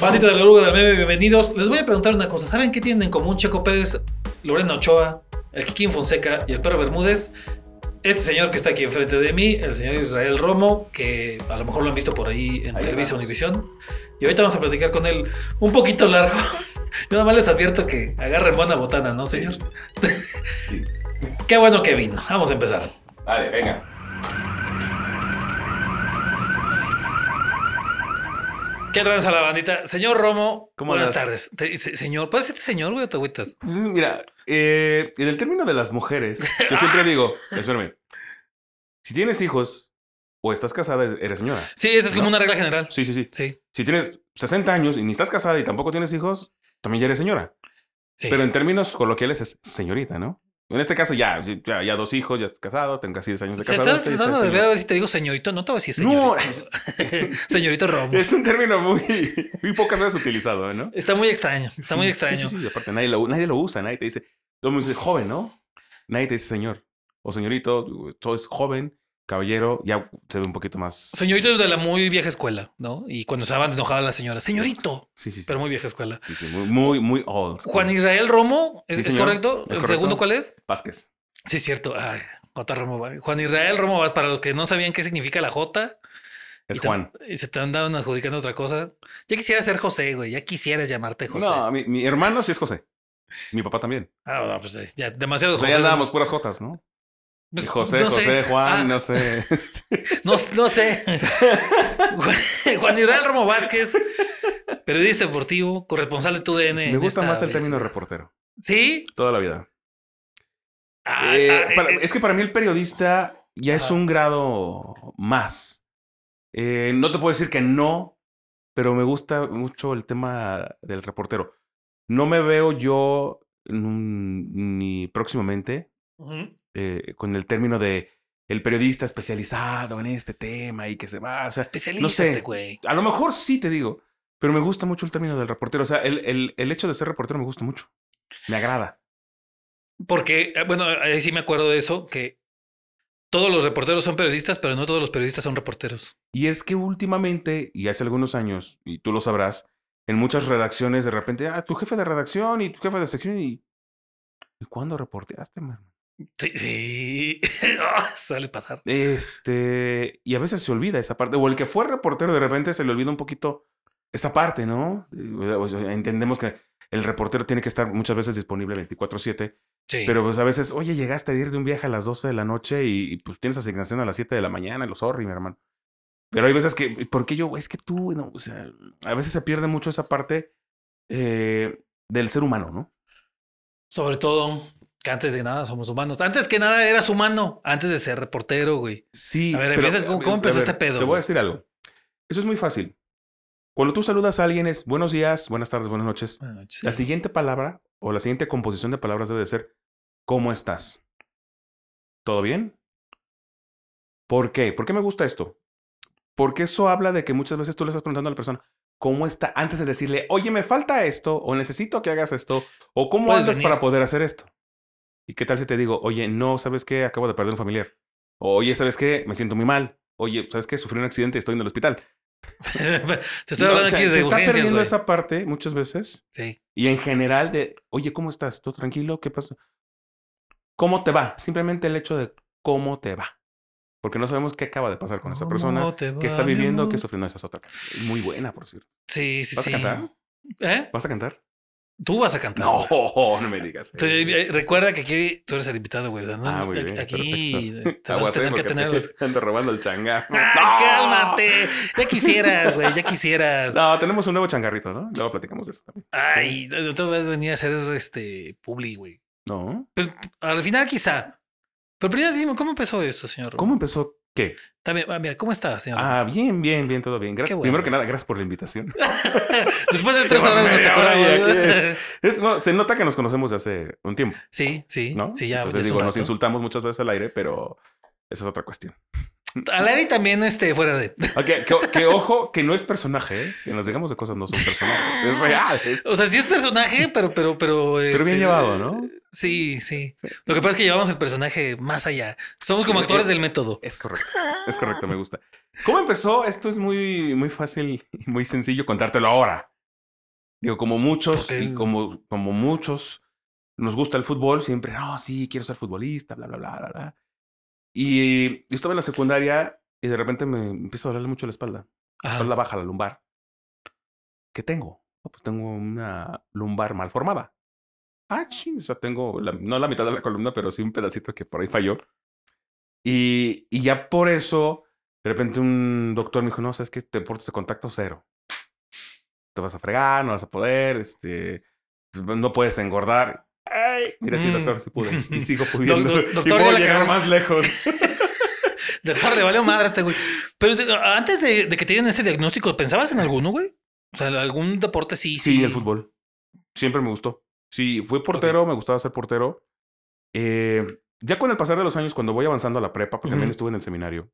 Bandita de la Oruga del Meme, bienvenidos. Les voy a preguntar una cosa. ¿Saben qué tienen en común Checo Pérez, Lorena Ochoa, el Kikín Fonseca y el Perro Bermúdez? Este señor que está aquí enfrente de mí, el señor Israel Romo, que a lo mejor lo han visto por ahí en Ahí Televisa vamos. Univisión. Y ahorita vamos a platicar con él un poquito largo. Yo nada más les advierto que agarren buena botana, ¿no, señor? Sí. Qué bueno que vino. Vamos a empezar. Dale, venga. ¿Qué tranza la bandita? Señor Romo, ¿Cómo buenas tardes. Te- se- señor, ¿puedes decirte señor, güey, o te agüitas? Mm, Mira, eh, en el término de las mujeres, yo siempre digo, espérame, si tienes hijos o estás casada, eres señora. Sí, esa es como una regla general. Sí, sí, sí. Sí, Si tienes 60 años y ni estás casada y tampoco tienes hijos, también ya eres señora. sí. Pero en términos coloquiales es señorita, ¿no? En este caso ya, ya, ya dos hijos, ya estás casado, tengo casi 10 años de Se casado. estás sí, tratando de ver a ver si te digo señorito. No te voy a decir No. señorito. señorito Romo. Es un término muy, muy pocas veces utilizado, ¿no? Está muy extraño. Está Sí, muy sí, extraño. Sí, sí, aparte nadie lo, nadie lo usa, nadie te dice, todo el mundo dice joven, ¿no? Nadie te dice señor o señorito, todo es joven, caballero, ya se ve un poquito más. Señorito de la muy vieja escuela, ¿no? Y cuando se daban enojada la señora, señorito, Sí, sí, sí. pero muy vieja escuela. Sí, sí, muy, muy, muy old. school. Juan Israel Romo, ¿es, Sí, es señor. correcto? Es ¿El correcto. segundo cuál es? Vázquez. Sí, es cierto. Ay, J. Romo. Juan Israel Romo, Vázquez, para los que no sabían qué significa la J. Es y Juan. Y se te andaban adjudicando otra cosa. Ya quisieras ser José, güey. Ya quisieras llamarte José. No, mi, mi hermano sí es José. Mi papá también. Ah, no, pues eh, ya demasiado O sea, ya andábamos puras Jotas, ¿no? Pues, José, no sé. José, Juan, Ah, no sé. este, No, no sé. Juan Israel Romo Vázquez, periodista deportivo, corresponsal de tu DN. Me gusta más el término reportero. ¿Sí? Toda la vida. Ah, Eh, ah, para- eh, es que para mí el periodista ya es un grado más. Eh, no te puedo decir que no, pero me gusta mucho el tema del reportero. No me veo yo ni próximamente. Eh, con el término de el periodista especializado en este tema y que se va. O sea, Especialízate, sé. güey. a lo mejor sí te digo, pero me gusta mucho el término del reportero. O sea, el, el- el hecho de ser reportero me gusta mucho. Me agrada. Porque, eh, bueno, ahí sí me acuerdo de eso, que todos los reporteros son periodistas, pero no todos los periodistas son reporteros. Y es que últimamente, y hace algunos años, y tú lo sabrás, en muchas redacciones de repente, ah, tu jefe de redacción y tu jefe de sección, y. ¿Y cuándo reporteaste, man? Sí, sí. Ah, suele pasar. Este. Y a veces se olvida esa parte. O el que fue reportero, de repente se le olvida un poquito esa parte, ¿no? Entendemos que el reportero tiene que estar muchas veces disponible 24-7, Sí. pero pues a veces, oye, llegaste a ir de un viaje a las 12 de la noche y, y, pues tienes asignación a las 7 de la mañana, lo sorry, mi hermano. Pero hay veces que, ¿por qué yo? Es que tú, no, o sea, a veces se pierde mucho esa parte eh, del ser humano, ¿no? Sobre todo que antes de nada somos humanos. Antes que nada eras humano, antes de ser reportero, güey. Sí. A ver, pero, empieza, ¿cómo- cómo empezó ver, este pedo, Te voy güey? a decir algo. Eso es muy fácil. Cuando tú saludas a alguien es buenos días, buenas tardes, buenas noches. Buenas noches. La siguiente palabra o la siguiente composición de palabras debe de ser ¿Cómo estás? ¿Todo bien? ¿Por qué? ¿Por qué me gusta esto? Porque eso habla de que muchas veces tú le estás preguntando a la persona cómo está antes de decirle, oye, me falta esto, o necesito que hagas esto, o cómo andas venir. para poder hacer esto. ¿Y qué tal si te digo, oye, no, ¿sabes qué? Acabo de perder un familiar. Oye, ¿sabes qué? Me siento muy mal. Oye, ¿sabes qué? Sufrí un accidente y estoy en el hospital. Te estoy No, hablando o sea, aquí de se está perdiendo esa parte muchas veces. Sí. Y en general de, oye, ¿cómo estás? ¿Todo tranquilo? ¿Qué pasa? ¿Cómo te va? Simplemente el hecho de cómo te va. Porque no sabemos qué acaba de pasar con esa persona, ¿Cómo te qué está viviendo, qué amor? sufrió. No, esa es otra canción. Muy buena, por cierto. Sí, sí, ¿Vas a sí. cantar? ¿Eh? ¿Vas a cantar? Tú vas a cantar. No, güey. no me digas. Tú, eh, recuerda que aquí tú eres el invitado, güey. O sea, no, Ah, muy bien. aquí perfecto. te vas a tener que tener te robando el changarro. ¡Ay, ¡No! cálmate! Ya quisieras, güey, ya quisieras. No, tenemos un nuevo changarrito, ¿no? Luego platicamos de eso también. Ay, no te vas a venir a hacer este publi, güey. No. Pero, al final quizá. Pero primero dime, ¿cómo empezó esto, señor? ¿Cómo empezó qué? También, ah, mira, ¿cómo está, señor? Ah, bien, bien, bien, todo bien. Gra- Qué bueno. Primero que nada, gracias por la invitación. Después de tres horas no se media hora y acordaba. aquí es- Es- no, se nota que nos conocemos hace un tiempo, Sí, sí, ¿no? sí, ya. Entonces ya digo, nos insultamos muchas veces al aire, pero esa es otra cuestión. Al aire también este, fuera de. Ok, que, que ojo, que no es personaje, ¿eh? que nos digamos de cosas no son personajes, es real. es- O sea, sí es personaje, pero, pero, pero. Pero bien este, llevado, ¿no? Sí, sí, Lo que pasa es que llevamos el personaje más allá. Somos como actores es- del método. Es correcto, es correcto, me gusta. ¿Cómo empezó? Esto es muy, muy fácil y muy sencillo contártelo ahora. Digo, como muchos, Porque- y como, como muchos nos gusta el fútbol, siempre, no, sí, quiero ser futbolista, bla, bla, bla, bla, bla. Y yo estaba en la secundaria y de repente me empieza a dolerle mucho la espalda. La espalda baja, la lumbar. ¿Qué tengo? Pues tengo una lumbar mal formada. Ah, sí, o sea, tengo, la- no la mitad de la columna, pero sí un pedacito que por ahí falló. Y, y ya por eso, de repente un doctor me dijo, no, sabes que deportes de contacto cero. Te vas a fregar, no vas a poder, este, pues, no puedes engordar. Ay, mira, sí, Mm. doctor, sí pude. Y sigo pudiendo. y doctor, puedo llegar más lejos. De par le valió madre a este güey. Pero antes de, de que te dieran ese diagnóstico, ¿pensabas en alguno, güey? O sea, algún deporte sí. Sí, el fútbol. Siempre me gustó. Sí, fui portero, me gustaba ser portero. Eh, ya con el pasar de los años, cuando voy avanzando a la prepa, porque también estuve en el seminario,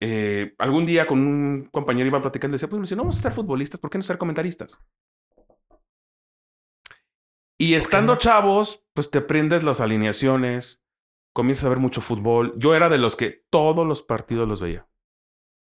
eh, algún día con un compañero iba platicando y decía, pues me decía, no vamos a ser futbolistas, ¿por qué no ser comentaristas? Y estando chavos, pues te aprendes las alineaciones, comienzas a ver mucho fútbol. Yo era de los que todos los partidos los veía.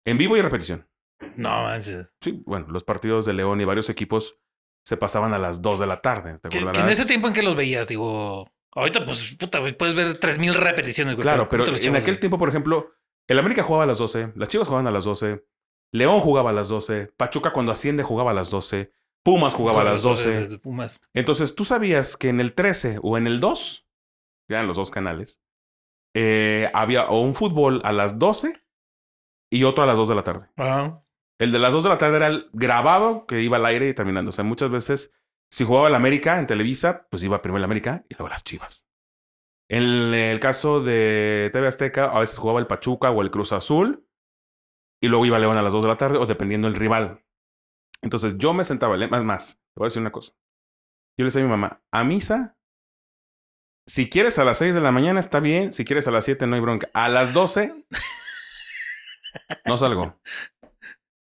En vivo y repetición. No, manches. Sí, bueno, los partidos de León y varios equipos se pasaban a las 2 de la tarde. ¿te acordarás? en ese tiempo en que los veías, digo. Ahorita, pues, puta, puedes ver 3000 repeticiones, güey. Claro, pero ¿cómo te los en aquel güey? tiempo, por ejemplo, el América jugaba a las 12, las Chivas jugaban a las 12, León jugaba a las 12, Pachuca cuando asciende jugaba a las 12, Pumas jugaba a las 12. de Pumas. Entonces tú sabías que en el 13 o en el 2, ya en los dos canales, eh, había o un fútbol a las 12 y otro a las 2 de la tarde. Ajá. El de las 2 de la tarde era el grabado que iba al aire y terminando. O sea, muchas veces, si jugaba el América en Televisa, pues iba primero el América y luego las Chivas. En el caso de TV Azteca, a veces jugaba el Pachuca o el Cruz Azul y luego iba León a las 2 de la tarde o dependiendo del rival. Entonces yo me sentaba, más, más, te voy a decir una cosa. Yo le decía a mi mamá, a misa, si quieres a las 6 de la mañana está bien, si quieres a las 7 no hay bronca. A las 12 no salgo.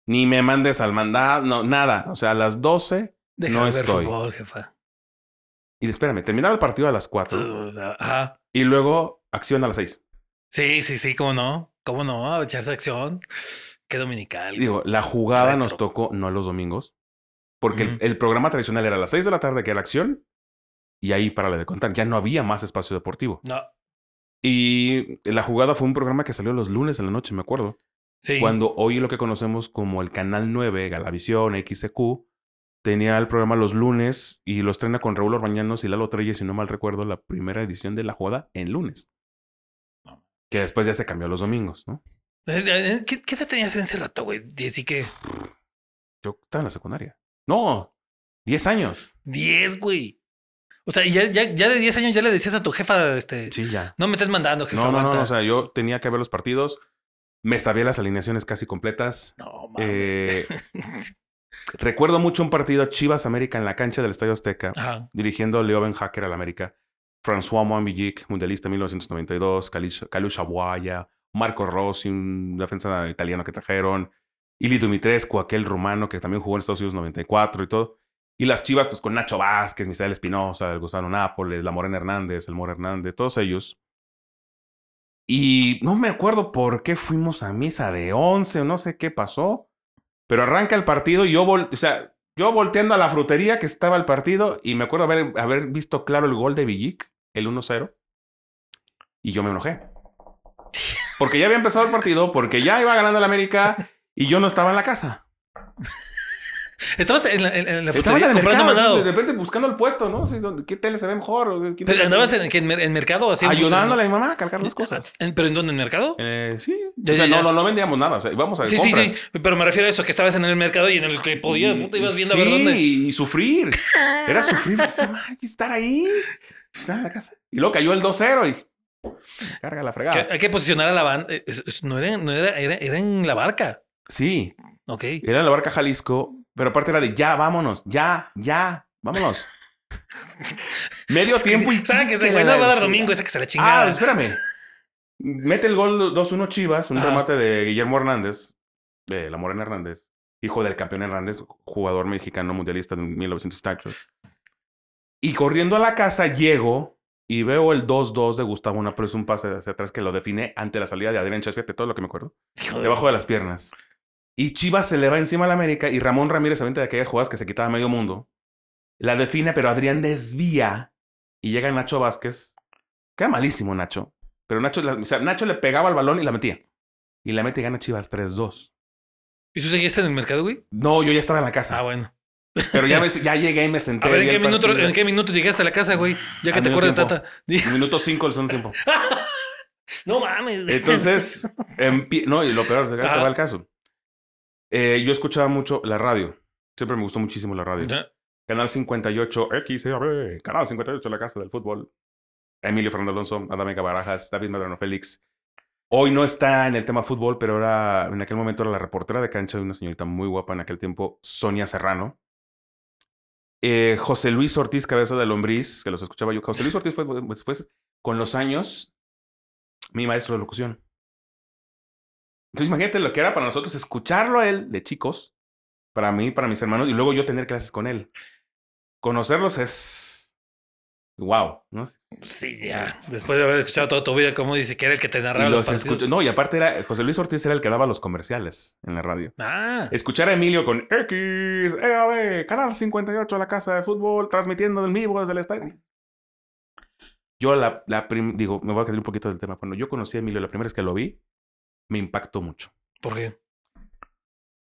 Ni me mandes al mandado, no, nada. O sea, a las 12 Deja No de ver estoy. fútbol, jefa. y espérame, terminaba el partido a las 4 Ajá. y luego acción a las 6. Sí, sí, sí, cómo no. Cómo no, echarse acción. Qué dominical. Digo, la jugada Retro. nos tocó no los domingos, porque el- programa tradicional era a las 6 de la tarde que era acción y ahí para de contar. Ya no había más espacio deportivo. No. Y la jugada fue un programa que salió los lunes en la noche, me acuerdo. Sí. Cuando hoy lo que conocemos como el Canal 9, Galavisión, XQ, tenía el programa los lunes y lo estrena con Raúl Orbañanos y Lalo Treyes, si no mal recuerdo, la primera edición de la jugada en lunes. Que después ya se cambió a los domingos, ¿no? ¿Qué, qué te tenías en ese rato, güey? Así que Yo estaba en la secundaria. No, 10 años. 10, güey. O sea, ya, ya, ya de 10 años ya le decías a tu jefa, este, Sí, ya. no me estés mandando, jefa. No, no, no, aguanta". o sea, yo tenía que ver los partidos, me sabía las alineaciones casi completas. no, mames. Eh, recuerdo mucho un partido Chivas América en la cancha del Estadio Azteca. Ajá. dirigiendo a Leo Ben Hacker al América, François Moambillic, mundialista 1992, Kalush Kalush Abuaya, Marco Rossi, un defensa italiano que trajeron, Ili Dumitrescu, aquel rumano que también jugó en Estados Unidos 94 y todo. Y las chivas, pues con Nacho Vázquez, Misael Espinosa, el Gustavo Nápoles, la Morena Hernández, el Mora Hernández, todos ellos. Y no me acuerdo por qué fuimos a misa de 11 o no sé qué pasó, pero arranca el partido y yo, vol o sea, yo volteando a la frutería que estaba el partido y me acuerdo haber, haber visto claro el gol de Villic, el 1-0, y yo me enojé. Porque ya había empezado el partido, porque ya iba ganando el América y yo no estaba en la casa. Estabas en la, en, en la Estaba en el comprando mercado, mandado. de repente buscando el puesto, ¿no? Sí, ¿dónde- ¿Qué tele se ve mejor? ¿O ¿Quién- Pero andabas en, que en, mer- en mercado. Ayudándole a mi mamá a cargar las cosas. ¿En- ¿Pero en dónde? ¿En mercado? Eh, sí. Ya, o sea, ya, ya. No, no, no vendíamos nada. O sea, íbamos a Sí, sí, compras. sí. Pero me refiero a eso, que estabas en el mercado y en el que podías, puta, ibas viendo sí, a ver dónde. y sufrir. Era sufrir. puta madre, estar ahí. Estar en la casa. Y luego cayó el 2-0 y carga la Que fregada. hay que posicionar a la banda. Eh, es- es- No era, no era, era, era en la barca. Sí, Ok. era en la barca Jalisco, pero aparte era de ya, vámonos, ya, ya, vámonos. Medio tiempo y. ¿Saben que se güey la- no va a dar se- domingo? Esa que se la Ah, chingada. espérame. Mete el gol 2-1 Chivas, un Ajá. remate de Guillermo Hernández, de la Morena Hernández, hijo del campeón Hernández, jugador mexicano mundialista de 1900 tachos. Y corriendo a la casa llego y veo el 2-2 de Gustavo Una, pero es un pase hacia atrás que lo define ante la salida de Adrián Chávez, fíjate todo lo que me acuerdo, debajo de las piernas. Y Chivas se le va encima a la América y Ramón Ramírez se vende de aquellas jugadas que se quitaba medio mundo. La define, pero Adrián desvía y llega Nacho Vázquez. Queda malísimo Nacho. Pero Nacho, la- o sea, Nacho le pegaba al balón y la metía. Y la mete y gana Chivas 3-2. ¿Y tú seguiste en el mercado, güey? No, yo ya estaba en la casa. Ah, bueno. Pero ya, me- ya llegué y me senté. A ver, ¿en qué, el minuto. ¿en qué minuto llegaste a la casa, güey? Ya que te acuerdas de tiempo. Tata. Minuto 5 del segundo tiempo. no mames. Entonces, no, y lo peor, se va el caso. Eh, yo escuchaba mucho la radio. Siempre me gustó muchísimo la radio. Ya. Canal 58, XCB, Canal 58, la casa del fútbol. Emilio Fernando Alonso, Adame Barajas, David Medrano Félix. Hoy no está en el tema fútbol, pero era, en aquel momento era la reportera de cancha de una señorita muy guapa en aquel tiempo, Sonia Serrano. Eh, José Luis Ortiz, cabeza de lombriz, que los escuchaba yo. José Luis Ortiz fue después, con los años, mi maestro de locución. Entonces imagínate lo que era para nosotros escucharlo a él de chicos, para mí, para mis hermanos, y luego yo tener clases con él. Conocerlos es... Wow, ¿no? Sí, ya. Después de haber escuchado toda tu vida, como dice que era el que te narraba Y los los partidos. No, y aparte era José Luis Ortiz era el que daba los comerciales en la radio. Ah, Escuchar a Emilio con X, EAB, Canal 58, la casa de fútbol, transmitiendo en vivo desde el estadio. Yo la, la prim- digo, me voy a quedar un poquito del tema. Cuando yo conocí a Emilio, la primera vez que lo vi, me impactó mucho. ¿por qué?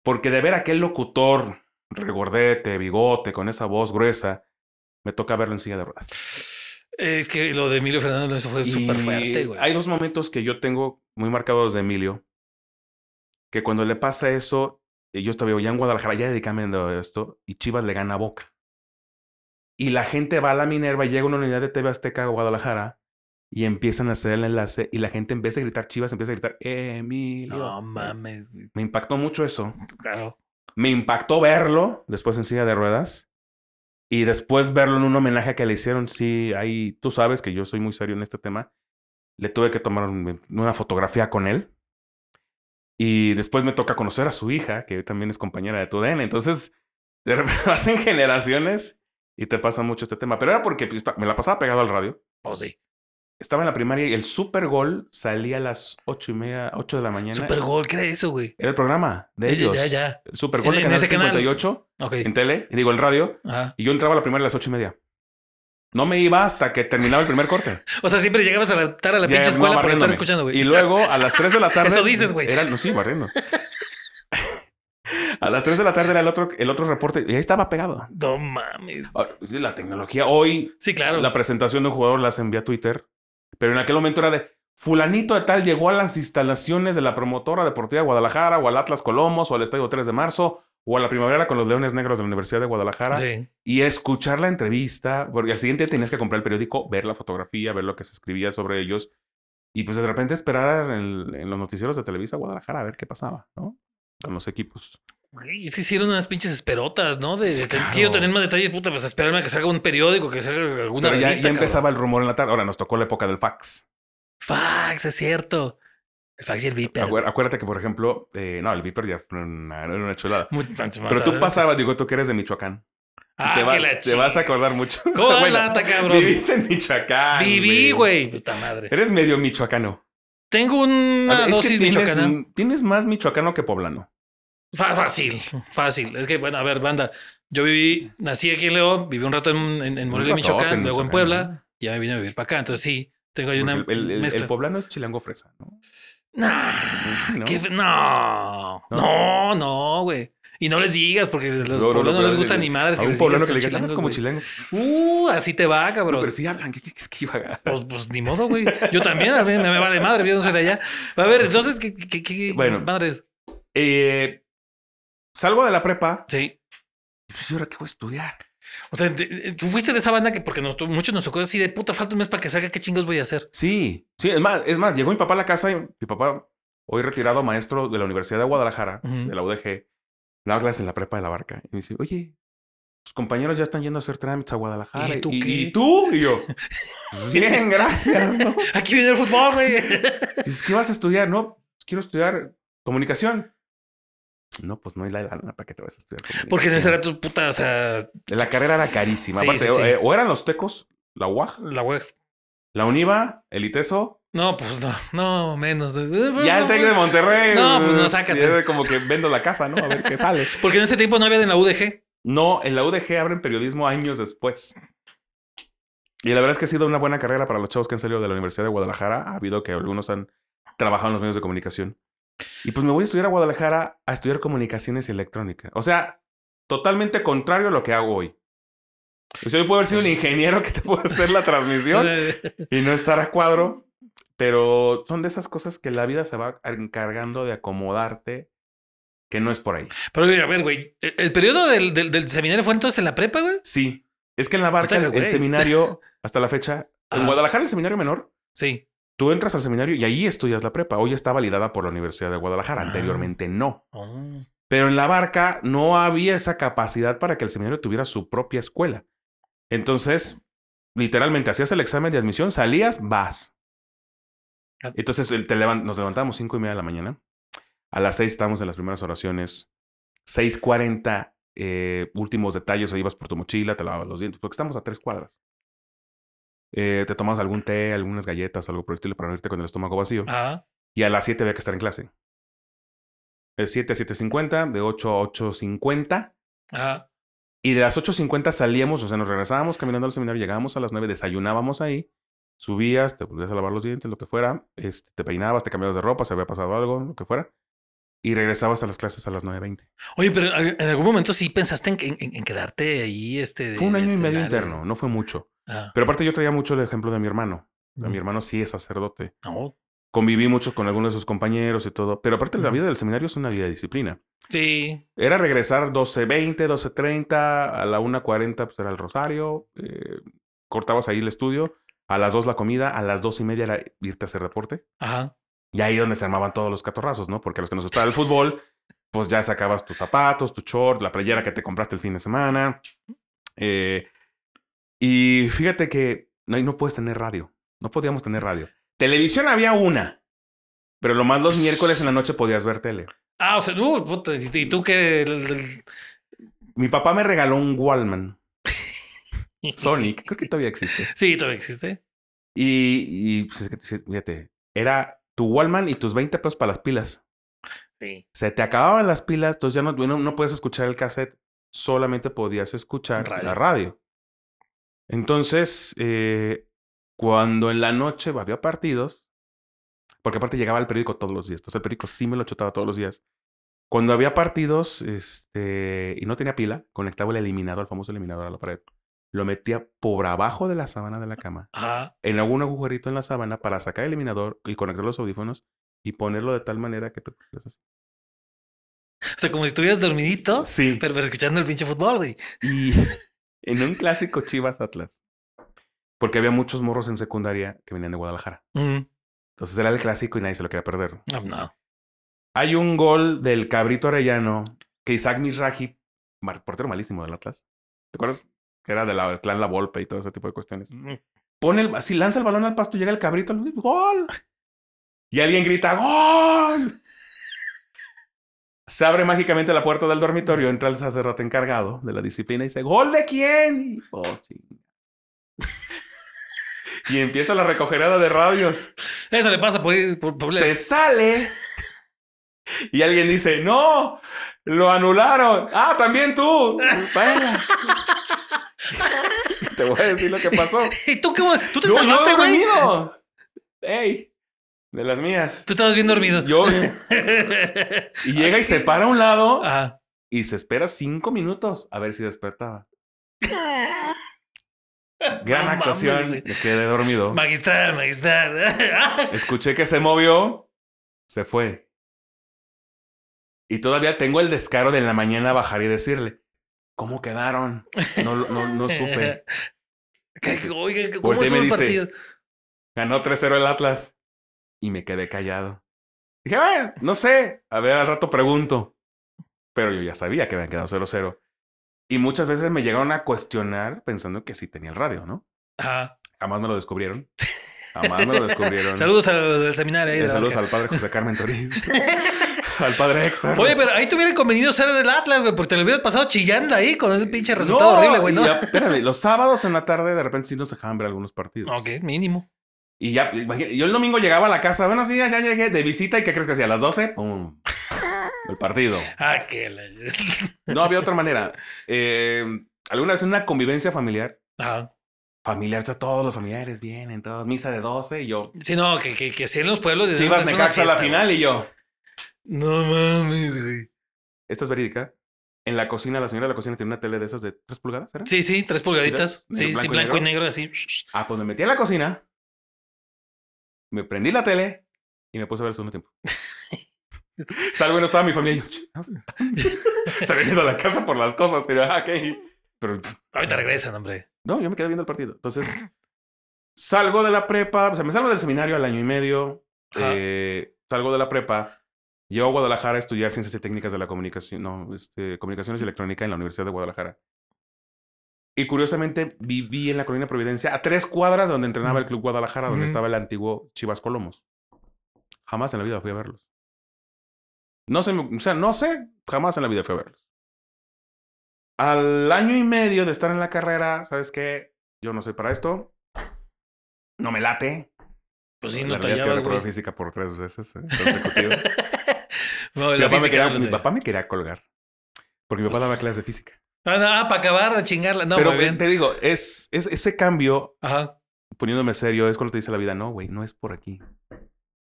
Porque de ver a aquel locutor regordete, bigote, con esa voz gruesa, me toca verlo en silla de ruedas. Es que lo de Emilio Fernández eso fue súper fuerte, güey. Hay dos momentos que yo tengo muy marcados de Emilio. Que cuando le pasa eso, eh, yo estaba ya en Guadalajara, ya dedicándome a esto, y Chivas le gana Boca. Y la gente va a la Minerva, y llega una unidad de TV Azteca a Guadalajara, y empiezan a hacer el enlace, y la gente en vez de gritar Chivas, empieza a gritar Emilio. No mames. Me impactó mucho eso. claro. Me impactó verlo después en silla de ruedas. Y después verlo en un homenaje que le hicieron. Sí, ahí tú sabes que yo soy muy serio en este tema. Le tuve que tomar un- una fotografía con él. Y después me toca conocer a su hija, que también es compañera de tu DN. Entonces, de repente pasan generaciones y te pasa mucho este tema. Pero era porque pues, me la pasaba pegado al radio. Oh, sí. Estaba en la primaria y el Super Gol salía a las ocho y media, ocho de la mañana. Super Gol, ¿qué era eso, güey? Era el programa de ellos. Ya, ya. El Super Gol de Canal ese canal. 58 Ok. en tele, y digo en radio. Ajá. Y yo entraba a la primera a las ocho y media. No me iba hasta que terminaba el primer corte. O sea, siempre llegabas a la tarde a la Ya, pinche no, escuela por estar barriéndome. escuchando, güey. Y luego a las 3 de la tarde. Eso dices, güey. Era, no, sí, barriendo. a las 3 de la tarde era el otro, el otro reporte y ahí estaba pegado. No mames. Ah, La tecnología. Hoy Sí, claro. la presentación de un jugador la envía a Twitter, pero en aquel momento era de fulanito de tal llegó a las instalaciones de la promotora deportiva de Guadalajara o al Atlas Colomos o al Estadio 3 de marzo o a la primavera con los Leones Negros de la Universidad de Guadalajara. Sí. y escuchar la entrevista, porque al siguiente tenías que comprar el periódico, ver la fotografía, ver lo que se escribía sobre ellos, y pues de repente esperar en, en los noticieros de Televisa Guadalajara a ver qué pasaba, ¿no? Con los equipos. Güey, se hicieron unas pinches esperotas, ¿no? De, Sí, de- claro. quiero tener más detalles, puta, pues esperarme a que salga un periódico, que salga alguna Pero ya, revista. ya cabrón. empezaba el rumor en la tarde. Ahora nos tocó la época del fax. Fax, es cierto. El fax y el viper. Acuérdate que, por ejemplo, eh, no, el Viper ya era una chulada. Antes más Pero tú pasabas, digo, tú que eres de Michoacán. Ah, te, va- que la te vas a acordar mucho. ¿Cómo Bueno, lata, cabrón? Viviste en Michoacán. Viví, güey. Puta madre. Eres medio michoacano. Tengo una ver, es que dosis tienes, michoacana. tienes más michoacano que poblano. Fácil, fácil. Es que, bueno, a ver, banda. Yo viví, nací aquí en León, viví un rato en, en, en Morelia, Michoacán, en luego en Puebla, ¿no? ya me vine a vivir para acá. Entonces sí, tengo ahí una el, el- el- mezcla. el poblano es chilango fresa, ¿no? Nah, ¿no? qué fe- no, ¿No? no, no, güey. Y no les digas, porque a los No, no, no, poblanos no les gusta ni madres. A un poblano que le digas, hablas como chilango. Uh, así te va, cabrón. No, pero sí hablan. ¿Qué, qué, qué es que iba a Pues, pues ni modo, güey. Yo también, a mí me, me vale madre, yo no soy de allá. A ver, entonces, ¿qué, qué, qué Bueno. madres? Eh, salgo de la prepa. Sí. Pues, ¿y ahora qué voy a estudiar? O sea, te- tú fuiste de esa banda que porque nos, muchos nos tocó así de puta, falta un mes para que salga, ¿qué chingos voy a hacer? Sí, sí, es más, es más, llegó mi papá a la casa y mi papá, hoy retirado maestro de la Universidad de Guadalajara, de la UDG, daba clases en la prepa de la barca. Y me dice, oye, tus compañeros ya están yendo a hacer trámites a Guadalajara. ¿Y tú qué? ¿Y tú? Y yo, "Pues bien, gracias. ¿no? Aquí viene el fútbol, güey. Dices, ¿qué vas a estudiar? No, pues quiero estudiar comunicación. No, pues no hay la lana para que te vas a estudiar. Porque en ese rato, puta, o sea, La carrera era carísima. Sí, Aparte, sí, sí. eh, o eran los tecos, la UAG, la web. la UNIVA, el ITESO, No, pues no, no, menos. ya el TEC de Monterrey. No, pues no, pues, sácate. como que vendo la casa, ¿no? A ver qué sale. Porque en ese tiempo no había en la UDG. No, en la UDG abren periodismo años después. Y la verdad es que ha sido una buena carrera para los chavos que han salido de la Universidad de Guadalajara. Ha habido que algunos han trabajado en los medios de comunicación. Y pues me voy a estudiar a Guadalajara a estudiar comunicaciones y electrónica. O sea, totalmente contrario a lo que hago hoy. O sea, yo puedo haber sido un ingeniero que te puede hacer la transmisión y no estar a cuadro. Pero son de esas cosas que la vida se va encargando de acomodarte, que no es por ahí. Pero a ver, güey, ¿el, el periodo del, del, del seminario fue entonces en la prepa, güey? Sí. Es que en la barca, Puta, el, seminario, hasta la fecha, en. Guadalajara, el seminario menor, Sí. Tú entras al seminario y ahí estudias la prepa. Hoy está validada por la Universidad de Guadalajara. Ah. Anteriormente no. Oh. Pero en la barca no había esa capacidad para que el seminario tuviera su propia escuela. Entonces, literalmente, hacías el examen de admisión, salías, vas. Ah. Entonces, te nos levantamos cinco y media de la mañana. A las seis estábamos en las primeras oraciones. 6.40, eh, últimos detalles, o ibas por tu mochila, te lavabas los dientes, porque estamos a tres cuadras. Eh, te tomas algún té, algunas galletas, algo por el estilo para no irte con el estómago vacío. Ajá. Y a las 7 había que estar en clase. De 7 a 7.50, de 8 a 8.50. Ajá. Y de las 8.50 salíamos, o sea, nos regresábamos caminando al seminario, llegábamos a las 9, desayunábamos ahí, subías, te volvías a lavar los dientes, lo que fuera, este, te peinabas, te cambiabas de ropa, se había pasado algo, lo que fuera, y regresabas a las clases a las 9.20. Oye, pero en algún momento sí pensaste en, en- en quedarte ahí, este. de- Fue un año y medio interno, no fue mucho. Ah, Pero aparte yo traía mucho el ejemplo de mi hermano. Mi hermano sí es sacerdote. no. Conviví mucho con algunos de sus compañeros y todo. Pero aparte la vida del seminario es una vida de disciplina. Sí. Era regresar 12.20, 12.30, a la 1.40 pues era el rosario, eh, cortabas ahí el estudio, a las 2 la comida, a las 2 y media era irte a hacer deporte. Ajá. Y ahí donde se armaban todos los catorrazos, ¿no? Porque a los que nos gustaba el fútbol, pues ya sacabas tus zapatos, tu short, la playera que te compraste el fin de semana. Eh, y fíjate que no, no puedes tener radio, no podíamos tener radio. Televisión había una, pero lo más los miércoles en la noche podías ver tele. Ah, o sea, uh, puta, y tú que. Mi papá me regaló un Wallman. Sonic, creo que todavía existe. Sí, todavía existe. Y, y pues, fíjate, era tu Wallman y tus 20 pesos para las pilas. Sí. Se te acababan las pilas, entonces ya no, no, no puedes escuchar el cassette, solamente podías escuchar Radio. la radio. Entonces, eh, cuando en la noche había partidos, porque aparte llegaba el periódico todos los días, entonces el periódico sí me lo chotaba todos los días. Cuando había partidos este, y no tenía pila, conectaba el eliminador, el famoso eliminador a la pared. Lo metía por abajo de la sábana de la cama, Ajá. en algún agujerito en la sábana para sacar el eliminador y conectar los audífonos y ponerlo de tal manera que te así. O sea, como si estuvieras dormidito, Sí. pero, pero escuchando el pinche fútbol, güey. Y en un clásico Chivas Atlas. Porque había muchos morros en secundaria que venían de Guadalajara. Entonces era el clásico y nadie se lo quería perder. No, no. Hay un gol del Cabrito Arellano que Isaac Mizrahi, portero malísimo del Atlas. ¿Te acuerdas? Que era del clan La Volpe y todo ese tipo de cuestiones. Pone el, así lanza el balón al pasto, llega el Cabrito, ¡gol! Y alguien grita, ¡gol! Se abre mágicamente la puerta del dormitorio, entra el sacerdote encargado de la disciplina y dice, ¿gol de quién? Y, oh, y empieza la recogerada de radios. Eso le pasa por por, por- Se sale. Y alguien dice, no, lo anularon. Ah, también tú. Vaya. Te voy a decir lo que pasó. ¿Y tú cómo? ¿Tú te salvaste, güey? Ey, de las mías. Tú estabas bien dormido. Yo. Y llega y se para a un lado Ajá. y se espera cinco minutos a ver si despertaba. Gran No actuación. Me quedé dormido. Magistral, magistral. Escuché que se movió, se fue. Y todavía tengo el descaro de en la mañana bajar y decirle, ¿cómo quedaron? No, no, no supe. Oiga, ¿cómo y me el dice, partido? Ganó 3-0 el Atlas. Y me quedé callado. Dije, bueno, no sé. A ver, al rato pregunto. Pero yo ya sabía que habían quedado 0-0. Y muchas veces me llegaron a cuestionar pensando que sí tenía el radio, ¿no? Ajá. Jamás me lo descubrieron. Jamás me lo descubrieron. Saludos al del seminario. ahí Eh, saludos al padre José Carmen Toriz. al padre Héctor. Oye, pero ahí te hubiera convenido ser del Atlas, güey, porque te lo hubieras pasado chillando ahí con ese pinche resultado No, horrible, güey, ¿no? y ya, espérame, los sábados en la tarde de repente sí nos dejaban ver algunos partidos. Ok, mínimo. Y ya, imagínate, yo el domingo llegaba a la casa, bueno, sí, ya, ya llegué de visita y ¿qué crees que hacía? A las 12, ¡pum! el partido. Ah, la... No había otra manera. Eh, alguna vez en una convivencia familiar, Ajá. familiar, o sea, todos los familiares vienen, todos, misa de 12 y yo. Sí, no, que, que, que sí en los pueblos. es- Chivas Necaxa a la final güey. y yo. No mames, güey. Esta es verídica. En la cocina, la señora de la cocina tiene una tele de esas de 3 pulgadas, ¿era? Sí, sí, tres pulgaditas. ¿Negro, Sí, sí, blanco y blanco y negro? negro, así. Ah, pues me metí a la cocina, me prendí la tele y me puse a ver el segundo tiempo. Salgo y no estaba mi familia yo. Se había ido a la casa por las cosas, pero ah, ok. Pero Ahorita regresan, hombre. no, yo me quedé viendo el partido. Entonces, salgo de la prepa, o sea, me salgo del seminario al año y medio, eh, salgo de la prepa, llego a Guadalajara a estudiar ciencias y técnicas de la comunicación, no, este, comunicaciones y electrónica en la Universidad de Guadalajara. Y curiosamente viví en la colonia Providencia, a tres cuadras de donde entrenaba el Club Guadalajara, donde estaba el antiguo Chivas Colomos. Jamás en la vida fui a verlos. No sé, o sea, no sé, jamás en la vida fui a verlos. Al año y medio de estar en la carrera, ¿sabes qué? Yo no soy para esto. No me late. Pues sí, la no te realidad es que física por tres veces eh, consecutivas. No, mi, la papá me quería, no mi papá me quería colgar. Porque mi papá daba clases de física. Ah, no, ah, para acabar de chingarla. No, Pero bien. te digo, es, es ese cambio, Ajá. poniéndome serio, es cuando te dice la vida, no, güey, no es por aquí.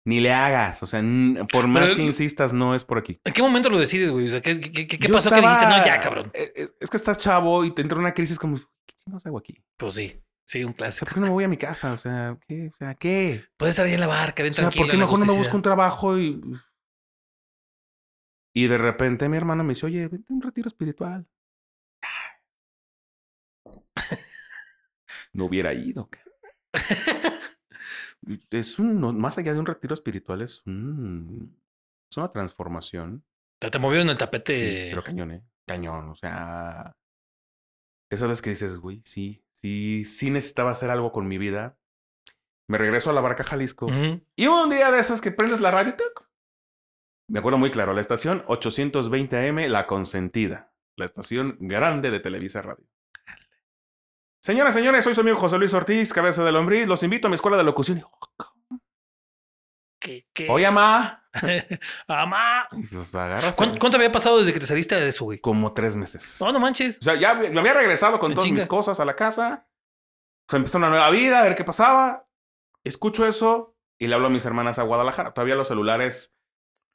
Ni le hagas. O sea, por más Pero- que insistas, no es por aquí. ¿En qué momento lo decides, güey? O sea, ¿qué, qué, qué- pasó que dijiste? No, ya, cabrón. Es, es- que estás chavo y te entra una crisis como, ¿qué chingados hago aquí? Pues sí, sí, un clásico. ¿por qué no me voy a mi casa? O sea, ¿qué? O sea, ¿qué? Puedes estar ahí en la barca, bien O sea, tranquilo. ¿por qué mejor no me busco un trabajo y... Y de repente mi hermano me dice, oye, vente a un retiro espiritual. No hubiera ido. Es un, más allá de un retiro espiritual, es un, es una transformación. Te, te movieron el tapete. Sí, pero cañón, ¿eh? Cañón, o sea... Esas veces que dices, güey, sí, sí, sí necesitaba hacer algo con mi vida. Me regreso a la barca Jalisco. Y un día de esos que prendes la radio, me acuerdo muy claro, la estación 820 AM, La Consentida, la estación grande de Televisa Radio. Señoras, señores, soy su amigo José Luis Ortiz, cabeza de lombriz. Los invito a mi escuela de locución. Y, "Oh, cabrón. ¿Qué, qué? Oye, mamá. ¡Amá! Pues agarras ¿Cuánto, cuánto había pasado desde que te saliste de eso, güey? como tres meses. No, no manches. O sea, ya me había regresado con todas mis cosas a la casa. O sea, empezó una nueva vida, a ver qué pasaba. Escucho eso y le hablo a mis hermanas a Guadalajara. Todavía los celulares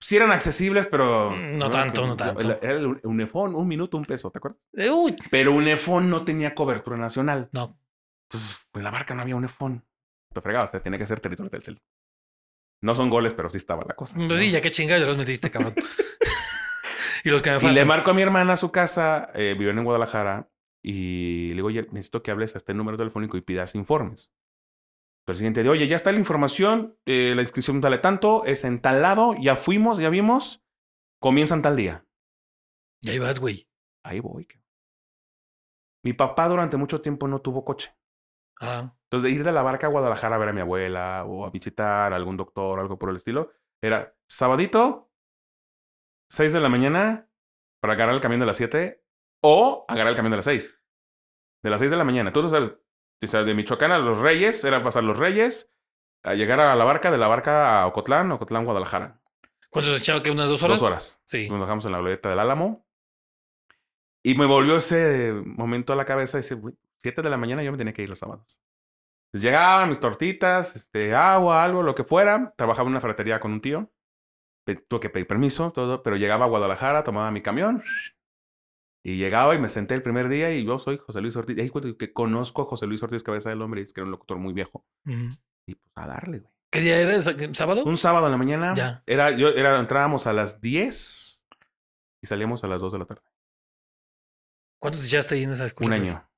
sí eran accesibles, pero... No tanto, no tanto. Era el Unifón, un minuto, un peso, ¿te acuerdas? Eh, uy, Pero Unifón no tenía cobertura nacional. no. Entonces, en la barca no había Unifón. Te fregabas, te tenía que ser territorio del cel. No son goles, pero sí estaba la cosa. Pues ¿no? sí, ya qué chingados los metiste, cabrón. y los que me Y faltan. le marco a mi hermana a su casa, eh, viven en Guadalajara, y le digo, oye, necesito que hables a este número telefónico y pidas informes. Pero el siguiente día, oye, ya está la información, eh, la inscripción vale tanto, es en tal lado, ya fuimos, ya vimos, comienzan tal día. Y ahí vas, güey. Ahí voy. Mi papá durante mucho tiempo no tuvo coche. Ah, Entonces, de ir de la barca a Guadalajara a ver a mi abuela o a visitar a algún doctor, algo por el estilo, era sabadito, 6 de la mañana para agarrar el camión de las 7 o agarrar el camión de las 6. De las 6 de la mañana. Tú lo sabes, o sea, de Michoacán a Los Reyes, era pasar Los Reyes, a llegar a la barca, de la barca a Ocotlán, Ocotlán, Guadalajara. ¿Cuánto se echaba? que ¿Unas dos horas? Dos horas. Sí. Nos bajamos en la glorieta del Álamo. Y me volvió ese momento a la cabeza. Dice, "Güey, 7 de la mañana yo me tenía que ir los sábados. Entonces llegaban mis tortitas, este, agua, algo, lo que fuera. Trabajaba en una ferretería con un tío. Tuve que pedir permiso, todo. Pero llegaba a Guadalajara, tomaba mi camión. Y llegaba y me senté el primer día y yo soy José Luis Ortiz. Y ahí cuento que conozco a José Luis Ortiz, cabeza del hombre, que era un locutor muy viejo. Y pues a darle, güey. ¿Qué día era? ¿Sa- ¿Sábado? Un sábado en la mañana. Ya. Era, yo, era, entrábamos a las 10 y salíamos a las 2 de la tarde. ¿Cuánto te echaste ahí en esa escuela? Un año.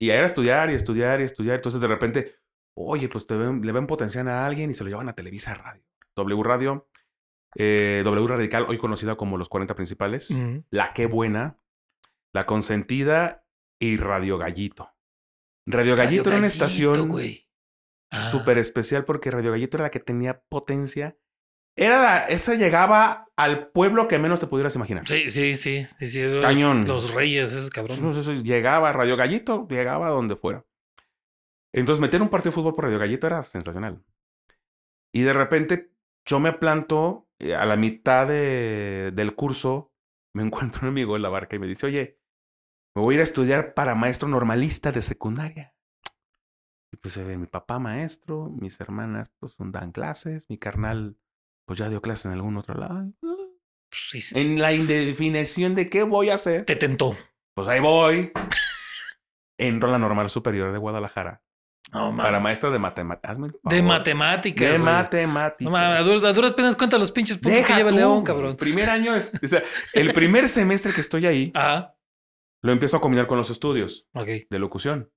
Y era estudiar y estudiar y estudiar. Entonces de repente, oye, pues te ven- le ven potencial a alguien y se lo llevan a Televisa Radio. W Radio, eh, W Radical, hoy conocida como Los 40 Principales. La Qué Buena, La Consentida y Radio Gallito. Radio Gallito era una Gallito, estación. Ah. súper especial porque Radio Gallito era la que tenía potencia. Era la, esa llegaba al pueblo que menos te pudieras imaginar. Sí, sí, sí. sí, sí, esos- Cañón. Los reyes, esos cabrones. No sé, eso llegaba Radio Gallito, llegaba a donde fuera. Entonces, meter un partido de fútbol por Radio Gallito era sensacional. Y de repente, yo me planto a la mitad de- del curso me encuentro un amigo en la barca y me dice, oye, me voy a ir a estudiar para maestro normalista de secundaria. Y pues eh, mi papá maestro, mis hermanas pues dan clases, mi carnal pues ya dio clases en algún otro lado. Pues, sí, sí. En la indefinición de qué voy a hacer, Te tentó. pues ahí voy. Entro a la normal superior de Guadalajara No, para maestro de matemáticas. De matemáticas. De matemáticas. No a duras, a duras penas cuenta los pinches puntos Deja que lleva el tú, León, cabrón. Primer año es, o sea, el primer semestre que estoy ahí, Ajá. lo empiezo a combinar con los estudios de locución.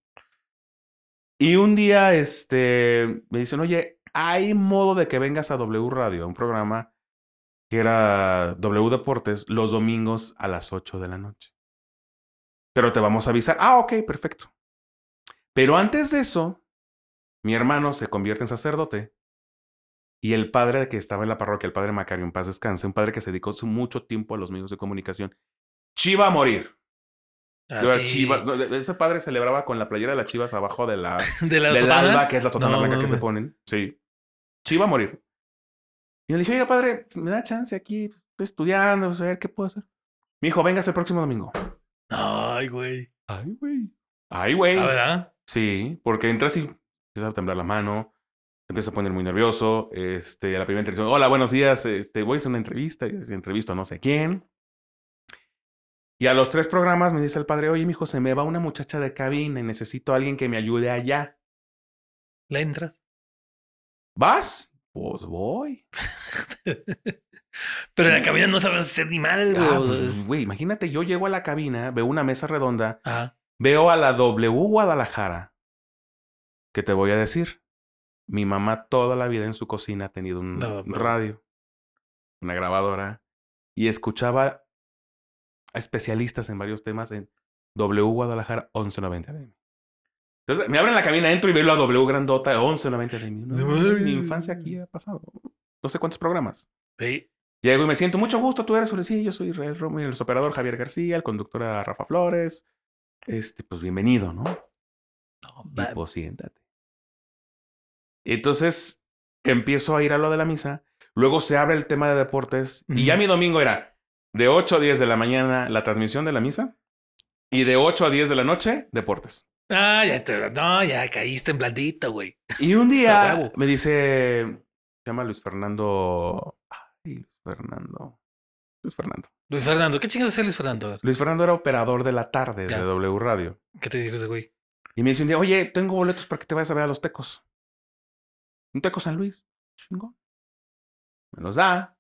Y un día, este, me dicen, oye, hay modo de que vengas a W Radio, un programa que era W Deportes, los domingos a las 8 de la noche. Pero te vamos a avisar. Ah, ok, perfecto. Pero antes de eso, mi hermano se convierte en sacerdote y el padre que estaba en la parroquia, el padre Macario, en paz descanse, un padre que se dedicó mucho tiempo a los medios de comunicación, chiva a morir. Ah, sí. Chivas. Ese padre celebraba con la playera de las chivas abajo de la, De la del sotana. alba, que es la sotana No, blanca que se ponen. Sí. Chiva a morir. Y le dije, oiga, padre, me da chance aquí, estoy estudiando, a ver qué puedo hacer. Mi hijo, venga el próximo domingo. Ay, güey. Ay, güey. Ay, güey. Ah, ¿verdad? Sí, porque entras y empieza a temblar la mano, te empiezas a poner muy nervioso. Este, a la primera entrevista, hola, buenos días, este, voy a hacer una entrevista, entrevisto a no sé quién. Y a los tres programas me dice el padre, oye, mijo, se me va una muchacha de cabina y necesito a alguien que me ayude allá. Le entras. ¿Vas? Pues voy. Pero en la cabina no sabes hacer ni mal, güey. Ah, pues, imagínate, yo llego a la cabina, veo una mesa redonda, Ajá. veo a la W Guadalajara. ¿Qué te voy a decir? Mi mamá toda la vida en su cocina ha tenido un W. radio, una grabadora, y escuchaba a especialistas en varios temas en W Guadalajara 1190 AM. Entonces me abren la cabina, entro y veo la W grandota 1190 AM. No, mi infancia aquí ha pasado. No sé cuántos programas. Sí. Llego y me siento mucho gusto. Tú eres. Sí, yo soy Israel Romo el operador Javier García, el conductor Rafa Flores. Este, pues bienvenido, ¿no? No, Y pues siéntate. Entonces empiezo a ir a lo de la misa. Luego se abre el tema de deportes. Y ya mi domingo era de 8 a 10 de la mañana la transmisión de la misa. Y de 8 a 10 de la noche, deportes. Ah, ya te. No, ya caíste en blandito, güey. Y un día me dice, se llama Luis Fernando. Ay, Luis Fernando. Luis Fernando. Luis Fernando, ¿qué chingados es Luis Fernando? Luis Fernando era operador de la tarde Ya. de W Radio. ¿Qué te dijo ese güey? Y me dice un día, oye, tengo boletos para que te vayas a ver a los tecos. Un teco San Luis. Chingón. Me los da.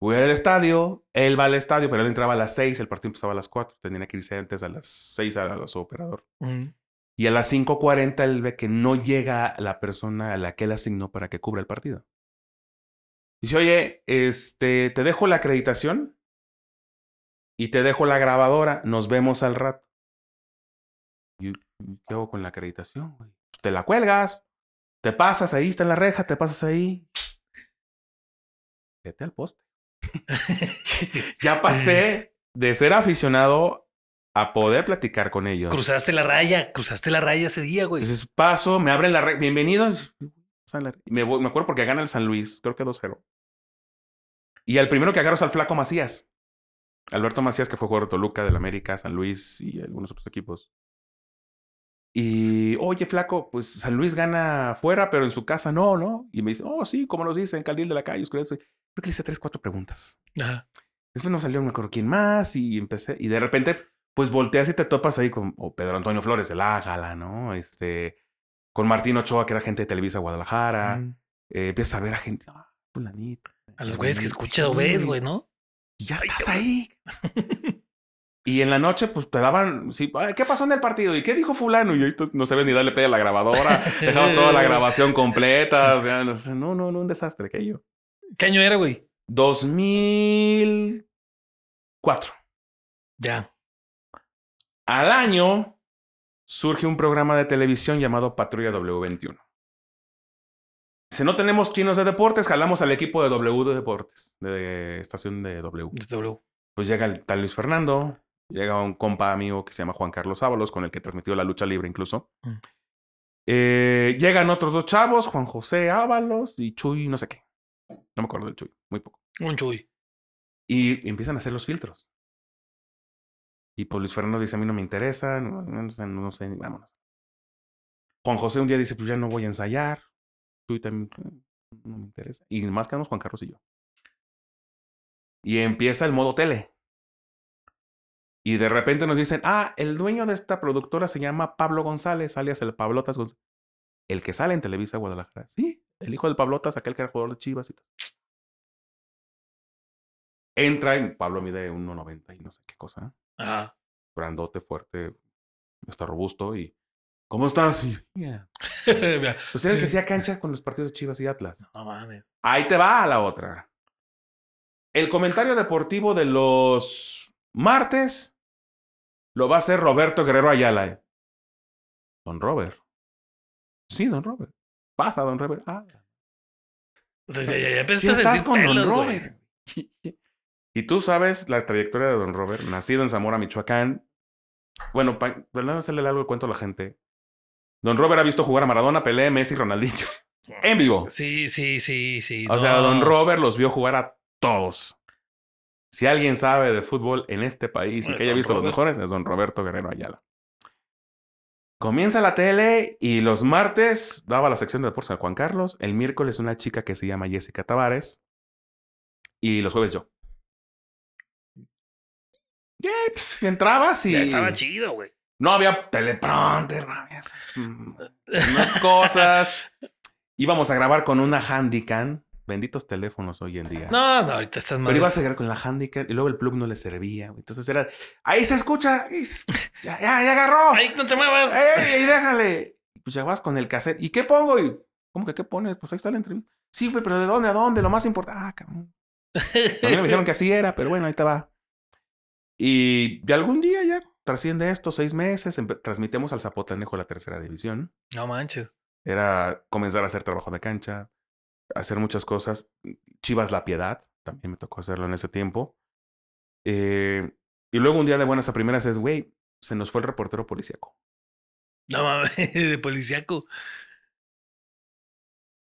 Voy al estadio. Él va al estadio, pero él entraba a las seis. El partido empezaba a las cuatro. Tenía que irse antes a las seis a, a su operador. Mm. Y a las 5.40 él ve que no llega la persona a la que él asignó para que cubra el partido. Dice, oye, este, te dejo la acreditación y te dejo la grabadora. Nos vemos al rato. ¿Y qué hago con la acreditación? güey? Pues te la cuelgas, te pasas ahí, está en la reja, te pasas ahí. Vete al poste. ya pasé de ser aficionado a poder platicar con ellos. Cruzaste la raya, cruzaste la raya ese día, güey. Entonces paso, me abren la red. Bienvenidos. Me, voy- me acuerdo porque gana el San Luis, creo que 2-0. Y el primero que agarro es al Flaco Macías. Alberto Macías, que fue jugador de Toluca, del América, San Luis y algunos otros equipos. Y, oye, Flaco, pues San Luis gana afuera, pero en su casa no, ¿no? Y me dice, oh, sí, como nos dicen, Caldil de la calle. Creo que le hice tres, cuatro preguntas. Ajá. Después no salió, no me acuerdo quién más, y empecé, y de repente, pues volteas y te topas ahí con o Pedro Antonio Flores, el Ágala, ¿no? Este, con Martín Ochoa, que era gente de Televisa Guadalajara. Mm. Eh, empiezas a ver a gente, ah. A los güeyes que fulanito, escuchas o sí, ves, güey, ¿no? Y ya Ay, estás ahí. Y en la noche, pues te daban, sí, "Ay, ¿qué pasó en el partido? ¿Y qué dijo fulano? Y ahí tú no sabes ni darle play a la grabadora. Dejabas toda la grabación completa. O sea, no, no, no, un desastre aquello. ¿Qué año era, güey? 2004. Ya. Al año surge un programa de televisión llamado Patrulla W21. Si no tenemos chinos de deportes, jalamos al equipo de W de deportes, de estación de W. Desde luego. Pues llega el tal Luis Fernando, llega un compa amigo que se llama Juan Carlos Ábalos, con el que transmitió la lucha libre incluso. Mm. Eh, llegan otros dos chavos, Juan José Ábalos y Chuy no sé qué. No me acuerdo del Chuy, muy poco. Un chuy. Y empiezan a hacer los filtros. Y pues Luis Fernando dice, a mí no me interesa, no, no sé, no sé, vámonos. Juan José un día dice, pues ya no voy a ensayar. Chuy también, "Eh, no me interesa. Y más quedamos Juan Carlos y yo. Y empieza el modo tele. Y de repente nos dicen, ah, el dueño de esta productora se llama Pablo González, alias el Pablotas González. El que sale en Televisa Guadalajara. Sí, el hijo del Pablotas, aquel que era jugador de Chivas y tal. Entra y Pablo mide 1.90 y no sé qué cosa. Ajá. Grandote, fuerte, está robusto y... ¿Cómo estás? Pues era el que hacía cancha con los partidos de Chivas y Atlas. No mames. Ahí te va la otra. El comentario deportivo de los martes lo va a hacer Roberto Guerrero Ayala. eh. Don Robert. Sí, don Robert. Pasa, don Robert. Ah, Entonces, ya, ya, ya sí empezaste a estás con don pelos. Robert. Y tú sabes la trayectoria de don Robert, nacido en Zamora, Michoacán. Bueno, para no hacerle algo de cuento a la gente. Don Robert ha visto jugar a Maradona, Pelé, Messi, Ronaldinho. En vivo. Sí, sí, sí, sí. O sea. Don Robert los vio jugar a todos. Si alguien sabe de fútbol en este país y que haya visto los mejores, es Don Roberto Guerrero Ayala. Comienza la tele y los martes daba la sección de deportes a Juan Carlos. El miércoles una chica que se llama Jessica Tavares. Y los jueves yo. Ya, pf, entrabas y Ya estaba chido, güey. no había teleprompter, no había mm, unas cosas. Íbamos a grabar con una Handycam. Benditos teléfonos hoy en día. No, no, ahorita estás mal. Pero ibas a grabar con la Handycam y luego el plug no le servía. Entonces era, ahí se escucha. ahí se- Ya, ya, ya agarró. Ay, no te muevas. ¡Ey, ey, déjale! Y pues llegabas con el cassette. ¿Y qué pongo? Y, ¿Cómo que qué pones? Pues ahí está la entrevista. Sí, güey, pero ¿de dónde a dónde? Lo más importante. Ah, cabrón. A mí me dijeron que así era, pero bueno, ahí te va. Y de algún día ya trasciende esto, seis meses, transmitimos al Zapotlanejo la tercera división. No manches. Era comenzar a hacer trabajo de cancha, hacer muchas cosas. Chivas La Piedad, también me tocó hacerlo en ese tiempo. Eh, y luego un día de buenas a primeras es, güey, se nos fue el reportero policíaco. No mames, de policíaco.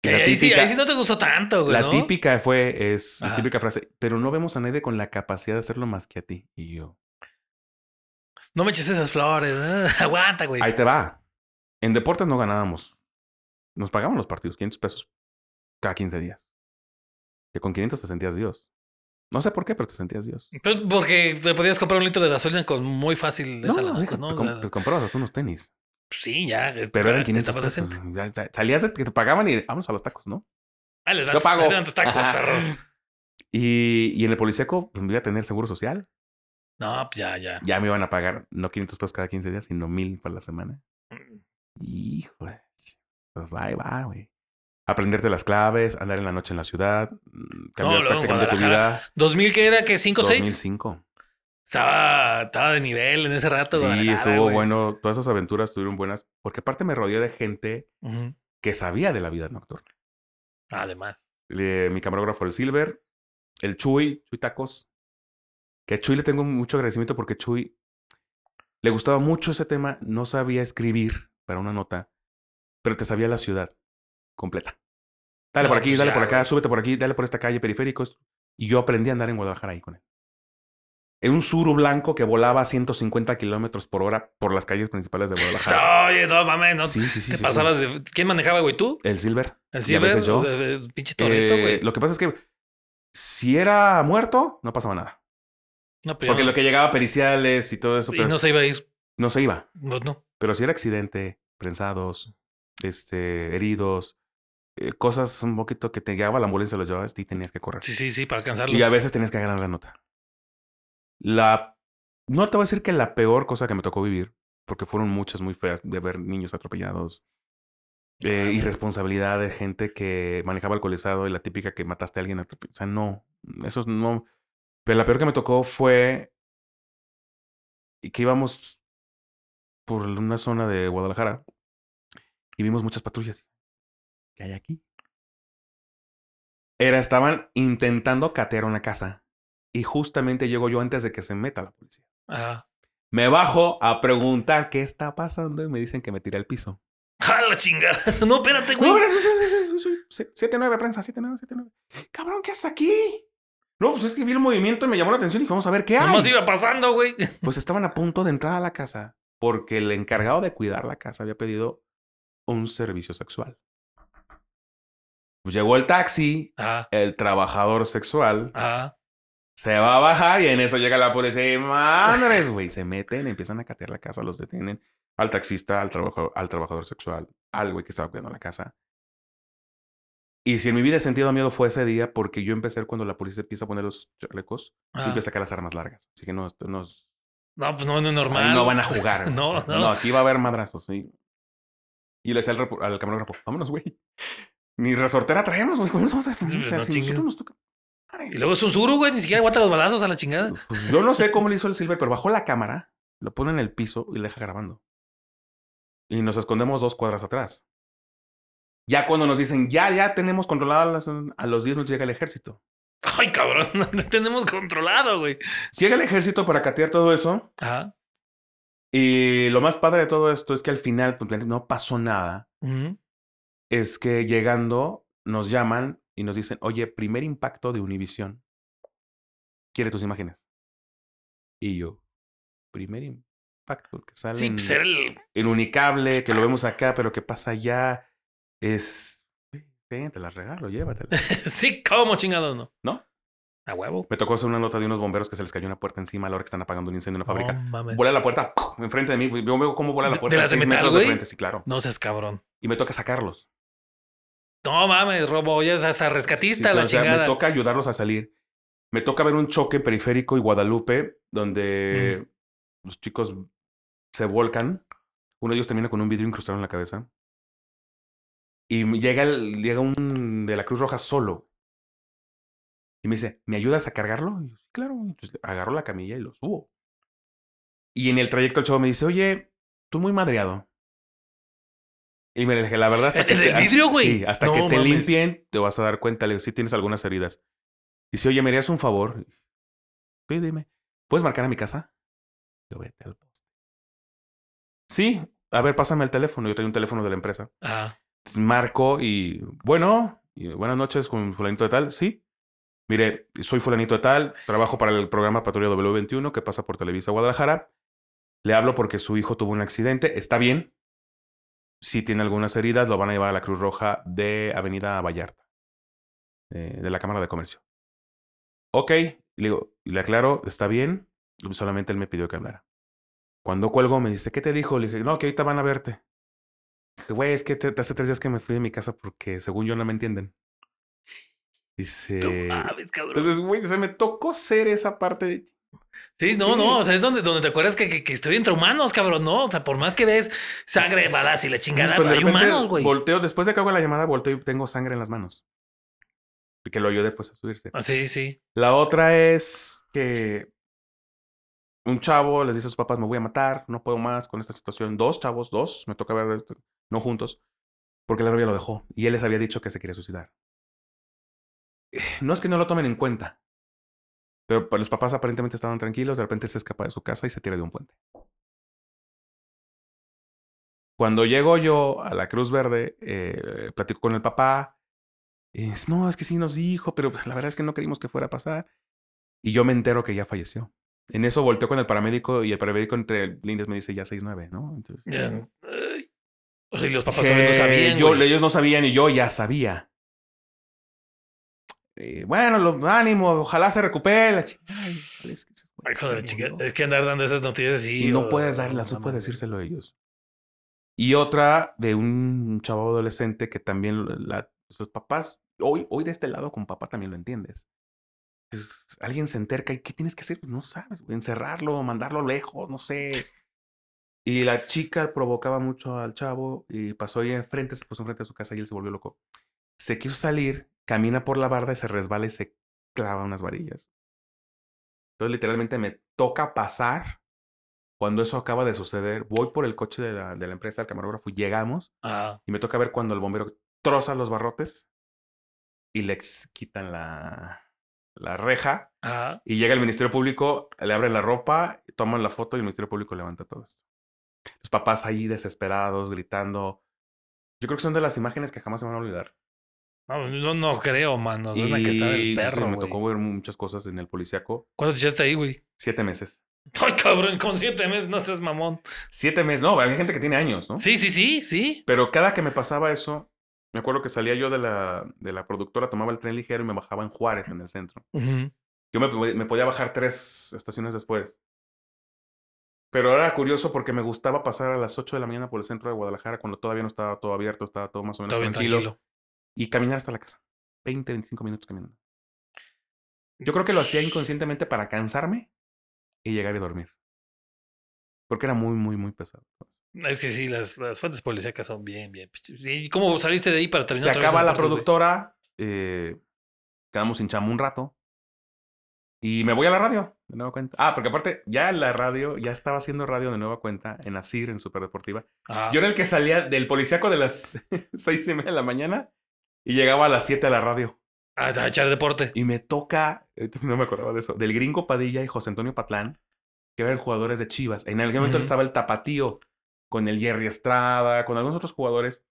La ahí, sí, típica- ahí sí no te gustó tanto, güey. La ¿no? típica fue, es la típica frase, pero no vemos a nadie con la capacidad de hacerlo más que a ti. Y yo, No me eches esas flores. ¿eh? Aguanta, güey. ahí te va. En deportes no ganábamos. Nos pagaban los partidos, 500 pesos cada 15 días. Que con 500 te sentías Dios. No sé por qué, pero te sentías Dios. Pues Porque te podías comprar un litro de gasolina con muy fácil esa No, deja, ¿no? te, comprabas hasta unos tenis. sí, ya. eh, Pero eran 500 estaba pesos. decente. Ya- ya- salías de que te pagaban y vamos a los tacos, ¿no? Ah, les dan, Yo tus- pago. les dan tus tacos, perro. Y, y en el policíaco, pues me iba a tener seguro social. No, pues ya, ya. Ya me iban a pagar no 500 pesos cada 15 días, sino 1000 para la semana. Híjole. Pues va y va, güey. Aprenderte las claves, andar en la noche en la ciudad, mm, cambiar luego en prácticamente tu vida. 2000 que era que 5 o 6 2005. estaba, estaba de nivel en ese rato. Sí, estuvo bueno. Todas esas aventuras estuvieron buenas. Porque aparte me rodeé de gente que sabía de la vida nocturna. Además. Le- mi camarógrafo, el Silver, el Chuy, Chuy Tacos. Que a Chuy le tengo mucho agradecimiento porque Chuy le gustaba mucho ese tema. No sabía escribir para una nota, pero te sabía la ciudad completa. Dale por aquí, pues dale por acá, súbete por aquí, dale por esta calle, periféricos. Y yo aprendí a andar en Guadalajara ahí con él. En un suru blanco que volaba a 150 kilómetros por hora por las calles principales de Guadalajara. Oye, no mames, no. Sí, sí, sí. te sí, sí. pasabas de. ¿Quién manejaba, güey? ¿Tú? El Silver. El Y a Silver. veces yo. O sea, el pinche torito, Eh, güey. lo que pasa es que si era muerto, no pasaba nada. No, pero ya Porque no- lo que llegaba periciales y todo eso, Y no se iba a ir. no se iba. Pues no. Pero si era accidente, prensados, este, heridos, eh, cosas un poquito que te llegaba la ambulancia, los llevabas y tenías que correr. Sí, sí, sí, para alcanzarlo. y a veces tenías que ganar la nota. La. No te voy a decir que la peor cosa que me tocó vivir, porque fueron muchas muy feas de ver niños atropellados. eh, irresponsabilidad de gente que manejaba alcoholizado y la típica que mataste a alguien. atrope- O sea, no. Eso no. Pero la peor que me tocó fue que íbamos por una zona de Guadalajara y vimos muchas patrullas. ¿Qué hay aquí? Era, estaban intentando catear una casa y justamente llego yo antes de que se meta la policía. Ajá. Me bajo a preguntar qué está pasando y me dicen que me tiré al piso. ¡Ja, la chingada! No, espérate, güey. No, era- soy- soy- soy- 7-9, prensa, 7-9, 7-9. Cabrón, ¿qué haces aquí? No, pues es que vi el movimiento y me llamó la atención y dije, vamos a ver qué hay. Nomás iba pasando, güey. Pues estaban a punto de entrar a la casa porque el encargado de cuidar la casa había pedido un servicio sexual. Pues llegó el taxi, Ajá, el trabajador sexual ajá. se va a bajar y en eso llega la policía y madres, güey, se meten, empiezan a catear la casa, los detienen al taxista, al, trabajador, al trabajador sexual, al güey que estaba cuidando la casa. Y si en mi vida he sentido miedo fue ese día porque yo empecé cuando la policía empieza a poner los chalecos y empieza a sacar las armas largas. Así que no, esto no es- No, pues no, no es normal. Ahí no van a jugar. No, no. No, aquí va a haber madrazos. sí. Y le decía al, al camarógrafo, vámonos, güey. Ni resortera traemos, güey. ¿Cómo nos vamos a pues, o sea, no si nosotros nos toca- Y luego es un suru, güey. Ni siquiera aguanta los balazos a la chingada. Pues yo no sé cómo le hizo el Silver, pero bajó la cámara, lo pone en el piso y le deja grabando. Y nos escondemos dos cuadras atrás. Ya cuando nos dicen, ya, ya tenemos controlado a, los 10 minutos llega el ejército. Ay, cabrón. No tenemos controlado, güey. Llega el ejército para catear todo eso. Ajá. Y lo más padre de todo esto es que al final pues, no pasó nada. Ujú. Es que llegando nos llaman y nos dicen, oye, primer impacto de Univisión. Quiere tus imágenes. Y yo, primer impacto que sale Sí, en, pues el. en Unicable, que lo vemos acá, pero que pasa allá, es... "Ven, te las regalo, llévatelas. Sí, ¿cómo chingado no? ¿No? A huevo. Me tocó hacer una nota de unos bomberos que se les cayó una puerta encima a la hora que están apagando un incendio en una fábrica. No. Vuela la puerta ¡pum! enfrente de mí. Yo veo cómo vuela la ¿De- puerta. de las de metal, metros de güey? frente, sí, claro. No seas cabrón. Y me toca sacarlos. No mames, Robo. Ya es hasta rescatista Sí, la o sea, chingada. Me toca ayudarlos a salir. Me toca ver un choque en periférico y Guadalupe, donde los chicos se volcan. Uno de ellos termina con un vidrio incrustado en la cabeza. Y llega, el- llega un de la Cruz Roja solo. Y me dice, ¿me ayudas a cargarlo? Y yo, sí, claro. Entonces agarro la camilla y lo subo. Y en el trayecto el chavo me dice, oye, tú muy madreado. Y me dije, la verdad, hasta ¿El- que el te- del vidrio, güey? Sí, hasta No que te mames. limpien, te vas a dar cuenta. Le digo, sí tienes algunas heridas. Dice, oye, ¿me harías un favor? Sí, dime. ¿Puedes marcar a mi casa? Yo vete al poste. Sí, a ver, pásame el teléfono. Yo tengo un teléfono de la empresa. Entonces, Marco y bueno, y buenas noches con fulanito de tal. Sí. Mire, soy fulanito de tal, trabajo para el programa Patrulla W21 que pasa por Televisa Guadalajara. Le hablo porque su hijo tuvo un accidente. Está bien. Si tiene algunas heridas, lo van a llevar a la Cruz Roja de Avenida Vallarta, eh, de la Cámara de Comercio. Ok, le digo, le aclaro, está bien. Solamente él me pidió que hablara. Cuando cuelgo, me dice, ¿qué te dijo? Le dije, no, que ahorita van a verte. Dije, güey, es que te- hace tres días que me fui de mi casa porque según yo no me entienden. Dice. Mames. Entonces, güey, o sea, me tocó ser esa parte de. Sí, no, no, o sea, es donde, donde te acuerdas que, que, que estoy entre humanos, cabrón, no, o sea, por más que ves sangre, balas y la chingada, Pues, hay humanos, güey. volteo, después de que hago la llamada, volteo y tengo sangre en las manos. Y que lo ayude pues a subirse. Ah, Sí, sí. La otra es que un chavo les dice a sus papás, me voy a matar, no puedo más con esta situación. Dos chavos, dos, me toca ver, esto, no juntos, porque la novia lo dejó y él les había dicho que se quería suicidar. No es que no lo tomen en cuenta, pero pues, los papás aparentemente estaban tranquilos, de repente él se escapa de su casa y se tira de un puente. Cuando llego yo a la Cruz Verde, eh, platico con el papá. Y dice, no, es que sí nos dijo, pero pues, la verdad es que no creímos que fuera a pasar. Y yo me entero que ya falleció. En eso volteo con el paramédico y el paramédico entre líneas me dice ya 6-9, ¿no? Entonces, Ya. O sea, y los papás que también no sabían. yo, ellos no sabían y yo ya sabía. Eh, bueno, lo, ánimo, ojalá se recupere. la chi- Ay, es que se- Ay, se chica. Es que andar dando esas noticias así. Y no o- puedes darlas, no no puedes decírselo a ellos. Y otra de un chavo adolescente que también la- sus papás, hoy, hoy de este lado con papá también lo entiendes. Es- alguien se enterca y ¿qué tienes que hacer? No sabes, güey, encerrarlo, mandarlo lejos, no sé. Y la chica provocaba mucho al chavo y pasó ahí enfrente, se puso enfrente de su casa y él se volvió loco. Se quiso salir, camina por la barda y se resbala y se clava unas varillas. Entonces literalmente me toca pasar cuando eso acaba de suceder. Voy por el coche de la, de la empresa, el camarógrafo, y llegamos Ah, y me toca ver cuando el bombero troza los barrotes y le quitan la, la reja ah. y llega el Ministerio Público, le abren la ropa, toman la foto y el Ministerio Público levanta todo esto. Los papás ahí desesperados, gritando. Yo creo que son de las imágenes que jamás se van a olvidar. No, no, creo, mano. Y Una que está del perro, me tocó ver muchas cosas en el policiaco. ¿Cuánto te echaste ahí, güey? Siete meses. Ay, cabrón, con siete meses no seas mamón. Siete meses. No, hay gente que tiene años, ¿no? Sí, sí, sí, sí. Pero cada que me pasaba eso, me acuerdo que salía yo de la, de la productora, tomaba el tren ligero y me bajaba en Juárez, en el centro. Yo me, me podía bajar tres estaciones después. Pero era curioso porque me gustaba pasar a las 8 de la mañana por el centro de Guadalajara cuando todavía no estaba todo abierto, estaba todo más o menos tranquilo. Y caminar hasta la casa. 20, 25 minutos caminando. Yo creo que lo hacía inconscientemente para cansarme y llegar y dormir. Porque era muy, muy, muy pesado. Es que sí, las, las fuentes policíacas son bien, bien. ¿Y cómo saliste de ahí para terminar? Se otra acaba la productora, eh, quedamos sin chamba un rato. Y me voy a la radio, de nueva cuenta. Ah, porque aparte, ya en la radio, ya estaba haciendo radio de nueva cuenta en Asir, en Superdeportiva. Ah, Yo era el que salía del policíaco de las seis y media de la mañana y llegaba a las siete a la radio. a, a echar deporte. Y me toca, eh, no me acordaba de eso, del gringo Padilla y José Antonio Patlán, que eran jugadores de Chivas. En aquel momento Ujú. estaba el Tapatío con el Jerry Estrada, con algunos otros jugadores.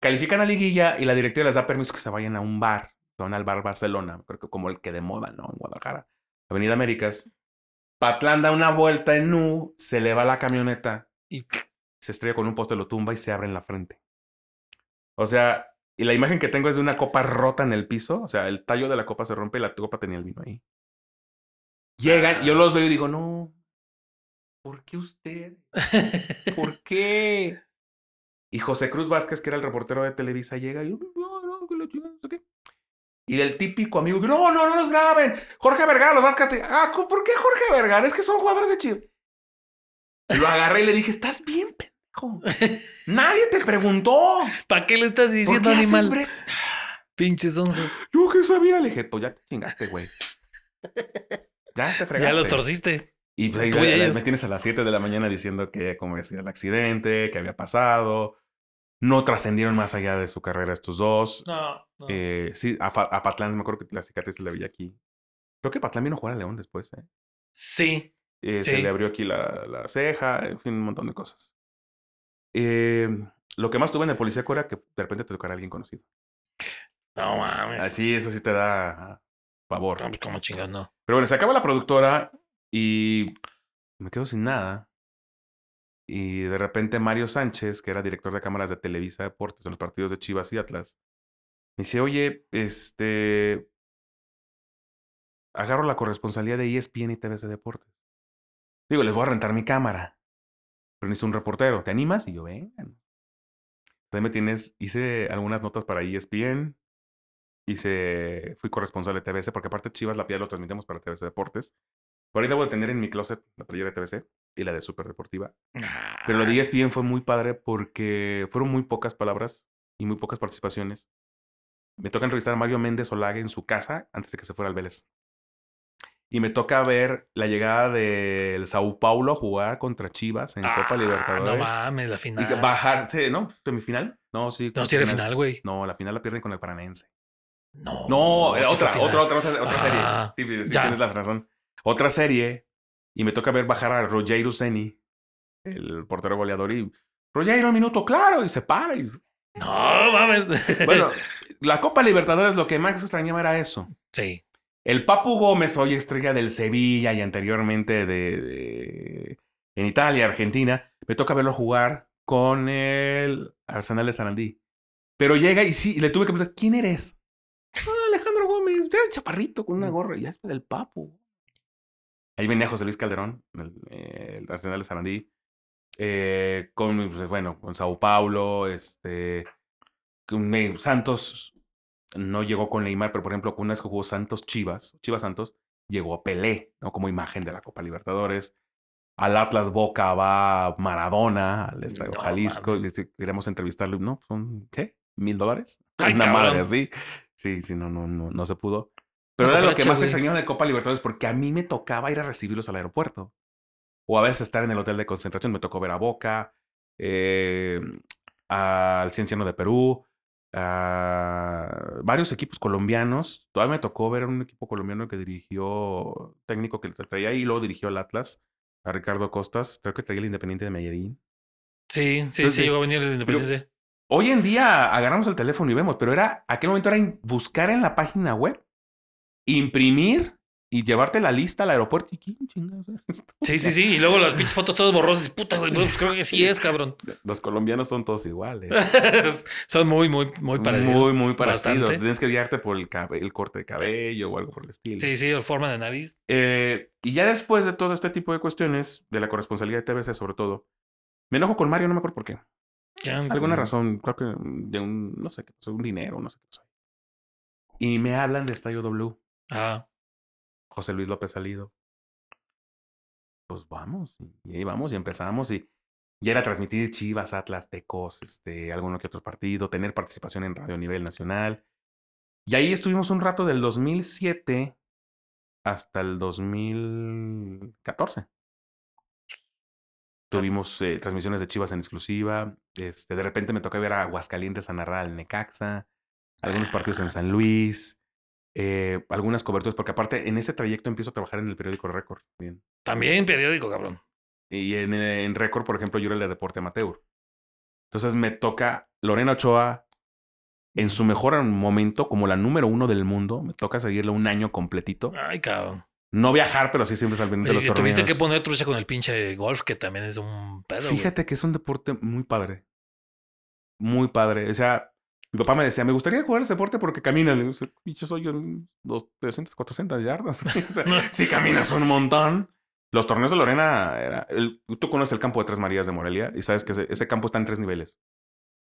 Califican a liguilla y la directiva les da permiso que se vayan a un bar. Van al bar Barcelona, creo que como el que de moda, ¿no? En Guadalajara. Avenida Américas. Patlán da una vuelta en U, se le va la camioneta Y se estrella con un poste, lo tumba y se abre en la frente. O sea, y la imagen que tengo es de una copa rota en el piso. O sea, el tallo de la copa se rompe y la copa tenía el vino ahí. Llegan, yo los veo y digo, no, ¿por qué usted? ¿Por qué? Y José Cruz Vázquez, que era el reportero de Televisa, llega y yo, no, no, que sé qué. Y el típico amigo, no, no, no los graben. Jorge Vergara los vas a castigar. Ah, ¿por qué Jorge Vergara? Es que son jugadores de Chivas. Lo agarré y le dije, estás bien, pendejo. Nadie te preguntó. ¿Para qué le estás ¿Por diciendo qué haces animal? bre- Pinche sonso. Yo que sabía, le dije, pues ya te chingaste, güey. Ya te fregaste. Ya los torciste. Y pues ahí me tienes a las 7 de la mañana diciendo que cómo había sido el accidente, que había pasado. No trascendieron más allá de su carrera estos dos. No, no. Eh, sí, a, a Patlán, me acuerdo que la cicatriz se le veía aquí. Creo que Patlán vino a jugar a León después, ¿eh? sí. Eh, Se le abrió aquí la, la ceja, en fin, un montón de cosas. Eh, lo que más tuve en el policíaco era que de repente te tocara alguien conocido. No mames. Así, eso sí te da pavor. No, pues, ¿Cómo chingados no? Pero bueno, se acaba la productora y me quedo sin nada. Y de repente Mario Sánchez, que era director de cámaras de Televisa Deportes en los partidos de Chivas y Atlas, me dice, oye, este, agarro la corresponsalía de ESPN y TVC Deportes. Digo, les voy a rentar mi cámara. Pero necesito un reportero. ¿Te animas? Y yo, vengan. Entonces me tienes, hice algunas notas para ESPN. Hice, fui corresponsal de TVC, porque aparte Chivas la piel lo transmitimos para TVC Deportes. Por ahí debo de tener en mi closet la playera de TVC y la de Super Deportiva. Pero lo de E ESPN fue muy padre porque fueron muy pocas palabras y muy pocas participaciones. Me toca entrevistar a Mario Méndez Olague en su casa antes de que se fuera al Vélez. Y me toca ver la llegada del Sao Paulo a jugar contra Chivas en Copa Ah, Libertadores. No mames, la y final. que bajarse, ¿no? ¿Semifinal? No, sí. No, si era final, güey. No, la final la pierden con el Paranense. No. No, sí otra, otra, otra, otra, otra Ah, serie. Sí, sí, ya. tienes la razón. Otra serie. Y me toca ver bajar a Rogero Ceni, el portero goleador. Y Rogero, un minuto, claro. Y se para. Y... No mames. Bueno, la Copa Libertadores lo que más extrañaba era eso. sí. El Papu Gómez, hoy estrella del Sevilla y anteriormente de, de- en Italia, Argentina, me toca verlo jugar con el Arsenal de Sarandí. Pero llega y sí, y le tuve que preguntar, ¿quién eres? "Ah, Alejandro Gómez, era el chaparrito con una gorra, y ya después del Papu. Ahí venía José Luis Calderón, el, el Arsenal de Sarandí, eh, con, pues, bueno, con Sao Paulo, este, con, eh, Santos no llegó con Neymar, pero por ejemplo, una vez que jugó Santos Chivas, Chivas Santos, llegó a Pelé, ¿no? Como imagen de la Copa Libertadores. Al Atlas Boca va Maradona, al Estadio No Jalisco. y Queremos entrevistarlo, ¿no? ¿Son qué? ¿Mil dólares? Una cabrón. madre así. Sí, sí, no, no, no, no se pudo. Pero No, era lo que más extrañaba de Copa Libertadores porque a mí me tocaba ir a recibirlos al aeropuerto. O a veces estar en el hotel de concentración. Me tocó ver a Boca, eh, al Cienciano de Perú, a varios equipos colombianos. Todavía me tocó ver a un equipo colombiano que dirigió, técnico que traía y luego dirigió el Atlas, a Ricardo Costas. Creo que traía el Independiente de Medellín. Sí, sí, Entonces, sí, llegó a venir el Independiente. Hoy en día agarramos el teléfono y vemos, pero era, aquel momento era buscar en la página web, imprimir y llevarte la lista al aeropuerto. ¿Y quién chingados es esto? Sí, sí, sí. Y luego las pinches fotos todas borrosas. Puta, güey. Pues creo que sí es, cabrón. Los colombianos son todos iguales. Son muy, muy, muy parecidos. Muy, muy parecidos. Bastante. Tienes que guiarte por el, corte de cabello o algo por el estilo. Sí, sí, forma de nariz. Eh, y ya después de todo este tipo de cuestiones, de la corresponsabilidad de TBC sobre todo, me enojo con Mario, no me acuerdo por qué. Ya, Alguna razón, creo que de un, no sé qué un dinero, no sé qué. Y me hablan de Estadio W. Ah, José Luis López Salido. Pues vamos, y ahí vamos, y empezamos, y ya era transmitir Chivas, Atlas, Tecos, este, alguno que otro partido, tener participación en radio a nivel nacional. Y ahí estuvimos un rato del 2007 hasta el 2014. Tuvimos eh, transmisiones de Chivas en exclusiva. Este, de repente me tocó ver a Aguascalientes a narrar al Necaxa, algunos partidos en San Luis, eh, algunas coberturas, porque aparte en ese trayecto empiezo a trabajar en el periódico Récord. Bien. también periódico, cabrón. Y en, eh, en Récord, por ejemplo, yo era el de Deporte Amateur. Entonces me toca Lorena Ochoa en su mejor momento, como la número uno del mundo. Me toca seguirle un año completito. Ay, cabrón. No viajar, pero sí siempre salviendo de Y los torneos. tuviste que poner trucha con el pinche golf, que también es un pedo. güey. Fíjate que es un deporte muy padre. Muy padre. O sea, mi papá me decía, me gustaría jugar ese deporte porque camina. Le digo, yo soy dos, 300, 400 yardas. o sea, si caminas un montón. Los torneos de Lorena, era el- tú conoces el campo de Tres Marías de Morelia y sabes que ese, ese campo está en tres niveles.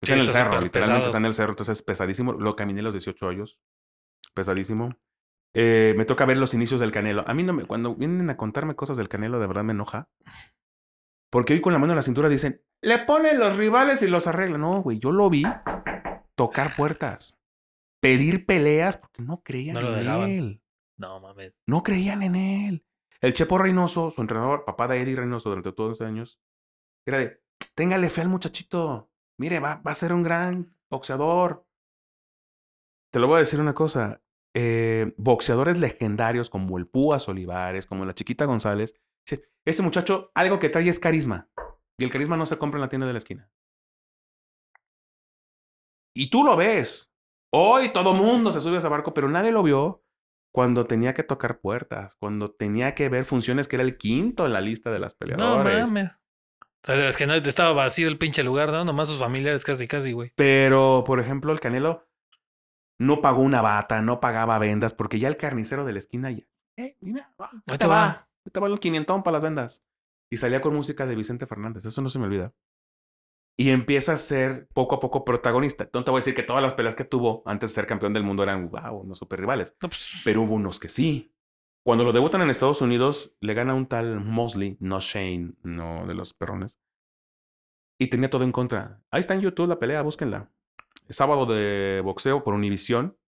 Sí, Está en el está cerro, literalmente pesado. está en el cerro, entonces es pesadísimo. Lo caminé a los 18 hoyos. Pesadísimo. Eh, me toca ver los inicios del Canelo. A mí no me, cuando vienen a contarme cosas del Canelo, de verdad me enoja. Porque hoy con la mano en la cintura dicen, le ponen los rivales y los arreglan. No, güey, yo lo vi tocar puertas, pedir peleas porque no creían No en dejaban. él. No mames. No creían en él. El Chepo Reynoso, su entrenador, papá de Eddie Reynoso durante todos estos años, era de, téngale fe al muchachito. Mire, va, va a ser un gran boxeador. Te lo voy a decir una cosa. eh, boxeadores legendarios como el Púas Olivares, como la Chiquita González, ese muchacho algo que trae es carisma. Y el carisma no se compra en la tienda de la esquina. Y tú lo ves. Hoy todo mundo se sube a ese barco, pero nadie lo vio cuando tenía que tocar puertas, cuando tenía que ver funciones que era el quinto en la lista de las No peleadores. mames. O sea, es que no estaba vacío el pinche lugar, ¿no? Nomás sus familiares casi, casi, güey. Pero, por ejemplo, el Canelo no pagó una bata, no pagaba vendas, porque ya el carnicero de la esquina ya, eh, mira, va, ahí te va. ahí te va el quinientón para las vendas. Y salía con música de Vicente Fernández, eso no se me olvida. Y empieza a ser poco a poco protagonista. No te voy a decir que todas las peleas que tuvo antes de ser campeón del mundo eran, wow, unos super rivales. No, pues, Pero hubo unos que sí. Cuando lo debutan en Estados Unidos, le gana un tal Mosley, no Shane, no de los perrones. Y tenía todo en contra. Ahí está en YouTube la pelea, búsquenla. Sábado de boxeo por Univisión.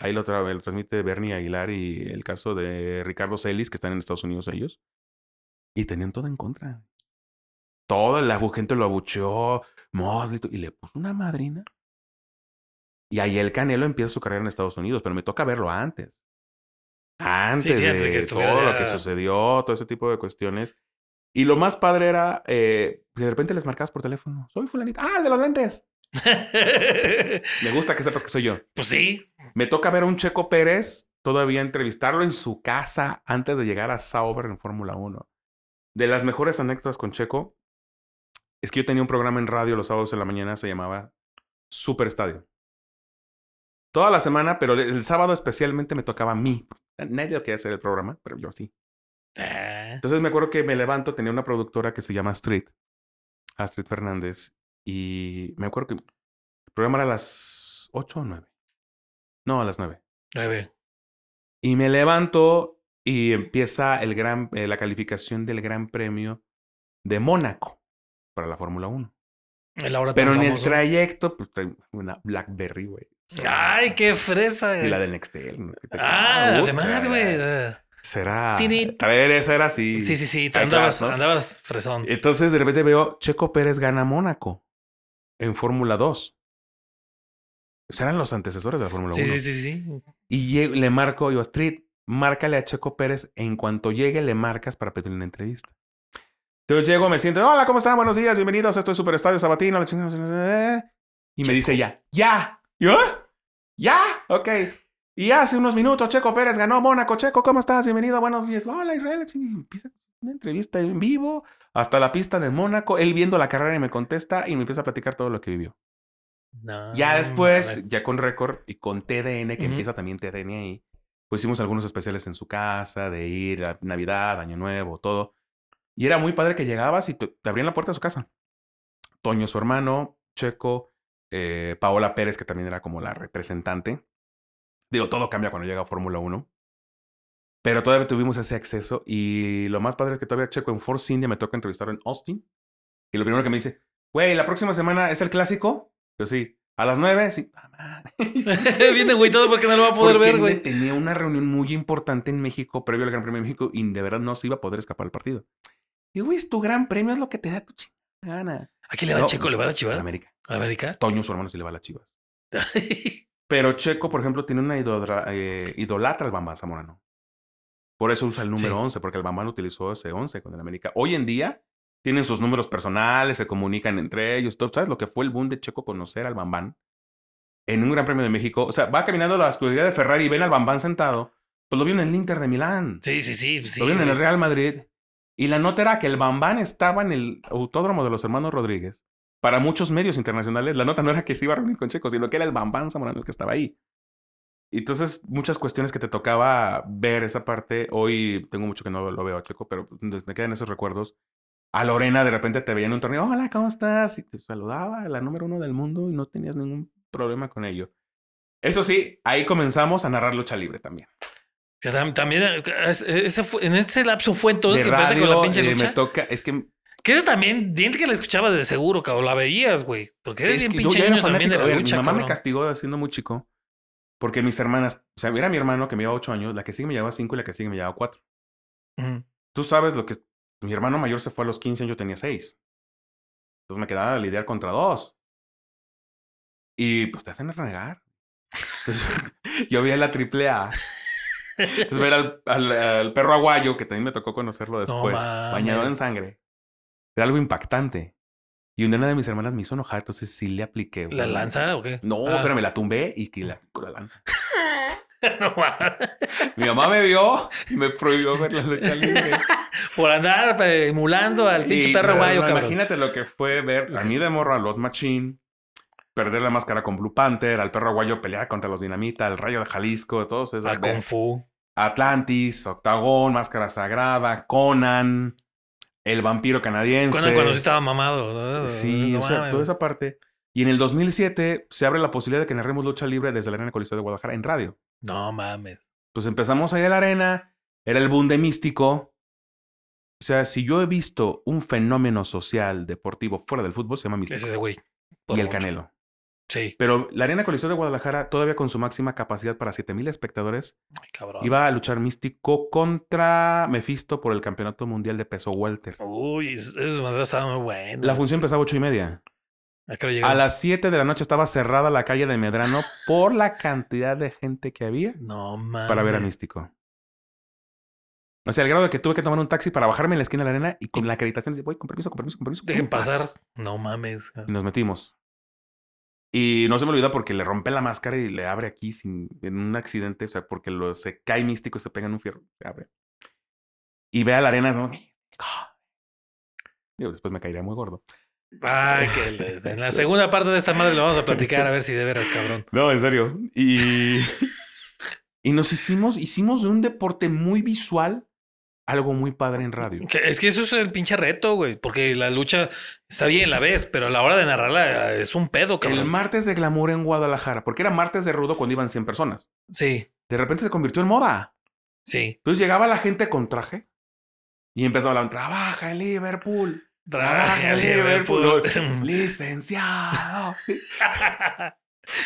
Ahí lo, tra- lo transmite Bernie Aguilar y el caso de Ricardo Celis, que están en Estados Unidos ellos. Y tenían todo en contra. Toda la gente lo abucheó, Mosley, y le puso una madrina. Y ahí el Canelo empieza su carrera en Estados Unidos, pero me toca verlo antes. Antes, sí, de, antes que todo lo que sucedió, todo ese tipo de cuestiones. Y lo más padre era eh, que de repente les marcabas por teléfono. Soy fulanita. Ah, el de los lentes. Me gusta que sepas que soy yo. pues sí. Me toca ver a un Checo Pérez todavía entrevistarlo en su casa antes de llegar a Sauber en Fórmula 1. De las mejores anécdotas con Checo es que yo tenía un programa en radio los sábados en la mañana, se llamaba Super Estadio. Toda la semana, pero el sábado especialmente me tocaba a mí. Nadie quería hacer el programa, pero yo sí. Ah, Entonces me acuerdo que me levanto, tenía una productora que se llama Street, Astrid Fernández, y me acuerdo que el programa era a las 8 o 9. No, a las 9. nueve. Y me levanto y empieza el gran, eh, la calificación del Gran Premio de Mónaco para la Fórmula 1. El ahora Pero en el trayecto, pues trae una Blackberry, güey. Ay, qué fresa, Y güey. la de Nextel. ¿no? Ah, Puta, además, güey. ah. Será. Traer esa era así. Sí, sí, sí. Te andabas, class, ¿no? andabas fresón. Entonces de repente veo Checo Pérez gana Mónaco en Fórmula 2. Serán los antecesores de la Fórmula Sí, 1. sí, sí, sí. Y le marco, yo, Street, márcale a Checo Pérez. En cuanto llegue, le marcas para pedirle una entrevista. Entonces llego, me siento, hola, ¿cómo están? Buenos días, bienvenidos. Esto es Super Estadio Sabatino. chingada, Y me dice ya, ya. ¿Yo? Ya, ok. Y hace unos minutos Checo Pérez ganó Mónaco. Checo, ¿cómo estás? Bienvenido, buenos días. Hola Israel. Y empieza una entrevista en vivo hasta la pista de Mónaco. Él viendo la carrera y me contesta y me empieza a platicar todo lo que vivió. No, Ya después, ya con récord y con TDN, que empieza también TDN ahí, pues hicimos algunos especiales en su casa, de ir a Navidad, Año Nuevo, todo. Y era muy padre que llegabas y te, te abrían la puerta de su casa. Toño, su hermano, Checo, eh, Paola Pérez, que también era como la representante. Digo, todo cambia cuando llega a Fórmula 1. Pero todavía tuvimos ese acceso y lo más padre es que todavía Checo en Force India me toca entrevistar en Austin. Y lo primero que me dice, güey, la próxima semana es el clásico. Yo sí, a las nueve, sí. Ah. Viene güey todo porque no lo va a poder Porque ver, güey. tenía una reunión muy importante en México previo al Gran Premio de México y de verdad no se iba a poder escapar al partido. Y güey, es tu gran premio, es lo que te da tu chingada gana. ¿A quién le va No, Checo? ¿Le va a la A chivas? la América. ¿A la América? Toño, su hermano, sí le va a las chivas. Pero Checo, por ejemplo, tiene una eh, idolatra al Bambán Zamorano. Por eso usa el número Sí. 11, porque el Bambán utilizó ese 11 con el América. Hoy en día tienen sus números personales, se comunican entre ellos. todo. ¿Sabes lo que fue el boom de Checo conocer al Bambán? En un Gran Premio de México. O sea, va caminando a la escudería de Ferrari y ven al Bambán sentado. Pues lo vio en el Inter de Milán. Sí, sí, sí. sí lo vieron en el. Real Madrid. Y la nota era que el Bambán estaba en el autódromo de los hermanos Rodríguez. Para muchos medios internacionales, la nota no era que se iba a reunir con Checo, sino que era el Bambán Zamorano el que estaba ahí. Entonces, muchas cuestiones que te tocaba ver esa parte. Hoy tengo mucho que no lo veo a Checo, pero pues, me quedan esos recuerdos. A Lorena de repente te veía en un torneo, hola, ¿cómo estás? Y te saludaba, la número uno del mundo y no tenías ningún problema con ello. Eso sí, ahí comenzamos a narrar lucha libre también. Que También, eh, es- ese fue- en ese lapso fue entonces de que empezaste con la radio pinche eh, lucha. me toca, es que Que eso también, bien que la escuchabas de seguro, cabrón. La veías, güey. Porque eres Es bien pinche niño también de la lucha, mi mamá me castigó siendo muy chico porque mis hermanas, o sea, era mi hermano que me llevaba ocho años, la que sigue me llevaba cinco y la que sigue me llevaba cuatro. Tú sabes lo que mi hermano mayor se fue a los 15 años, yo tenía seis. Entonces me quedaba a lidiar contra dos. Y pues te hacen renegar. Entonces, yo vi a la triple A. Entonces ver al, al- al perro aguayo, que también me tocó conocerlo después, bañado en sangre. Era algo impactante. Y una de mis hermanas me hizo enojar, entonces sí le apliqué. ¿La lanza o qué? No, Ah. pero me la tumbé y que la, con la lanza. no mames. Mi mamá me vio y me prohibió ver la lucha libre. Por andar eh, emulando al pinche perro guayo, no, cabrón. Imagínate lo que fue ver a mí de morro a Lot Machine, perder la máscara con Blue Panther, al perro aguayo pelear contra los Dinamita, al Rayo de Jalisco, todos esos. Al Kung Fu. Atlantis, Octagón, Máscara Sagrada, Conan, el vampiro canadiense. Cuando, cuando sí estaba mamado. ¿no? Sí, No o sea, toda esa parte. Y en el 2007 se abre la posibilidad de que narremos lucha libre desde la Arena Coliseo de Guadalajara en radio. No mames. Pues empezamos ahí a la arena, era el boom de místico. O sea, si yo he visto un fenómeno social, deportivo fuera del fútbol, se llama Es místico. ese güey. Por Y el mucho. Canelo. Sí. Pero la Arena Coliseo de Guadalajara, todavía con su máxima capacidad para 7000 espectadores, Ay, cabrón. iba a luchar místico contra Mephisto por el campeonato mundial de peso welter. Uy, es- esos madres estaban muy buenos. La función empezaba a ocho y media. ¿A qué hora llegó? A las 7 de la noche estaba cerrada la calle de Medrano por la cantidad de gente que había No mames. para ver a Místico. O sea, al grado de que tuve que tomar un taxi para bajarme en la esquina de la arena y con la acreditación de, voy, con permiso, con permiso, con permiso. Dejen pasar. paz. No mames. Y nos metimos. Y no se me olvida porque le rompe la máscara y le abre aquí sin, en un accidente, o sea, porque lo, se cae místico y se pega en un fierro. Se abre. Y ve a la arena, ¿no? Digo, después me caería muy gordo. Ay, que le- en la segunda parte de esta madre lo vamos a platicar a ver si de veras, cabrón. No, en serio. Y, y nos hicimos, hicimos un deporte muy visual algo muy padre en radio. Es que eso es el pinche reto, güey. Porque la lucha está bien, la ves, pero a la hora de narrarla eh, es un pedo, El cabrón. martes de glamour en Guadalajara, porque era martes de rudo cuando iban 100 personas. Sí, De repente se convirtió en moda. sí. Entonces llegaba la gente con traje y empezaba a hablar, trabaja en Liverpool. Trabaja en Liverpool. Licenciado.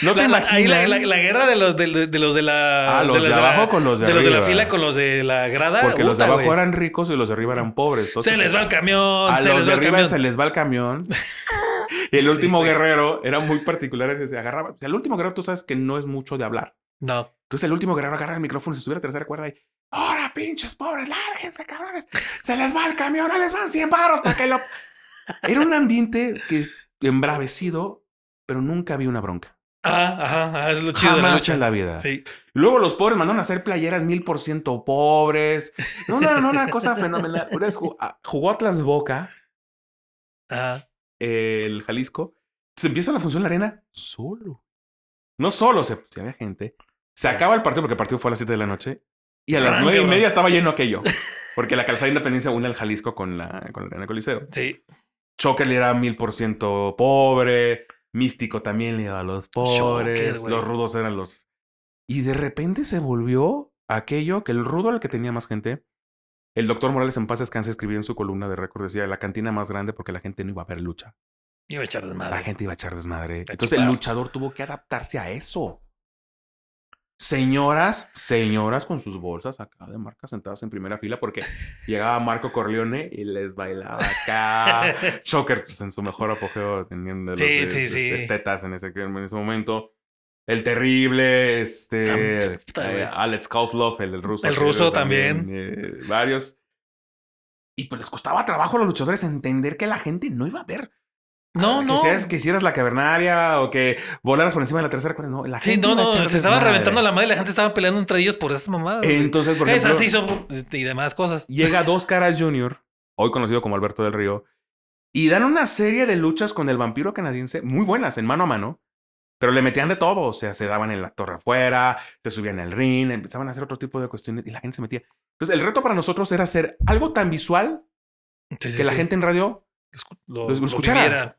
No te La- la- ahí la, imaginas. la- la guerra de los de, de- de los de la Ah, los los de abajo con los de de los de la arriba. fila con los de la grada. Porque los de abajo eran ricos y los de arriba eran pobres. Entonces, se les va el camión, A se los les de va el arriba camión. se les va el camión. y el último guerrero era muy particular. Se agarraba. el último guerrero, tú sabes que no es mucho de hablar. No. Entonces el último guerrero agarra el micrófono y se sube a la tercera cuerda y. ¡Ahora, pinches pobres! ¡Lárguense, cabrones! ¡Se les va el camión! ¡No les van 100 baros para que lo. Era un ambiente que embravecido pero nunca vi una bronca. Ajá, ajá, ajá, es lo chido de la Jamás lucha. en la vida. Sí. Luego los pobres mandaron a hacer playeras mil por ciento pobres. No, no, no, una cosa fenomenal. Una vez jugó, ah, jugó Atlas Boca, Ajá. el Jalisco. Se empieza la función en la arena solo. No solo, se, se había gente. Se acaba el partido porque el partido fue a las 7 de la noche. Y a las nueve y media estaba lleno aquello. Porque la calzada de Independencia une al Jalisco con la, con la Arena Coliseo. Sí. Choker le era mil por ciento pobre. Místico también le iba a los pobres. Los rudos eran los. Y de repente se volvió aquello que el rudo era el que tenía más gente. El doctor Morales en paz descanse escribió en su columna de récord, decía la cantina más grande porque la gente no iba a ver lucha. Iba a echar desmadre. La gente iba a echar desmadre. A Entonces el luchador tuvo que adaptarse a eso. Señoras, señoras con sus bolsas acá de marca sentadas en primera fila porque llegaba Marco Corleone y les bailaba acá. Shocker, pues en su mejor apogeo tenían de los Sí, es- sí, es- sí. estetas en ese, en ese momento. El terrible, este, Ah, eh. Alex Kozlov, el, el ruso. El ruso también. eh, varios. Y pues les costaba trabajo a los luchadores entender que la gente no iba a ver. No, que no. Seas, que hicieras la cavernaria o que volaras por encima de la tercera cuerda. No, la Sí, gente no, no. Se estaba desmadre. reventando la madre y la gente estaba peleando entre ellos por esas mamadas. Entonces, por ejemplo, Esas sí son este, y demás cosas. llega Dos Caras Jr., hoy conocido como Alberto del Río, y dan una serie de luchas con el vampiro canadiense muy buenas, en mano a mano. Pero le metían de todo, o sea, se daban en la torre afuera, se subían al ring, empezaban a hacer otro tipo de cuestiones y la gente se metía. Entonces, el reto para nosotros era hacer algo tan visual Sí, sí, que la sí. gente en radio lo, lo lo escuchara. viviera.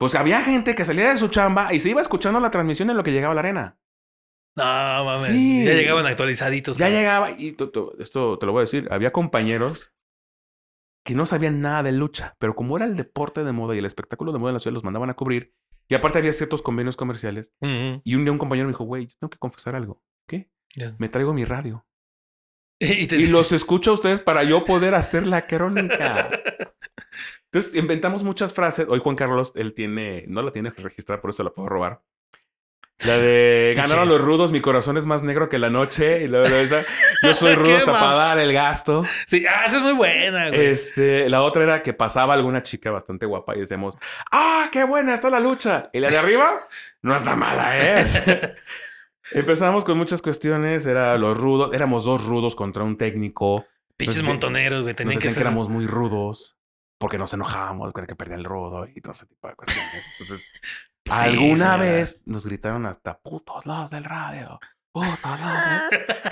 Pues había gente que salía de su chamba y se iba escuchando la transmisión en lo que llegaba a la arena. No, mames. Sí. Ya llegaban actualizaditos. Ya llegaba, y to- to- esto te lo voy a decir, había compañeros que no sabían nada de lucha, pero como era el deporte de moda y el espectáculo de moda en la ciudad, los mandaban a cubrir. Y aparte había ciertos convenios comerciales. Y un día un compañero me dijo, güey, yo tengo que confesar algo. ¿Qué? Me traigo mi radio. Y, te- Y los escucho a ustedes para yo poder hacer la crónica. Entonces inventamos muchas frases. Hoy Juan Carlos, él tiene, no la tiene registrada, por eso la puedo robar. La de ganaron Sí. los rudos, mi corazón es más negro que la noche. Y luego esa, yo soy rudo hasta para dar el gasto. Sí, ah, esa es muy buena, güey. Este, la otra era que pasaba alguna chica bastante guapa y decíamos, ¡ah, qué buena está la lucha! Y la de arriba, no está mala, ¿eh? Empezamos con muchas cuestiones, era los rudos, éramos dos rudos contra un técnico. Pinches montoneros, güey. Tenían que decían que ser. éramos muy rudos porque nos enojábamos, que perdía el rudo y todo ese tipo de cuestiones. Entonces, Pues alguna vez nos gritaron hasta putos los del radio. Putos del-".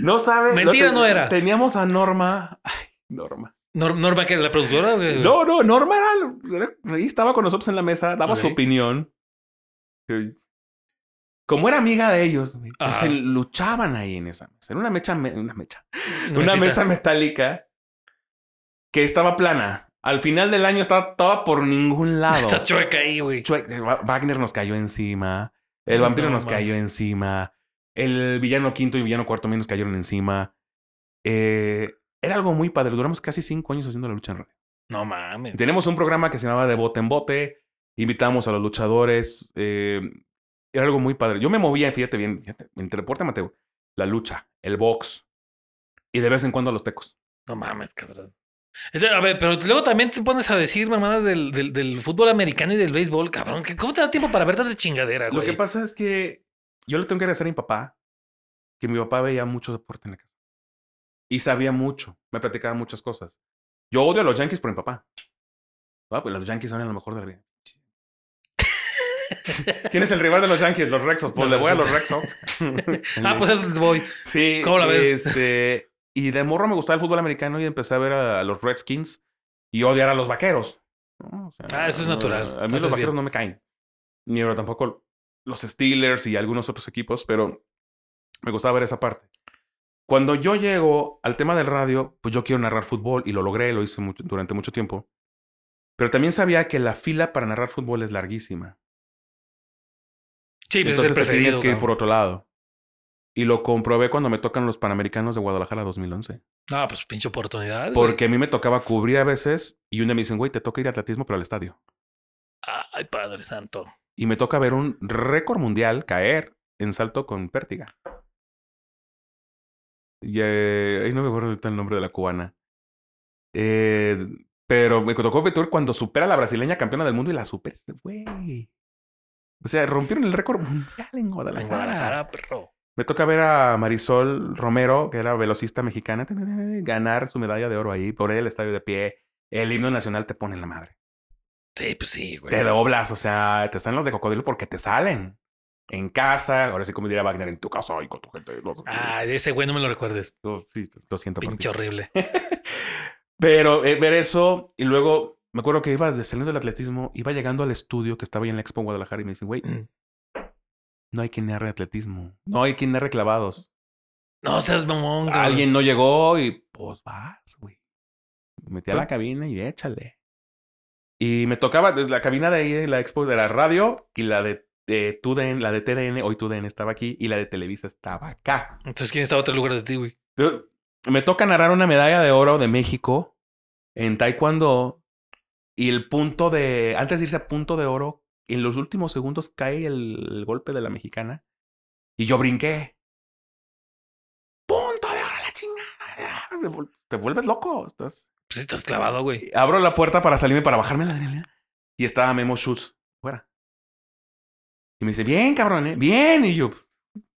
No sabe. Mentira no era. Teníamos a Norma. Ay, Norma. Nor- Norma, que era la productora. No, no, Norma era, era- ahí estaba con nosotros en la mesa, daba su Ok. opinión. Como era amiga de ellos, pues se luchaban ahí en esa mesa. Era una mecha, me- una mecha, una mesa metálica que estaba plana. Al final del año estaba toda por ningún lado. Está chueca ahí, güey. Eh, Wa- Wagner nos cayó encima. El No, vampiro no, nos cayó encima. El villano quinto y villano cuarto también nos cayeron encima. Eh, era algo muy padre. Duramos casi cinco años haciendo la lucha en radio. No mames. Y tenemos un programa que se llamaba De Bote en Bote. Invitamos a los luchadores. eh, era algo muy padre. Yo me movía, fíjate bien, fíjate, entre deporte Mateo, la lucha, el box y de vez en cuando los tecos. No mames, cabrón. A ver, pero luego también te pones a decir mamadas del, del, del fútbol americano y del béisbol, cabrón. que ¿Cómo te da tiempo para ver tanta chingadera, Lo güey? que pasa es que yo le tengo que agradecer a mi papá, que mi papá veía mucho deporte en la casa. Y sabía mucho, me platicaba muchas cosas. Yo odio a los Yankees por mi papá. Ah, pues los Yankees son lo mejor de la vida. ¿Quién es el rival de los Yankees? Los Red Sox. Pues le voy a los Red Sox. Ah, pues eso les voy. Sí. ¿Cómo la ves? Este, y de morro me gustaba el fútbol americano y empecé a ver a, a los Redskins y odiar a los vaqueros. ¿no? O sea, Ah, eso es no, natural. A mí Haces los vaqueros bien. no me caen. Ni ahora tampoco los Steelers y algunos otros equipos, pero me gustaba ver esa parte. Cuando yo llego al tema del radio, pues yo quiero narrar fútbol y lo logré, lo hice mucho- durante mucho tiempo. Pero también sabía que la fila para narrar fútbol es larguísima. Sí, pues Entonces es el te tienes que ir por otro lado. Y lo comprobé cuando me tocan los Panamericanos de Guadalajara 2011. No, pues pinche oportunidad. güey. Porque a mí me tocaba cubrir a veces y un día me dicen, güey, te toca ir a atletismo, pero al estadio. Ay, Padre Santo. Y me toca ver un récord mundial caer en salto con pértiga. Y eh, ahí no me acuerdo ahorita el nombre de la cubana. Eh, Pero me tocó ver cuando supera a la brasileña campeona del mundo y la supera. Güey. O sea, rompieron el récord mundial en Guadalajara. En Guadalajara, perro. Me toca ver a Marisol Romero, que era velocista mexicana, ganar su medalla de oro ahí, por el estadio de pie. El himno nacional te pone en la madre. Sí, pues sí, güey. Te doblas, o sea, te salen los de cocodrilo porque te salen. En casa, ahora sí como diría Wagner, en tu casa y con tu gente. Ah, ese güey no me lo recuerdes. sí, lo siento. Pinche horrible. Pero eh, ver eso y luego me acuerdo que iba saliendo del atletismo, iba llegando al estudio que estaba ahí en la Expo Guadalajara y me dicen, güey, mm. No hay quien narre atletismo, no hay quien narre clavados. No seas mamón, güey. Alguien no llegó y pues vas, güey. Me metí a la cabina y échale. Y me tocaba desde la cabina de ahí, en la expo de la radio y la de, de TUDN, la de TDN, hoy TUDN estaba aquí y la de Televisa estaba acá. Entonces, ¿quién estaba a otro lugar de ti, güey? Me toca narrar una medalla de oro de México en Taekwondo y el punto de, antes de irse a punto de oro, en los últimos segundos cae el, golpe de la mexicana y yo brinqué. Punto de oro, la chingada. Te vuelves loco. Estás pues estás clavado, güey. Abro la puerta para salirme, para bajarme la adrenalina. Y estaba Memo Schutz fuera. Y me dice, bien, cabrón, ¿eh? Bien. Y yo,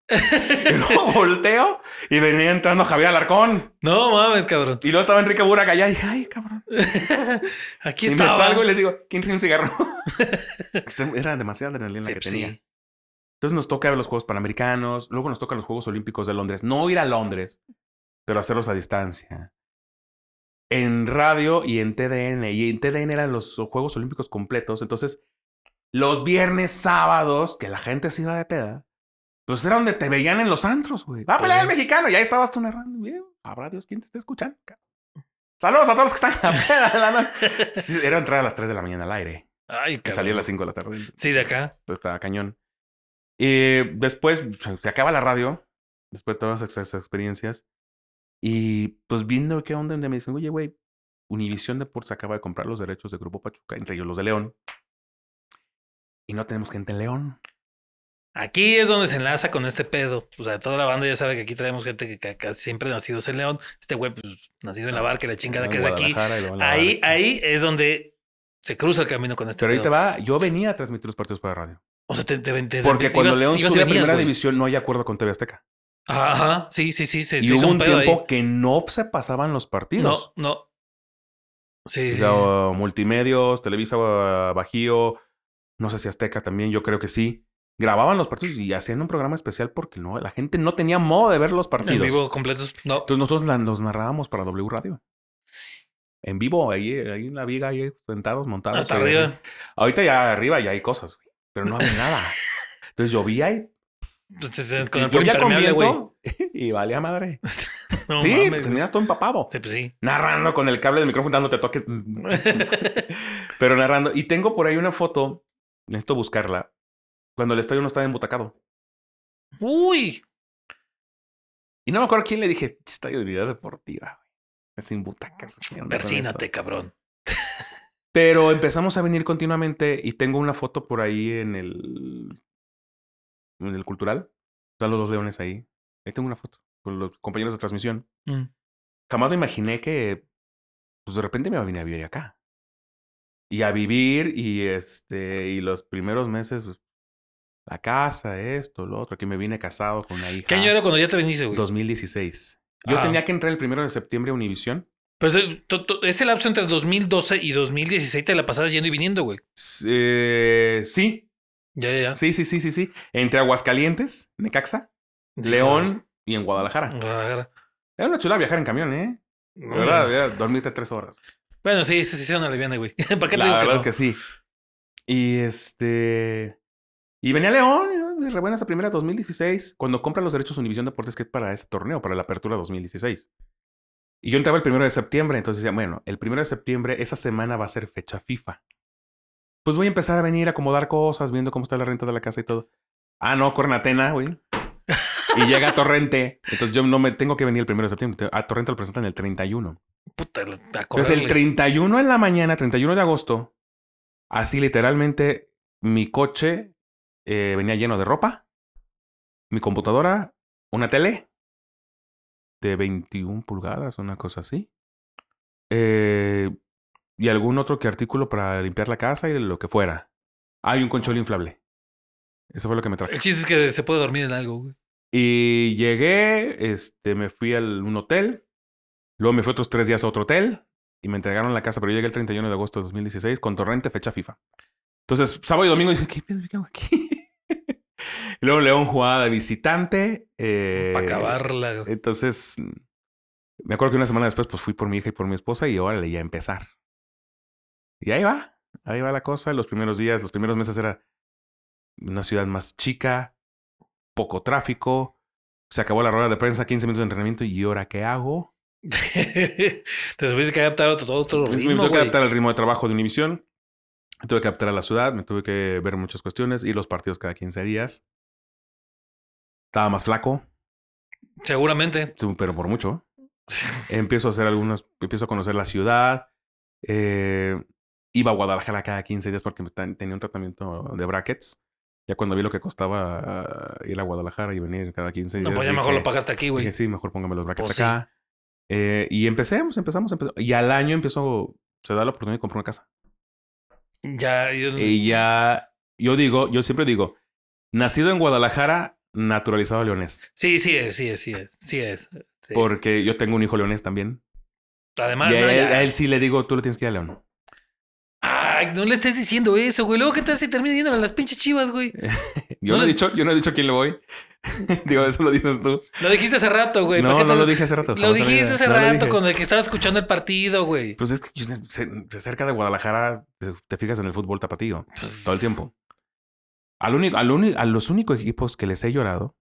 y luego volteo y venía entrando Javier Alarcón. No mames, cabrón. Y luego estaba Enrique Buraca allá y dije, ay, cabrón. Aquí está. Y me salgo y les digo, ¿quién tiene un cigarro? Era demasiada adrenalina que pues tenía. Entonces nos toca ver los Juegos Panamericanos, luego nos tocan los Juegos Olímpicos de Londres. No ir a Londres, pero hacerlos a distancia en radio y en TDN. Y en TDN eran los Juegos Olímpicos completos. Entonces, los viernes, sábados, que la gente se iba de peda, pues era donde te veían en los antros, güey. Va a pelear el mexicano. Y ahí estabas tú narrando. Bien, habrá Dios quien te esté escuchando. Saludos a todos los que están en la peda de la noche. era entrar a las 3 de la mañana al aire. Ay, que salía a las 5 de la tarde. Sí, de acá. Entonces estaba cañón. Y después se acaba la radio. Después de todas esas experiencias. Y pues viendo qué onda, me dicen, oye, güey, Univisión Deportes acaba de comprar los derechos de Grupo Pachuca, entre ellos los de León. Y no tenemos gente en León. Aquí es donde se enlaza con este pedo. O sea, toda la banda ya sabe que aquí traemos gente que, siempre nacido en León. Este güey, pues, nacido en la barca, la chingada que es aquí. Ahí, ahí es donde se cruza el camino con este Pero ahí te va, yo venía a transmitir los partidos para radio. O sea, te, te, Porque cuando León sube a primera división no hay acuerdo con TV Azteca. Ajá, sí, sí, sí. Se, y hubo un, tiempo que no se pasaban los partidos. No, no. Sí. O multimedios, Televisa Bajío, no sé si Azteca también, yo creo que sí. Grababan los partidos y hacían un programa especial porque no, la gente no tenía modo de ver los partidos. En vivo completos, no. Entonces nosotros los narrábamos para W Radio. En vivo, ahí, ahí en la viga, ahí sentados, montados. Hasta arriba. Ahorita ya arriba ya hay cosas, pero no había nada. Entonces llovía y pues, con el yo ya con y valía madre. sí, tenías todo empapado. Sí, pues sí. Narrando con el cable del micrófono dándote toques. Pero narrando. Y tengo por ahí una foto, necesito buscarla, cuando el estadio no estaba embutacado. Uy. Y no me acuerdo quién le dije, estadio de vida deportiva, güey. Es sin butacas. Persínate, cabrón. Pero empezamos a venir continuamente y tengo una foto por ahí en el en el cultural. Están los dos leones ahí. Ahí tengo una foto con los compañeros de transmisión. Mm. Jamás me imaginé que, pues de repente me va a venir a vivir acá. Y a vivir y este, y los primeros meses, pues, la casa, esto, lo otro, que me vine casado con una hija. ¿Qué año era cuando ya te viniste, güey? 2016. Yo ah. tenía que entrar el primero de septiembre a Univisión. Pues ese lapso entre 2012 y 2016 te la pasabas yendo y viniendo, güey. Eh, sí, ya, ya, ya. Sí, sí, sí, sí, sí. Entre Aguascalientes, Necaxa, León y en Guadalajara. Guadalajara. Era una chula viajar en camión, ¿eh? La verdad, era dormirte tres horas. Bueno, sí, sí, sí, sí, una leviana, güey. ¿Para qué te La verdad es que sí. Y este. Y venía León, y rebuena esa primera 2016, cuando compra los derechos Univision Deportes, que es para ese torneo, para la apertura 2016. Y yo entraba el primero de septiembre, entonces decía, bueno, el primero de septiembre, esa semana va a ser fecha FIFA pues voy a empezar a venir a acomodar cosas, viendo cómo está la renta de la casa y todo. Ah, no, corren Atena, güey. y llega a Torrente. Entonces yo no me tengo que venir el primero de septiembre. A Torrente lo presentan el 31. Puta, Entonces el 31 en la mañana, 31 de agosto, así literalmente mi coche eh, venía lleno de ropa, mi computadora, una tele de 21 pulgadas, una cosa así. Eh, y algún otro que artículo para limpiar la casa y lo que fuera. Hay un conchol inflable. Eso fue lo que me traje. El chiste es que se puede dormir en algo, güey. Y llegué, este, me fui a un hotel. Luego me fui otros tres días a otro hotel y me entregaron la casa, pero yo llegué el 31 de agosto de 2016 con torrente, fecha FIFA. Entonces, sábado y domingo dije, ¿qué, qué hago aquí? y luego León jugaba de visitante. Eh, Para acabarla. Entonces, me acuerdo que una semana después, pues fui por mi hija y por mi esposa y ahora le iba a empezar. Y ahí va, ahí va la cosa. Los primeros días, los primeros meses era una ciudad más chica, poco tráfico. Se acabó la rueda de prensa, 15 minutos de entrenamiento y ¿ahora qué hago? Te tuviste que adaptar a otro, otro ritmo, me tuve que adaptar al ritmo de trabajo de Univisión. Me tuve que adaptar a la ciudad, me tuve que ver muchas cuestiones y los partidos cada 15 días. Estaba más flaco, Seguramente. sí, pero por mucho. Empiezo a hacer algunas, empiezo a conocer la ciudad. Eh, iba a Guadalajara cada 15 días porque me tenía un tratamiento de brackets. Ya cuando vi lo que costaba ah, ir a Guadalajara y venir cada 15 días. No, pues ya mejor dije- lo pagaste aquí, güey. Sí, mejor póngame los brackets Pues sí. acá. Eh, y empecemos, empezamos, empezamos. Y al año empezó, se da la oportunidad de comprar una casa. Ya, yo- Y ya, yo digo, yo siempre digo, nacido en Guadalajara, naturalizado leonés. Sí, sí es, sí es, sí es. Sí es. Sí. Porque yo tengo un hijo leonés también. Además, y a no, él, ya- a él sí le digo, tú le tienes que ir a León. Ay, no le estés diciendo eso, güey. Luego, ¿qué tal si termina yendo a las pinches chivas, güey? Yo No no, he dicho, yo no he dicho a quién le voy. digo, eso lo dices tú. Lo dijiste hace rato, güey. ¿Para no, no te- lo dije hace rato. Lo dijiste hace No rato con el que estaba escuchando el partido, güey. Pues es que se, se cerca de Guadalajara, te, fijas en el fútbol tapatío Pues- todo el tiempo. Al único, al a los únicos equipos que les he llorado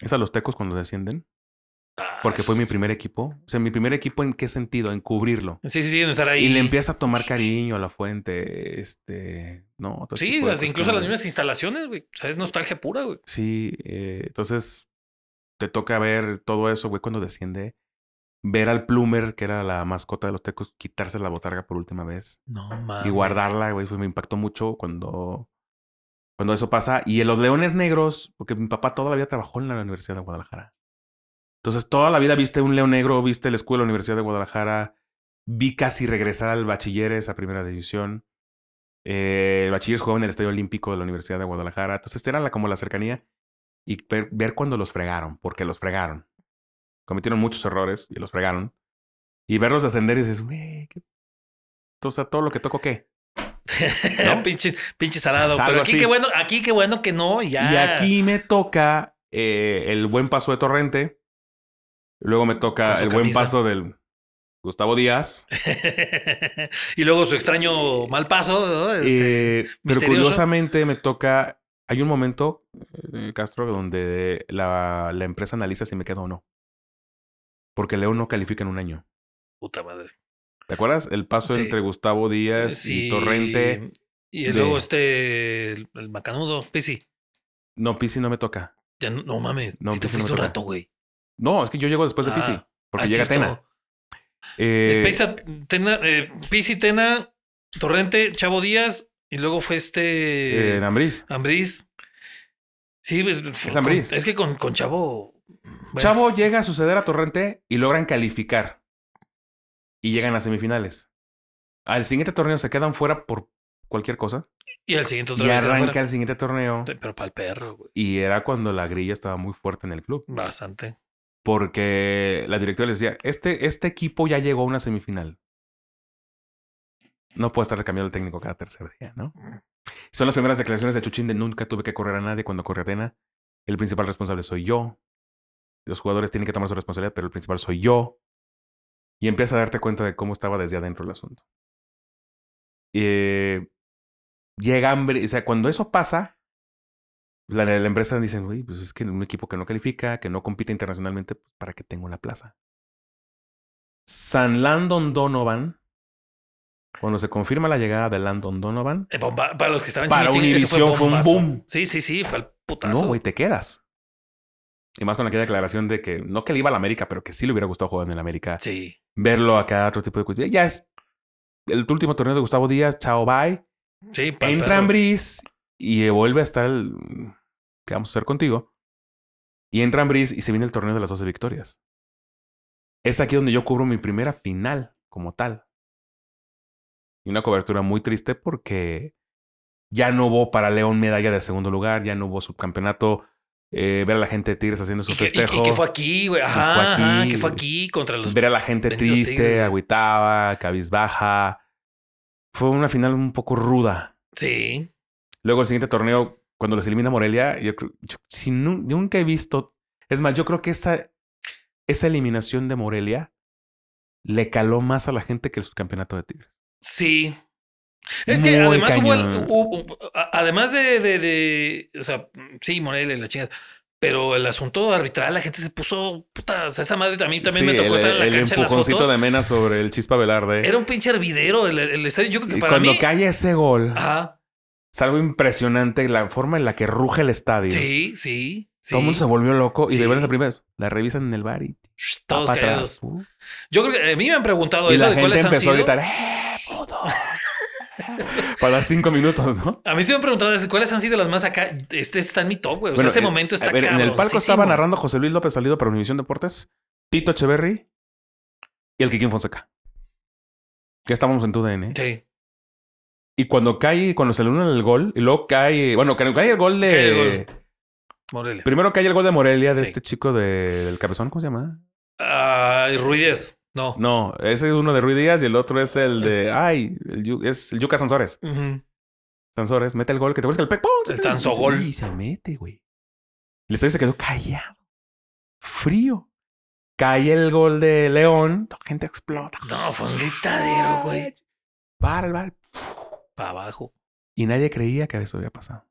es a los tecos cuando descienden, porque fue mi primer equipo. O sea, mi primer equipo en qué sentido, en cubrirlo. Sí, sí, sí, en estar ahí. Y le empieza a tomar cariño a la fuente, este, no, Sí, las- incluso las mismas instalaciones, güey. O sea, es nostalgia pura, güey. Sí, eh, entonces te toca ver todo eso, güey, cuando desciende. Ver al Plumer, que era la mascota de los tecos, quitarse la botarga por última vez. No mames. y guardarla, güey, fue- me impactó mucho cuando, cuando eso pasa. Y en los Leones Negros, porque mi papá toda la vida trabajó en la Universidad de Guadalajara. Entonces, toda la vida viste un león negro, viste el escudo de la Universidad de Guadalajara, vi casi regresar al bachilleres a primera división. Eh, el bachilleres jugaba en el Estadio Olímpico de la Universidad de Guadalajara. Entonces, era la, como la cercanía y ver, ver cuando los fregaron, porque los fregaron. Cometieron muchos errores y los fregaron. Y verlos ascender y dices, güey, ¿qué? Entonces, todo lo que toco, ¿qué? ¿No? pinche, pinche salado. Algo Pero aquí así. qué bueno, aquí qué bueno que no, ya. Y aquí me toca eh, el buen paso de Torrente. Luego me toca el buen paso del Gustavo Díaz. y luego su extraño mal paso, ¿no? Este, Eh, pero curiosamente me toca. Hay un momento, eh, Castro, donde la, la empresa analiza si me quedo o no. Porque León no califica en un año. Puta madre. ¿Te acuerdas? El paso Sí. entre Gustavo Díaz Sí. y Torrente. Y de- luego este, el, el macanudo, Pisi. No, Pisi no me toca. Ya no, no mames. No, si te no fuiste un toca. rato, güey. No, es que yo llego después de Ah, Pisi. Porque llega cierto. Tena. Eh, Space Tena, eh, Pisi, Tena, Torrente, Chavo Díaz. Y luego fue este. eh, Ambriz. Ambriz. Sí, pues, Es con-. Es que con, con Chavo. bueno, Chavo llega a suceder a Torrente y logran calificar. Y llegan a semifinales. Al siguiente torneo se quedan fuera por cualquier cosa. Y al siguiente otra Y arranca el siguiente torneo. Pero para el perro, güey. Y era cuando la grilla estaba muy fuerte en el club. Bastante. Porque la directora les decía, este, este equipo ya llegó a una semifinal. No puede estar cambiando el técnico cada tercer día, ¿no? Son las primeras declaraciones de Chuchín de nunca tuve que correr a nadie cuando corre Atena. El principal responsable soy yo. Los jugadores tienen que tomar su responsabilidad, pero el principal soy yo. Y empieza a darte cuenta de cómo estaba desde adentro el asunto. Eh, llega hambre, o sea, cuando eso pasa, la, la empresa dicen, güey, pues es que un equipo que no califica, que no compite internacionalmente, pues para qué tengo la plaza. San Landon Donovan, cuando se confirma la llegada de Landon Donovan, Eh, bomba- para los que estaban Para ese Univision fue un boom. Sí, sí, sí, fue el putazo. no, güey, te quedas. Y más con aquella declaración de que no que le iba a la América, pero que sí le hubiera gustado jugar en el América. Sí. Verlo acá, otro tipo de cuestiones. Ya es el último torneo de Gustavo Díaz, chao, bye. Sí, Entra. Ambris y vuelve a estar el. ¿Qué vamos a hacer contigo? Y entra Ambris y se viene el torneo de las 12 victorias. Es aquí donde yo cubro mi primera final como tal. Y una cobertura muy triste porque ya no hubo para León medalla de segundo lugar, ya no hubo subcampeonato. Eh, ver a la gente de Tigres haciendo su Y que, y- festejo. y que fue aquí, güey. fue aquí. que fue aquí contra los. ver a la gente triste, Tigres, agüitaba, cabizbaja. Fue una final un poco ruda. Sí. Luego el siguiente torneo, cuando los elimina Morelia, yo creo, yo- si nu- nunca he visto, es más, yo creo que esa, esa eliminación de Morelia le caló más a la gente que el subcampeonato de Tigres. Sí. Es que además hubo, el- cañón. hubo- además de, de, de- o sea, sí, Morelia y la chingada, pero el asunto arbitral, la gente se puso, puta, o sea, esa madre también, también Sí, me tocó el, estar en la el cancha en las empujoncito fotos. de Mena sobre el Chispa Velarde. Era un pinche hervidero el, el estadio. Yo creo que y para cuando mí. cae ese gol, Ajá. Es algo impresionante la forma en la que ruge el estadio. Sí, sí. sí. Todo el mundo se volvió loco y Sí. de ver esa primera vez, la revisan en el bar y Shh, Todos callados. Uh. Yo creo que a mí me han preguntado Y eso la de gente cuáles han sido. a gritar, ¡eh, puto! Para cinco minutos, ¿no? A mí sí me han preguntado cuáles han sido las más acá. Este está en mi top, güey. O sea, ese eh, momento está ver, En el palco estaba narrando José Luis López Salido para Univisión Deportes, Tito Echeverry y el Kikín Fonseca. Ya estábamos en tu DN. Sí. Y cuando cae, cuando se le une el gol, y luego cae, bueno, cuando cae el gol de. El gol. Morelia. Primero cae el gol de Morelia, de Sí. este chico de- del cabezón, ¿cómo se llama? Ruiz. No. No, ese es uno de Ruiz Díaz y el otro es el de. Ay, el es el Yuca Sansores. Ujú. Sansores, mete el gol, que te que el pe- ¡pum! se El mete. Sansogol. Sí, se mete, güey. El estadio se quedó callado. Frío. Cae el gol de León. La gente explota. No, fue un gritadero, güey. Bar, bar. Para abajo. Y nadie creía que eso había pasado.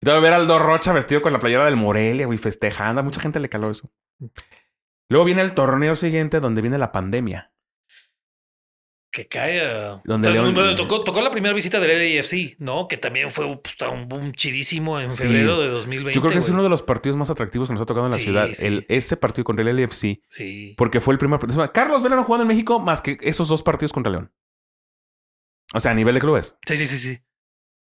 Y todavía ver a Aldo Rocha vestido con la playera del Morelia, güey, festejando. A mucha gente le caló eso. Luego viene el torneo siguiente donde viene la pandemia. Que cae. ah, Donde Bueno, tocó, tocó la primera visita del LAFC, ¿no? Que también fue puta, un boom chidísimo en Sí. febrero de 2020. Yo creo que es uno de los partidos más atractivos que nos ha tocado en la Sí, ciudad. sí. El, ese partido contra el LFC. Sí. Porque fue el primer partido. Carlos Vela no jugando en México más que esos dos partidos contra León. O sea, a nivel de clubes. Sí, sí, sí, sí.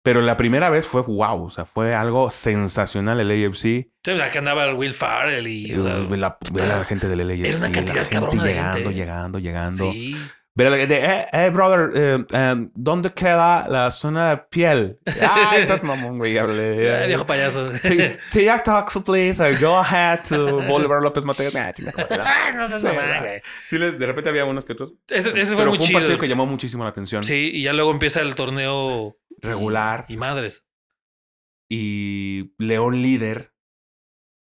Pero la primera vez fue wow. O sea, fue algo sensacional el AFC. Sí, acá andaba el Will Farrell y. o sea, la, ver a la gente del LAFC. Era una cantidad la gente cabrona de llegando, gente. llegando, llegando. sí. La gente, eh, eh, brother, eh, eh, ¿dónde queda la zona de piel? Ah, esas mamón, güey. hable. Ay, viejo payaso. TikTok Talks, please. uh, Go ahead to Bolívar López. Nah, joder. Ay, no seas Sí, güey. Sí, les- de repente había unos que otros. Ese, ese fue Pero muy fue un chido. partido que llamó muchísimo la atención. Sí, y ya luego empieza el torneo Regular. y madres. Y León líder.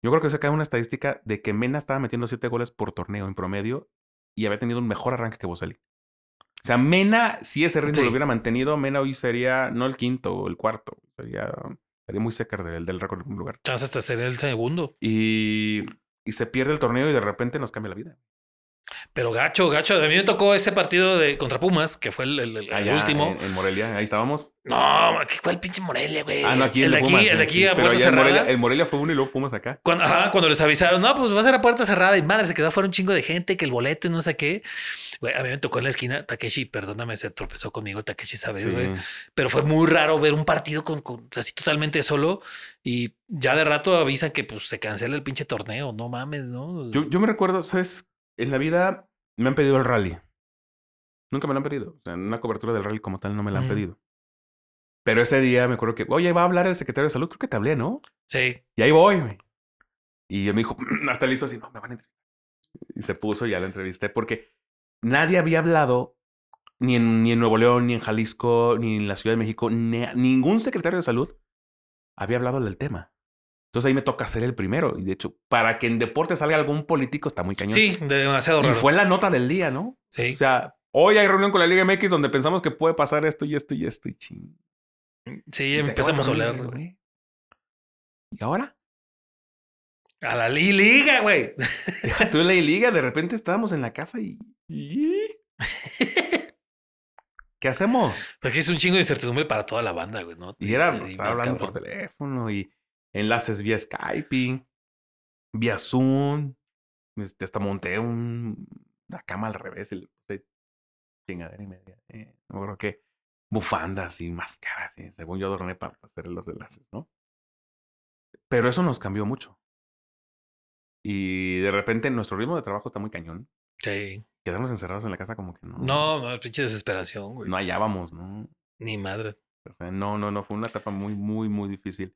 Yo creo que se cae una estadística de que Mena estaba metiendo siete goles por torneo en promedio y había tenido un mejor arranque que Boselli. O sea, Mena, si ese ritmo Sí. lo hubiera mantenido, Mena hoy sería no el quinto o el cuarto. Sería, sería muy cerca del, del récord en primer lugar. Chance hasta ser el segundo. Y, y se pierde el torneo y de repente nos cambia la vida. Pero gacho, gacho. A mí me tocó ese partido de contra Pumas, que fue el, el- el Allá último. En, en Morelia, ahí estábamos. No, ¿qué- ¿cuál pinche Morelia, güey? Ah, no, aquí el el de aquí, el de aquí a puerta cerrada. Morelia, en Morelia fue uno y luego Pumas acá. Cuando, ajá, cuando les avisaron, no, pues va a ser a puerta cerrada y madre, se quedó fuera un chingo de gente, que el boleto y no sé qué. Güey, a mí me tocó en la esquina, Takeshi, perdóname, se tropezó conmigo, Takeshi, sabes, Sí. güey. Pero fue muy raro ver un partido con, con- así totalmente solo y ya de rato avisan que pues se cancela el pinche torneo. No mames, ¿no? Yo, yo me recuerdo, ¿sabes? En la vida me han pedido el rally. Nunca me lo han pedido. O sea, en una cobertura del rally como tal no me la han pedido. Pero ese día me acuerdo que, oye, va a hablar el secretario de salud. Creo que te hablé, ¿no? Sí. Y ahí voy, güey. Y me dijo, hasta le hizo así, no, me van a entrevistar. Y se puso y ya la entrevisté porque nadie había hablado ni en, ni en Nuevo León, ni en Jalisco, ni en la Ciudad de México, ni ningún secretario de salud había hablado del tema. Entonces ahí me toca ser el primero. Y de hecho, para que en deporte salga algún político está muy cañón. Sí, demasiado Y raro. fue la nota del día, ¿no? Sí. O sea, hoy hay reunión con la Liga MX donde pensamos que puede pasar esto y esto y esto y ching. sí, Y empezamos a oler. y. ¿Y ahora? A la li- liga, güey. Tú en la liga, de repente estábamos en la casa y. y- ¿Qué hacemos? Porque es un chingo de incertidumbre para toda la banda, güey, ¿no? Y era, Y estaba más hablando por teléfono y enlaces vía Skype, vía Zoom. Este, hasta monté un, una cama al revés puse chingadera y media. Eh, no acuerdo qué. Bufandas y máscaras. Y según yo adorné para hacer los enlaces, ¿no? Pero eso nos cambió mucho. Y de repente nuestro ritmo de trabajo está muy cañón. Sí. quedarnos encerrados en la casa como que no. No, no, pinche desesperación, güey. No hallábamos, ¿no? Ni madre. O sea, no, no, no, fue una etapa muy, muy, muy difícil.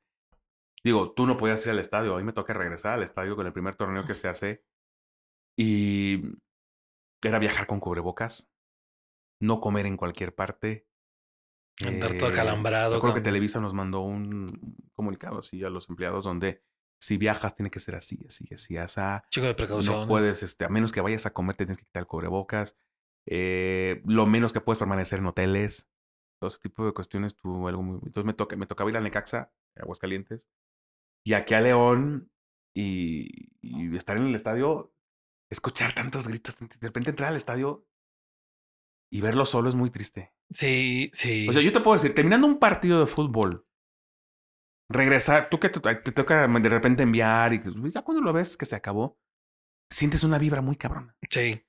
Digo, tú no podías ir al estadio. A mí me toca regresar al estadio con el primer torneo que se hace. Y era viajar con cubrebocas, no comer en cualquier parte. Andar todo Eh, acalambrado. Yo creo que Televisa nos mandó un comunicado así a los empleados donde si viajas tiene que ser así, así, así, así. Chico de precauciones. No puedes, este, a menos que vayas a comer, te tienes que quitar el cubrebocas. Eh, lo menos que puedes permanecer en hoteles. Todo ese tipo de cuestiones. Tú, algo muy- Entonces me, toca, me tocaba ir a Necaxa, Aguascalientes, y aquí a León, y, y estar en el estadio, escuchar tantos gritos, de repente entrar al estadio y verlo solo es muy triste. Sí, sí. O sea, yo te puedo decir, terminando un partido de fútbol, regresar, tú que te, te toca de repente enviar y ya cuando lo ves que se acabó, sientes una vibra muy cabrona. sí.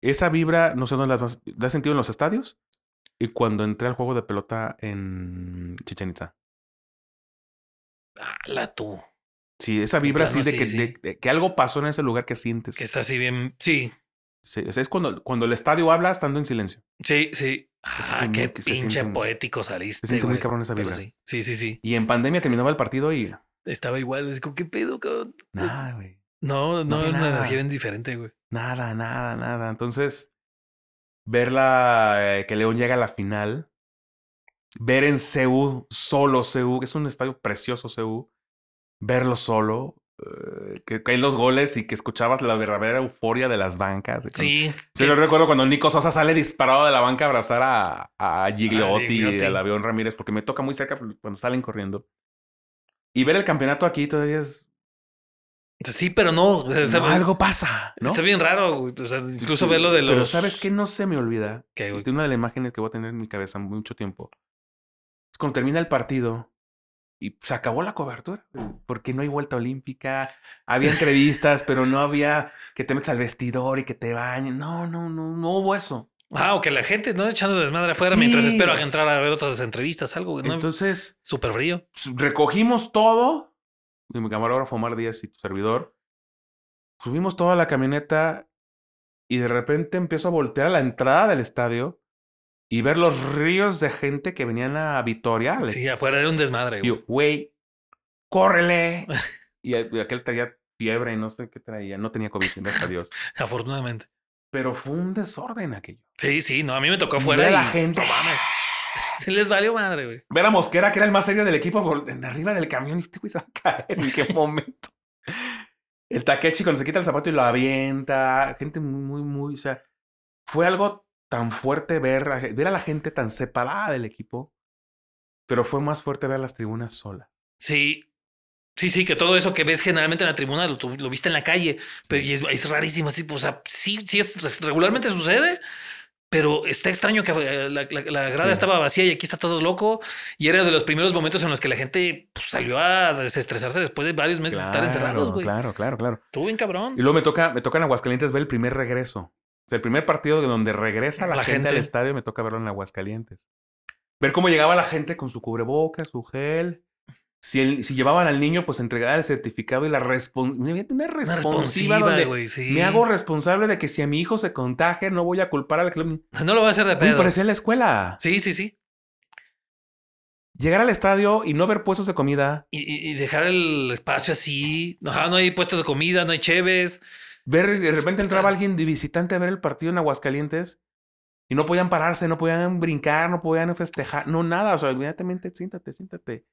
Esa vibra, no sé dónde la has, la has sentido en los estadios y cuando entré al juego de pelota en Chichen Itza. La tú. Sí, esa vibra así de que, sí. de- de que algo pasó en ese lugar que sientes. Que está así bien. Sí, Sí, es cuando, cuando el estadio habla estando en silencio. sí, sí. Ah, sí, qué pinche poético saliste. se siente muy cabrón esa vibra. Sí, sí, sí, sí. Y en pandemia terminaba el partido y Estaba igual. Es como, ¿qué pedo, cabrón? nada, güey. No, no, había una nada. energía bien diferente, güey. Nada, nada, nada. Entonces, verla, eh, que León llega a la final, ver en CU, solo CU, que es un estadio precioso CU, verlo solo, eh, que caen los goles y que escuchabas la verdadera euforia de las bancas. Sí. Sí, yo recuerdo cuando Nico Sosa sale disparado de la banca a abrazar a, a Gigliotti, A Gigliotti. al avión Ramírez, porque me toca muy cerca cuando salen corriendo. Y ver el campeonato aquí todavía es... Sí, pero no. o sea, Está, no, algo pasa, ¿no? está bien raro. O sea, incluso Sí, verlo de los. Pero ¿sabes qué? No se me olvida. ¿Qué, Y de una de las imágenes que voy a tener en mi cabeza mucho tiempo. Es cuando termina el partido y se acabó la cobertura. Porque no hay vuelta olímpica. Había entrevistas, pero no había que te metas al vestidor y que te bañen. No, no, no, no hubo eso. Ah, o que la gente, ¿no? Echando desmadre afuera Sí. mientras espero a entrar a ver otras entrevistas, algo. Entonces, Súper frío. pues, recogimos todo. Y mi camarógrafo Omar Díaz y tu servidor. Subimos toda la camioneta y de repente empiezo a voltear a la entrada del estadio y ver los ríos de gente que venían a Vitoria. Sí, afuera era un desmadre, Y güey. yo, güey, córrele. y y aquel traía fiebre y no sé qué traía. No tenía COVID, gracias a Dios. Afortunadamente. Pero fue un desorden aquello. Sí, sí, no, a mí me tocó Y afuera. ver a la y- gente. No. Les valió madre, güey. Ver a Mosquera, que era el más serio del equipo, por- en arriba del camión. Y este güey se va a caer. ¿En qué Sí. momento? El Takechi cuando se quita el zapato y lo avienta. Gente muy, muy, muy. O sea, fue algo tan fuerte ver a, ver a la gente tan separada del equipo. Pero fue más fuerte ver las tribunas solas. Sí. Sí, sí, que todo eso que ves generalmente en la tribuna lo, lo viste en la calle. Pero y es, es rarísimo, así, o sea, sí, sí es regularmente sucede, pero está extraño que eh, la, la- la grada Sí. estaba vacía y aquí está todo loco. Y era de los primeros momentos en los que la gente pues, salió a desestresarse después de varios meses de estar encerrados, güey. Claro, claro, claro. Estuvo bien cabrón. Y luego me toca, me toca en Aguascalientes ver el primer regreso. O sea, el primer partido de donde regresa la, La gente, al estadio, me toca verlo en Aguascalientes. Ver cómo llegaba la gente con su cubreboca, su gel. Si, el- si llevaban al niño, pues entregar el certificado y la respon- una Una responsiva responsiva, donde sí. me hago responsable de que si a mi hijo se contagia, no voy a culpar al club. No lo va a hacer de pedo. parecía la escuela. Sí, sí, sí. Llegar al estadio y no ver puestos de comida. Y, dejar el espacio así. Ajá, no hay puestos de comida, no hay cheves. Ver, de repente entraba alguien de visitante a ver el partido en Aguascalientes y no podían pararse, no podían brincar, no podían festejar, no nada. O sea, inmediatamente siéntate, siéntate.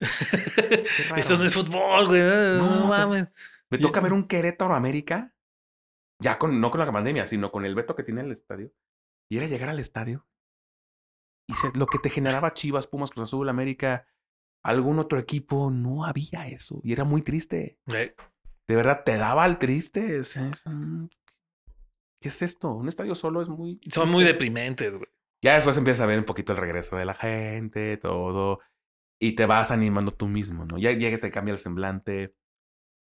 Eso no es fútbol, güey. No, mames. Me toca ver un Querétaro América, ya con, no con la pandemia, sino con el veto que tiene el estadio. Y era llegar al estadio y se- lo que te generaba Chivas, Pumas, Cruz Azul, América, algún otro equipo, no había eso. Y era muy triste. Eh, De verdad, te daba al triste. o sea, es un- ¿Qué es esto? Un estadio solo es muy. Son muy deprimentes, güey. Ya después empiezas a ver un poquito el regreso de la gente, todo. Y te vas animando tú mismo, ¿no? Ya llega, te cambia el semblante.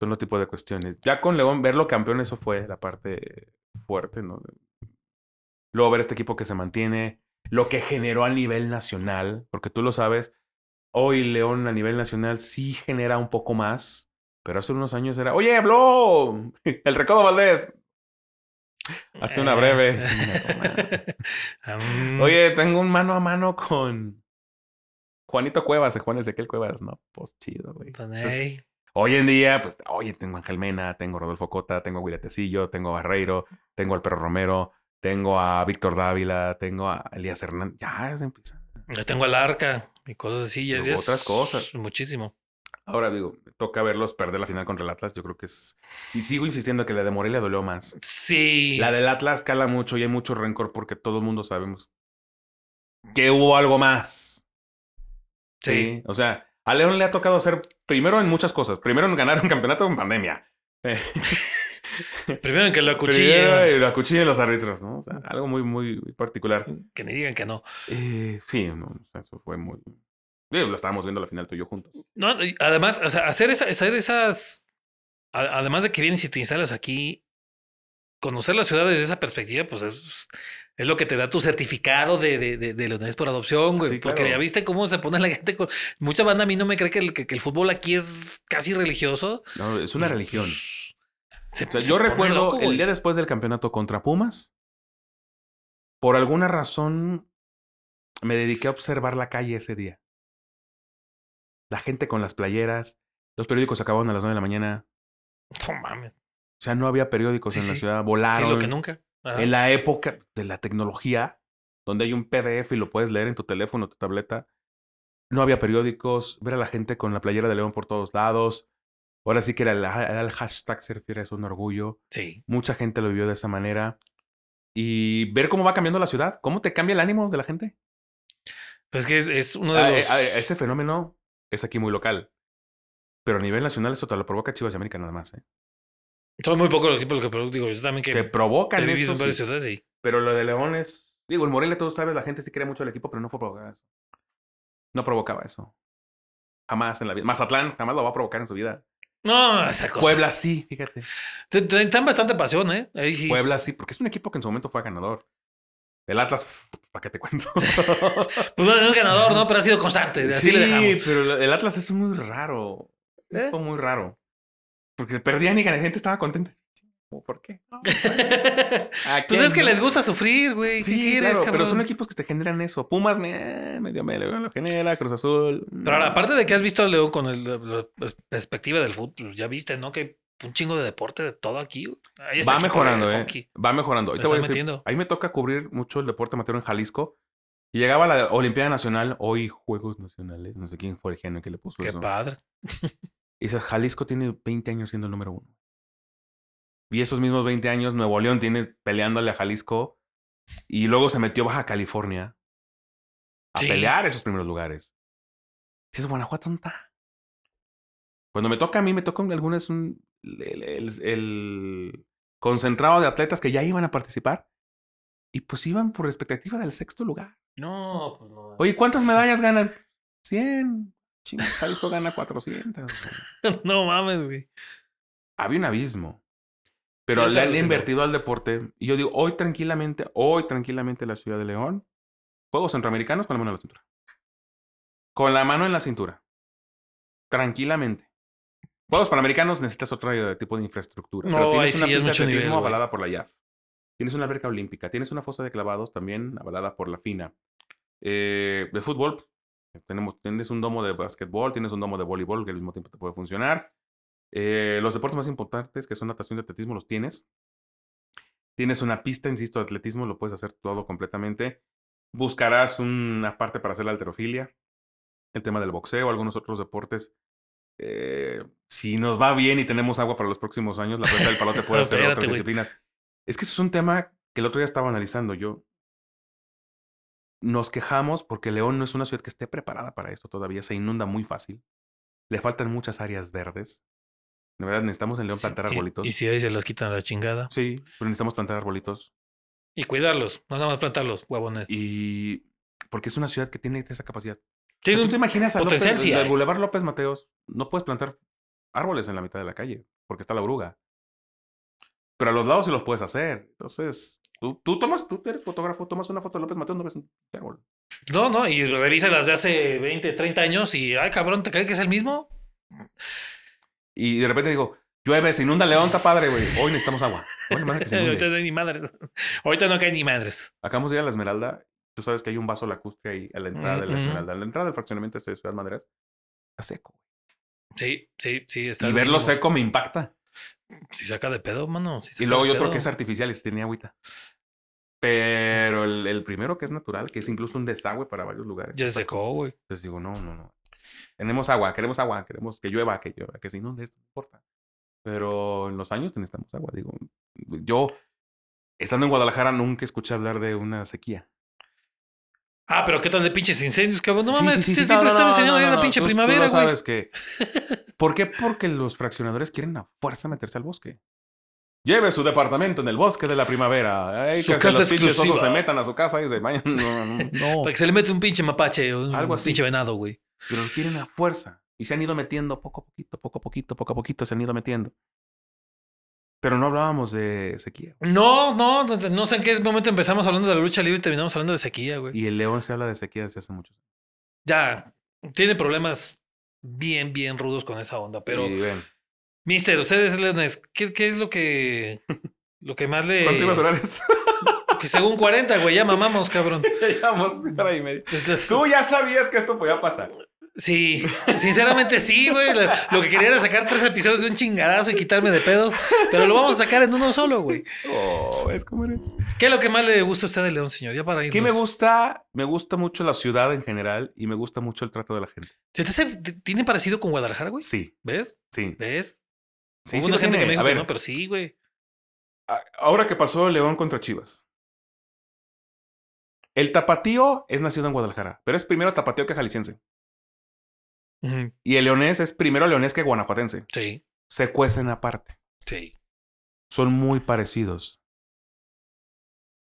Son otro tipo de cuestiones. Ya con León, verlo campeón, eso fue la parte fuerte, ¿no? Luego ver este equipo que se mantiene, lo que generó a nivel nacional, porque tú lo sabes, hoy León a nivel nacional sí genera un poco más, pero hace unos años era, oye, habló el Recodo Valdés. Hazte una breve. Mm, Oye, tengo un mano a mano con Juanito Cuevas, Juan Ezequiel Cuevas. No, pues chido, güey. Entonces, Hoy en día, pues, oye, tengo a Ángel Mena, tengo a Rodolfo Cota, tengo a Guiratecillo, tengo a Barreiro, tengo al Perro Romero, tengo a Víctor Dávila, tengo a Elías Hernández. Ya se empieza. ya tengo el arca y cosas así. y Y es- luego es otras cosas. Muchísimo. Ahora digo, me toca verlos perder la final contra el Atlas. Yo creo que es. Y sigo insistiendo que la de Morelia dolió más. Sí. La del Atlas cala mucho y hay mucho rencor porque todo el mundo sabemos que hubo algo más. sí. O sea, a León le ha tocado hacer primero en muchas cosas. Primero en ganar un campeonato en pandemia. Primero en que lo Primero acuchillen. la cuchilla de los árbitros, ¿no? O sea, algo muy, muy particular. Que me digan que no. Eh, sí, no, o sea, eso fue muy. Lo estábamos viendo la final tú y yo juntos. No, además, o sea, hacer, esa- hacer esas. a- Además de que vienes y te instalas aquí, conocer la ciudad desde esa perspectiva, pues es, es lo que te da tu certificado de, de, de, de por adopción, güey. Sí, Porque claro. ya viste cómo se pone la gente con. Mucha banda a mí no me cree que el, que, que el fútbol aquí es casi religioso. No, es una Y, religión. pues, se- O sea, se yo recuerdo loco, el güey. día después del campeonato contra Pumas. Por alguna razón me dediqué a observar la calle ese día. La gente con las playeras. Los periódicos acababan a las 9 de la mañana. No mames. O sea, no había periódicos Sí, en la sí. ciudad. Sí, Volaron. lo que nunca. Ajá. En la época de la tecnología, donde hay un PDF y lo puedes leer en tu teléfono, tu tableta, no había periódicos, ver a la gente con la playera de León por todos lados. Ahora sí que era el, hashtag ser fiel es un orgullo. Sí. Mucha gente lo vivió de esa manera. Y ver cómo va cambiando la ciudad, cómo te cambia el ánimo de la gente. Pues que es, es uno de Ah, los. eh, ah, ese fenómeno es aquí muy local. Pero a nivel nacional eso te lo provoca Chivas y América nada más. ¿eh? Son muy pocos los equipos los que digo. Yo también que Que provocan he eso, en varias sí. ciudades y. Pero lo de León es. Digo, el Morelia, tú sabes, la gente sí cree mucho al equipo, pero no fue provocada eso. No provocaba eso. Jamás en la vida. Mazatlán jamás lo va a provocar en su vida. No, esa cosa. Puebla sí, fíjate. Te- te- Traen bastante pasión, ¿eh? Ahí sí. Puebla sí, porque es un equipo que en su momento fue ganador. El Atlas, ¿para qué te cuento? Pues bueno, no es ganador, ¿no? Pero ha sido constante. Así sí, le dejamos. pero el Atlas es muy raro. ¿Eh? muy raro. Porque perdían y la gente estaba contenta. ¿Por qué? ¿A pues es que les gusta sufrir, güey. ¿Qué Sí, quieres, claro, pero son equipos que te generan eso. Pumas, me, medio me lo genera, Cruz Azul. Pero ahora, aparte de que has visto a León con el- la, la perspectiva del fútbol, ya viste, ¿no? Que un chingo de deporte de todo aquí. Ahí está Va mejorando, eh. Va mejorando. Le Ahorita voy a están decir, metiendo. ahí me toca cubrir mucho el deporte amateur en Jalisco. Y llegaba la Olimpiada Nacional, hoy Juegos Nacionales. No sé quién fue el genio que le puso Qué eso. padre. Y dices, Jalisco tiene 20 años siendo el número uno. Y esos mismos 20 años, Nuevo León tiene peleándole a Jalisco. Y luego se metió Baja California a Sí. pelear esos primeros lugares. Dices, Guanajuato, ¿dónde está? Cuando me toca a mí, me toca un- algunas un- el, el- el concentrado de atletas que ya iban a participar. Y pues iban por expectativa del sexto lugar. No, pues no. Oye, ¿cuántas medallas ganan? 100. Chingas, Jalisco gana 400. no mames, güey. había un abismo. Pero le han invertido al deporte. Y yo digo, hoy tranquilamente, hoy tranquilamente la ciudad de León, Juegos Centroamericanos con la mano en la cintura. Con la mano en la cintura. Tranquilamente. Juegos Panamericanos necesitas otro tipo de infraestructura. No, pero tienes una sí pista de atletismo nivel, avalada por la IAF. Tienes una alberca olímpica. Tienes una fosa de clavados también avalada por la FINA. Eh, de fútbol, pues, tenemos, tienes un domo de básquetbol, tienes un domo de voleibol que al mismo tiempo te puede funcionar. Eh, los deportes más importantes, que son natación y atletismo, los tienes. Tienes una pista, insisto, de atletismo, lo puedes hacer todo completamente. Buscarás una parte para hacer la alterofilia, el tema del boxeo, algunos otros deportes. Eh, si nos va bien y tenemos agua para los próximos años, la presa del palote puede hacer otras disciplinas. Es que eso es un tema que el otro día estaba analizando yo. Nos quejamos porque León no es una ciudad que esté preparada para esto todavía, se inunda muy fácil. Le faltan muchas áreas verdes. De verdad, necesitamos en León plantar Sí, y- arbolitos. Y, si ahí se las quitan a la chingada. Sí, pero necesitamos plantar arbolitos. Y cuidarlos, no nada más plantarlos, huevones. Y porque es una ciudad que tiene esa capacidad. Sí, ¿Tú te imaginas a potencial López, sí el hay. Boulevard López Mateos? No puedes plantar árboles en la mitad de la calle porque está la oruga. Pero a los lados sí los puedes hacer. Entonces, tú, tú tomas, tú eres fotógrafo, tomas una foto de López Mateos, no ves un árbol. No, no, y revisa las de hace 20, 30 años y, ay, cabrón, ¿te crees que es el mismo? Y de repente digo, Llueve, se inunda León, está padre, güey. Hoy necesitamos agua. Hoy madre que se. Ahorita no hay ni madres. Ahorita no cae ni madres. Acabamos de ir a la Esmeralda. Tú sabes que hay un vaso lacustre ahí a la entrada de la. Esmeralda. A la entrada del fraccionamiento este de Ciudad Madres. Está seco. Sí, sí, sí. Está y verlo seco me impacta. Si saca de pedo, mano. Y luego hay otro pedo. que es artificial y sí tenía agüita. Pero el, el primero que es natural, que es incluso un desagüe para varios lugares. Ya se secó, güey. Entonces digo, no, no, no. Tenemos agua, queremos agua, queremos que llueva, que llueva, que se inunde, esto no importa. Pero en los años necesitamos agua. Digo, yo, estando en Guadalajara, nunca escuché hablar de una sequía. Ah, pero qué tal de pinches incendios, cabrón. No Sí, mames, sí, siempre no, está no, enseñando no, no, la pinche tú- primavera, güey. sabes que. ¿Por qué? Porque los fraccionadores quieren a fuerza meterse al bosque. Lleve su departamento en el bosque de la primavera. Ay, Su que casa los exclusiva. se metan a su casa y se vayan. No, no, no. No. Para que se le mete un pinche mapache o un Algo así. pinche venado, güey. Pero lo quieren a fuerza. Y se han ido metiendo poco a poquito, poco a poquito, poco a poquito, se han ido metiendo. Pero no hablábamos de sequía. No, no, no, no sé en qué momento empezamos hablando de la lucha libre y terminamos hablando de sequía, güey. Y el león se habla de sequía desde hace muchos años. Ya, tiene problemas bien, bien rudos con esa onda. Pero, Y ven, Mister, ustedes, Leones, ¿qué, qué es lo que, lo que más le. ¿Cuánto iba a durar esto? Que según 40, güey, ya mamamos, cabrón. ya llevamos hora y media. Tú ya sabías que esto podía pasar. Sí, sinceramente sí, güey. Lo que quería era sacar tres episodios de un chingadazo y quitarme de pedos, pero lo vamos a sacar en uno solo, güey. Oh, es como eres. ¿Qué es lo que más le gusta a usted de León, señor? Ya para irnos. ¿Qué me gusta? Me gusta mucho la ciudad en general y me gusta mucho el trato de la gente. ¿Se te hace- ¿Tiene parecido con Guadalajara, güey? Sí, ¿Ves? sí. ¿Ves? Sí, Hubo sí una gente que me dijo A que no, pero sí, güey. ahora que pasó León contra Chivas. El tapatío es nacido en Guadalajara, pero es primero tapatío que jalisciense. Y el leonés es primero leonés que guanajuatense. Sí, Se cuecen aparte. sí. Son muy parecidos.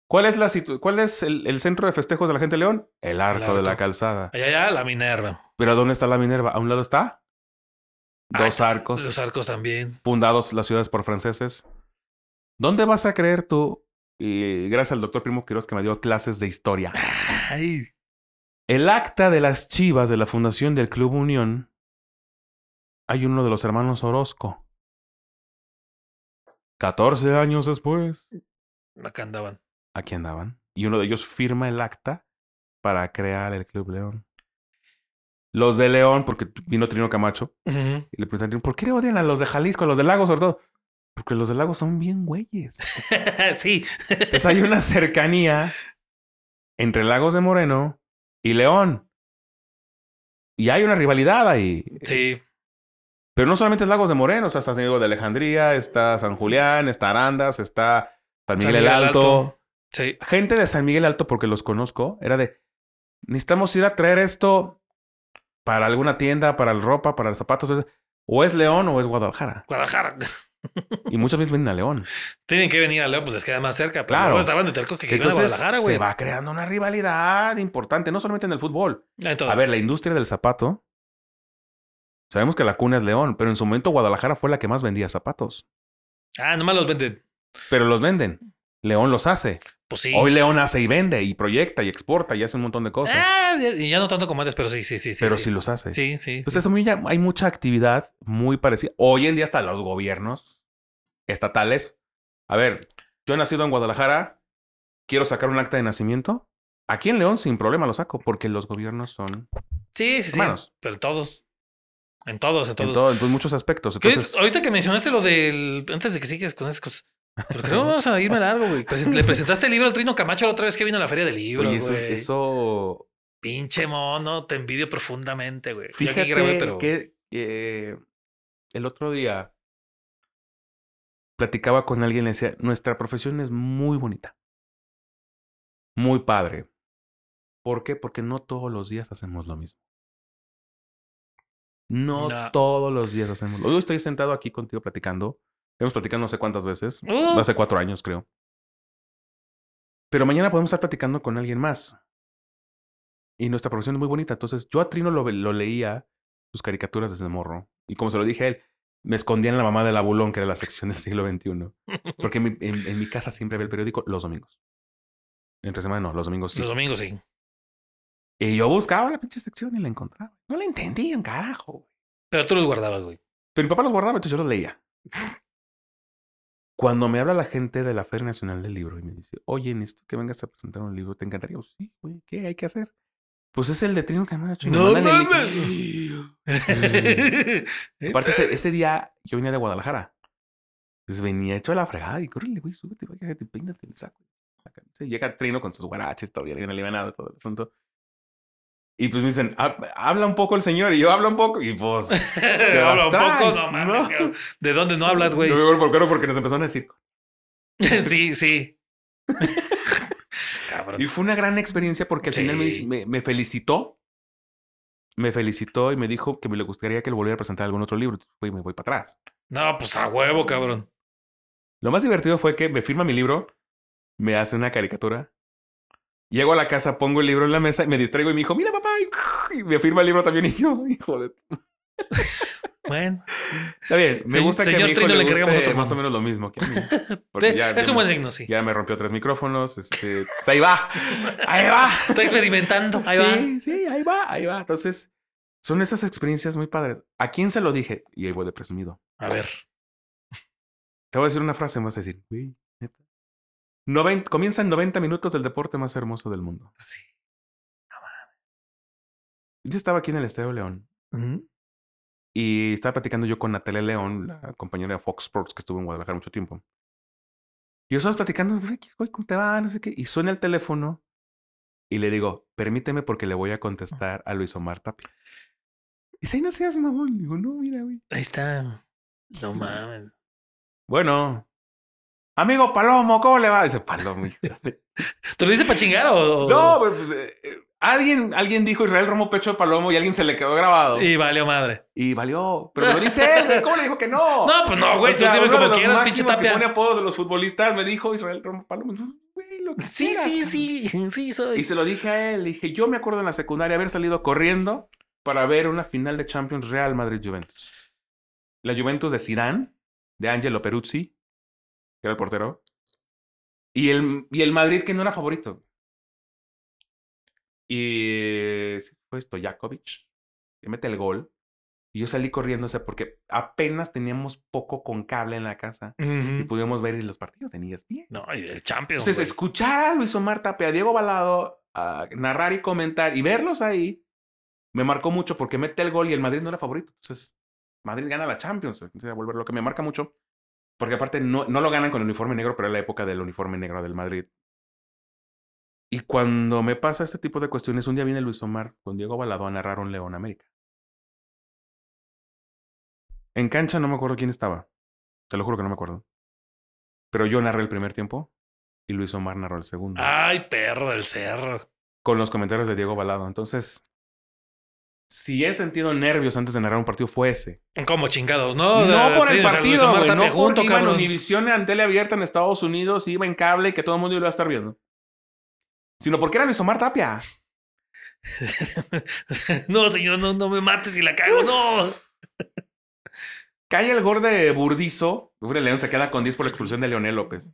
¿Cuál es, la ¿Cuál es el, el centro de festejos de la gente de León? El arco, arco. de la calzada. Allá, allá, la Minerva. ¿Pero dónde está la Minerva? A un lado está Ah, dos arcos Los arcos también. fundados las ciudades por franceses. ¿Dónde vas a creer tú? Y gracias al doctor Primo Quiroz que me dio clases de historia. Ay. El acta de las chivas de la fundación del Club Unión. Hay uno de los hermanos Orozco. 14 años después. Acá andaban. Aquí andaban. Y uno de ellos firma el acta para crear el Club León. Los de León, porque vino Trino Camacho, y le preguntan, ¿por qué odian a los de Jalisco, a los de Lagos sobre todo? Porque los de Lagos son bien güeyes. sí. Entonces hay una cercanía entre Lagos de Moreno y León. Y hay una rivalidad ahí. Sí. Pero no solamente es Lagos de Moreno, o sea, está San Diego de Alejandría, está San Julián, está Arandas, está San Miguel, el Alto. Sí. Gente de San Miguel Alto, porque los conozco, era de, necesitamos ir a traer esto para alguna tienda, para la ropa, para los zapatos. O es León o es Guadalajara. Guadalajara. Y muchas veces vienen a León. Tienen que venir a León, pues les queda más cerca. Pero Claro. estaban de terco que a Entonces Guadalajara, güey. se va creando una rivalidad importante, no solamente en el fútbol. En. A ver, la industria del zapato. Sabemos que la cuna es León, pero en su momento Guadalajara fue la que más vendía zapatos. Ah, nomás los venden. Pero los venden. León los hace. Pues sí. Hoy León hace y vende y proyecta y exporta y hace un montón de cosas. Ah, y ya no tanto como antes, pero sí, sí, sí. sí pero sí. sí. los hace. Sí, sí. Entonces a mí ya hay mucha actividad muy parecida. Hoy en día hasta los gobiernos estatales. A ver, yo he nacido en Guadalajara, quiero sacar un acta de nacimiento. Aquí en León sin problema lo saco porque los gobiernos son Sí, sí, sí. Hermanos. Pero en todos. En todos, en todos. en, todo, en muchos aspectos. Entonces, Ahorita que mencionaste lo del. Antes de que sigas con esas cosas. Pero creo que vamos a irme largo, güey. Le presentaste el libro al Trino Camacho la otra vez que vino a la feria del libro. oye, eso, güey. eso Pinche mono, te envidio profundamente, güey. Yo aquí Fíjate grabé, pero. que eh, el otro día platicaba con alguien y decía, nuestra profesión es muy bonita. Muy padre. ¿Por qué? Porque no todos los días hacemos lo mismo. No, No. todos los días hacemos lo Hoy estoy sentado aquí contigo platicando. Hemos platicado no sé cuántas veces. Uh. Hace cuatro años, creo. Pero mañana podemos estar platicando con alguien más. Y nuestra profesión es muy bonita. Entonces, yo a Trino lo, leía, sus caricaturas desde morro. Y como se lo dije a él, me escondía en la mamá del abulón, que era la sección del siglo XXI. Porque en mi, en- en mi casa siempre ve el periódico los domingos. Entre semana no, los domingos sí. Los domingos sí. Y yo buscaba la pinche sección y la encontraba. No la entendía un carajo. Pero tú los guardabas, güey. Pero mi papá los guardaba, entonces yo los leía. Cuando me habla la gente de la Feria Nacional del Libro y me dice, oye, necesito que vengas a presentar un libro, ¿te encantaría? Pues, sí, güey, ¿qué hay que hacer? Pues es el de Trino Camacho. No el- Aparte, ese, ese día yo venía de Guadalajara. Entonces venía hecho a la fregada y córrele, güey, súbete, bájate, peínate el saco. La camisa. Y llega Trino con sus guaraches, todavía bien alivianado, todo el asunto. Y pues me dicen, "Ha- habla un poco el señor. Y yo hablo un poco. Y pues. ¿qué Habla un poco, no mames. ¿De dónde no hablas, güey? Yo me vuelvo por cuero porque nos empezaron a decir. sí, sí. Cabrón. Y fue una gran experiencia porque al Sí. final me, dice- me, me felicitó. Me felicitó y me dijo que me le gustaría que le volviera a presentar algún otro libro. Güey, me voy para atrás. No, pues a huevo, cabrón. Lo más divertido fue que me firma mi libro, me hace una caricatura. Llego a la casa, pongo el libro en la mesa y me distraigo y me dijo, mira papá, y me firma el libro también y yo, hijo de... Bueno, Está bien, me El gusta que a mi hijo le le encargamos guste otro más o menos lo mismo que a mí. Porque sí, ya, es ya un buen signo, sí. ya me rompió tres micrófonos, este, pues ahí va, ahí va. Está experimentando. Ahí sí, sí, ahí va, ahí va. Entonces, son esas experiencias muy padres. ¿A quién se lo dije? Y ahí voy de presumido. va. A ver. Te voy a decir una frase, me vas a decir, güey, comienzan 90 minutos del deporte más hermoso del mundo. Pues sí. Yo estaba aquí en el Estadio León y estaba platicando yo con Natalia León, la compañera de Fox Sports que estuvo en Guadalajara mucho tiempo. Y yo estaba platicando, ¿cómo te va? No sé qué. Y suena el teléfono y le digo, permíteme porque le voy a contestar a Luis Omar Tapia. Y dice, "Ay, no seas mamón. Digo, no, mira, güey. Ahí está. No mames. Bueno. Amigo Palomo, ¿cómo le va? Dice Palomo. ¿Te lo dice para chingar o.? no, pero, pues, eh, eh, alguien, alguien dijo Israel Romo Pecho de Palomo y alguien se le quedó grabado. Y valió madre. Y valió. Pero me lo dice él, güey. ¿Cómo le dijo que no? No, pues no, güey. O sea, tú dime como quieras, pinche máximos que tapia. pone apodos de los futbolistas me dijo Israel Romo Palomo. Güey, lo que Sí, quieras, sí, sí. Sí, soy. Y se lo dije a él. Le dije, yo me acuerdo en la secundaria haber salido corriendo para ver una final de Champions Real Madrid-Juventus. La Juventus de Zidane, de Angelo Peruzzi, que era el portero. Y el, y el Madrid que no era favorito. Y fue Stojakovic, que mete el gol. Y yo salí corriendo, o sea, porque apenas teníamos poco con cable en la casa. Y pudimos ver los partidos de ESPN. No, y el Champions. Entonces, güey. escuchar a Luis Omar Tapia, a Diego Balado, a narrar y comentar y verlos ahí, me marcó mucho porque mete el gol y el Madrid no era favorito. Entonces, Madrid gana la Champions. Entonces, volver lo que me marca mucho. Porque aparte no, no lo ganan con el uniforme negro, pero era la época del uniforme negro del Madrid. Y cuando me pasa este tipo de cuestiones, un día viene Luis Omar con Diego Balado a narrar un León América. En cancha no me acuerdo quién estaba. Te lo juro que no me acuerdo. Pero yo narré el primer tiempo y Luis Omar narró el segundo. Ay, perro del cerro. Con los comentarios de Diego Balado. Entonces, si he sentido nervios antes de narrar un partido, fue ese. Como chingados, ¿no? No, por el partido, güey. No junto, porque iba en cabrón. Univisión en tele abierta en Estados Unidos, iba en cable y que todo el mundo lo iba a estar viendo. Sino porque era Luis Omar Tapia. no, señor, no, no me mates si la cago, no. Cae el gol de Burdizo. Uf, el León se queda con 10 por la expulsión de Leonel López.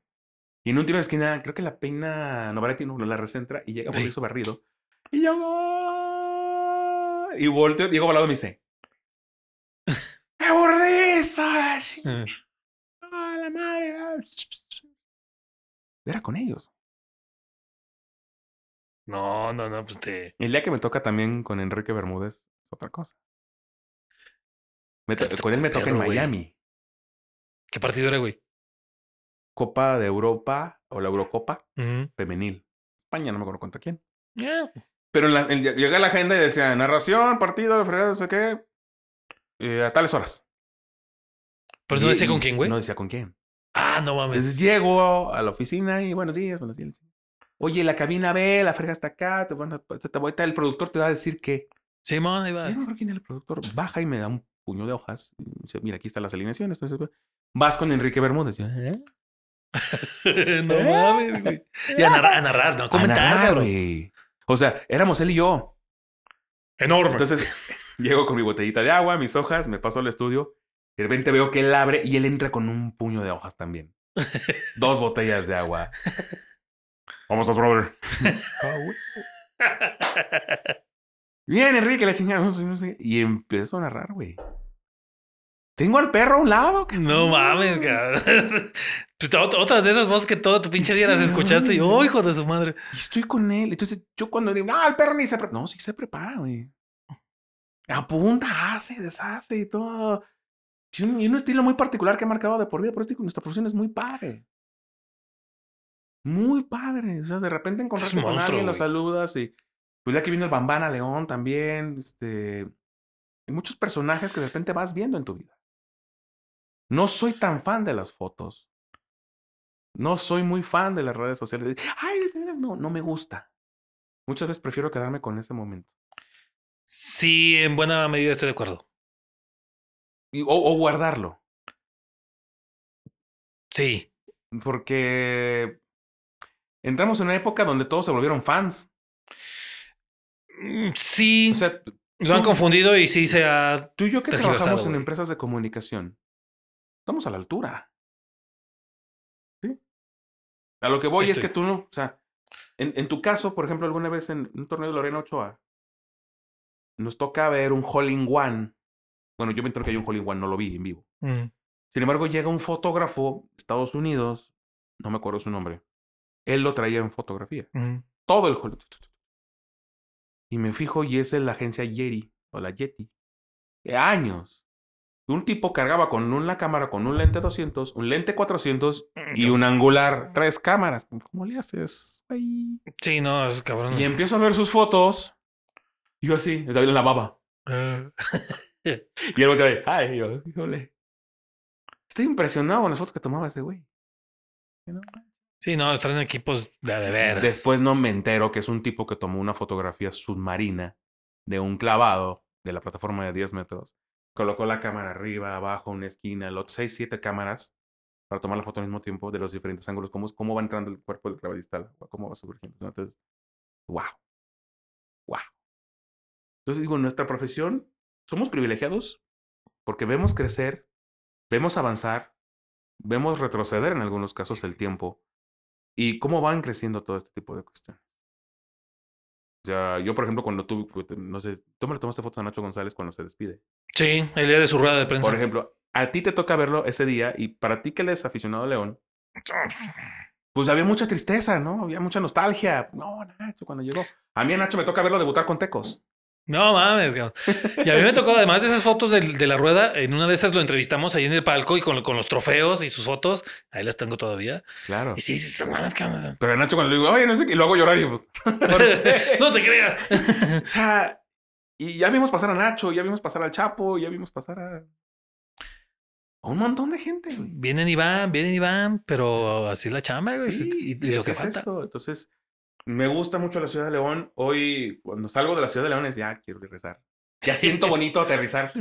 Y en un tiro de esquina, creo que la peina Novaretti no la recentra y llega Sí. Burdizo barrido. Y yo. Y volteo, Diego Balado me dice: ¡Eh, Burdizo! Mm. ¡Ah, la madre! ah". Era con ellos. No, no, no, pues te. El día que me toca también con Enrique Bermúdez es otra cosa. Me to- con él me toca en güey. Miami. ¿Qué partido era, güey? Copa de Europa o la Eurocopa femenil. España, no me acuerdo contra quién. Eh, Pero en la, en- llega la agenda y decía narración, partido, fregado, no sé qué. eh, a tales horas. Pero no Y- decía y con quién, güey. No decía con quién. Ah, no mames. Entonces llego a la oficina y buenos días, buenos días. Oye, la cabina B, la frega está acá. Te, a- te, te el productor te va a decir que. Simón, ahí va. Yo no creo quién era el productor. Baja y me da un puño de hojas. Y dice, mira, aquí están las alineaciones. Entonces, vas con Enrique Bermúdez. Yo, ¿eh? no mames, güey. Y a narrar, a narrar, no a comentar, güey. O sea, éramos él y yo. Enorme. Entonces, llego con mi botellita de agua, mis hojas, me paso al estudio. De repente veo que él abre y él entra con un puño de hojas también. Dos botellas de agua. Vamos a brother. Bien, Enrique, la chingada. no sé. Y empezó a narrar, güey. Tengo al perro a un lado. cabrón. No mames, cabrón. Pues ot- otras de esas voces que toda tu pinche día las escuchaste y, oh, hijo de su madre. Y estoy con él. Entonces, yo cuando digo, no, el perro ni se prepara. No, sí se prepara, güey. Apunta, hace, deshace y todo. Y un, y un estilo muy particular que ha marcado de por vida. Por eso digo, nuestra profesión es muy padre. Muy padre. O sea, de repente encontrarte con monstruo, alguien, lo saludas y pues ya que vino el Bambana León también. Este. Hay muchos personajes que de repente vas viendo en tu vida. No soy tan fan de las fotos. No soy muy fan de las redes sociales. Ay, no, no me gusta. Muchas veces prefiero quedarme con ese momento. Sí, en buena medida estoy de acuerdo. Y- o, o guardarlo. Sí. Porque entramos en una época donde todos se volvieron fans. Mm, Sí, O sea, lo han tú- confundido y sí se ha... tú y yo que trabajamos en empresas de comunicación, estamos a la altura. A lo que voy es que tú no, o sea, en, en tu caso, por ejemplo, alguna vez en un torneo de Lorena Ochoa, nos toca ver un hole in one. Bueno, yo me entero que hay un hole in one, no lo vi en vivo. Mm. Sin embargo, llega un fotógrafo de Estados Unidos, no me acuerdo su nombre. Él lo traía en fotografía. Mm. Todo el hole. Y me fijo y es en la agencia Yeti o la Yeti. De años. Un tipo cargaba con una cámara con un lente 200, un lente 400 y un angular, tres cámaras. ¿Cómo le haces? Ay. Sí, no, es cabrón. Y empiezo a ver sus fotos. Y yo así, estaba en la baba. Ah. Y él voltea de, ay, yo, híjole. Estoy impresionado con las fotos que tomaba ese güey. ¿No? sí, no, están en equipos de a de veras. Después no me entero que es un tipo que tomó una fotografía submarina de un clavado de la plataforma de 10 metros. Colocó la cámara arriba, abajo, una esquina, los 6, 7 cámaras para tomar la foto al mismo tiempo de los diferentes ángulos, cómo, cómo va entrando el cuerpo del clavadista, cómo va surgiendo. Entonces, wow. Wow. Entonces digo, nuestra profesión, somos privilegiados porque vemos crecer, vemos avanzar, vemos retroceder en algunos casos el tiempo y cómo van creciendo todo este tipo de cuestiones. O sea, yo, por ejemplo, cuando tú, no sé, tú me le tomaste fotos a Nacho González cuando se despide. Sí, el día de su rueda de prensa. Por ejemplo, a ti te toca verlo ese día y para ti que eres aficionado a León, pues había mucha tristeza, ¿no? Había mucha nostalgia. No, Nacho, cuando llegó. A mí a Nacho me toca verlo debutar con Tecos. No mames. cabrón. Y a mí me tocó, además de esas fotos de, la rueda, en una de esas lo entrevistamos ahí en el palco y con, con los trofeos y sus fotos. Ahí las tengo todavía. Claro. Y sí, sí, mames, cabrón. Pero a Nacho cuando le digo, oye, no sé qué, y lo hago llorar y no te creas. O sea, y ya vimos pasar a Nacho, ya vimos pasar al Chapo, ya vimos pasar a, a un montón de gente. güey. Vienen y van, vienen y van, pero así es la chamba, güey. Sí, y, y y lo que es falta. esto. Entonces, me gusta mucho la ciudad de León. Hoy, cuando salgo de la ciudad de León, es ya quiero regresar. Ya siento bonito aterrizar.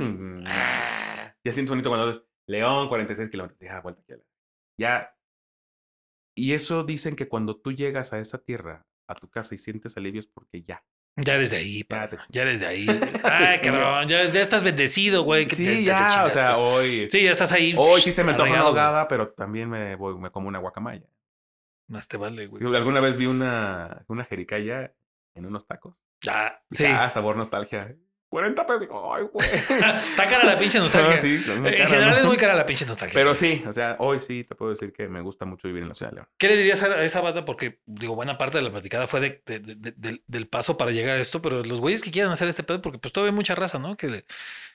Ah, Ya siento bonito cuando es León, 46 kilómetros. Ya, vuelta aquí. Ya. Y eso dicen que cuando tú llegas a esa tierra, a tu casa y sientes alivios porque ya. Ya eres de ahí, Ya pa. Ya eres de ahí. Ay, cabrón. Ya, ya estás bendecido, güey. que Sí, te- te- te ya. O sea, hoy. Sí, ya estás ahí. Hoy sí se me antoja una ahogada, pero también me, voy, me como una guacamaya. Más te vale, güey. Alguna vez vi una, una jericaya en unos tacos. Ya, sí. Ah, sabor nostalgia. 40 pesos. Ay, güey. Está cara la pinche nostalgia. Ah, sí, en general ¿no? es muy cara la pinche nostalgia. Pero sí, o sea, hoy sí te puedo decir que me gusta mucho vivir en la ciudad de León. ¿Qué le dirías a esa banda? Porque, digo, buena parte de la platicada fue de, de- de- de- del, del paso para llegar a esto, pero los güeyes que quieran hacer este pedo, porque pues todavía hay mucha raza, ¿no? Que le,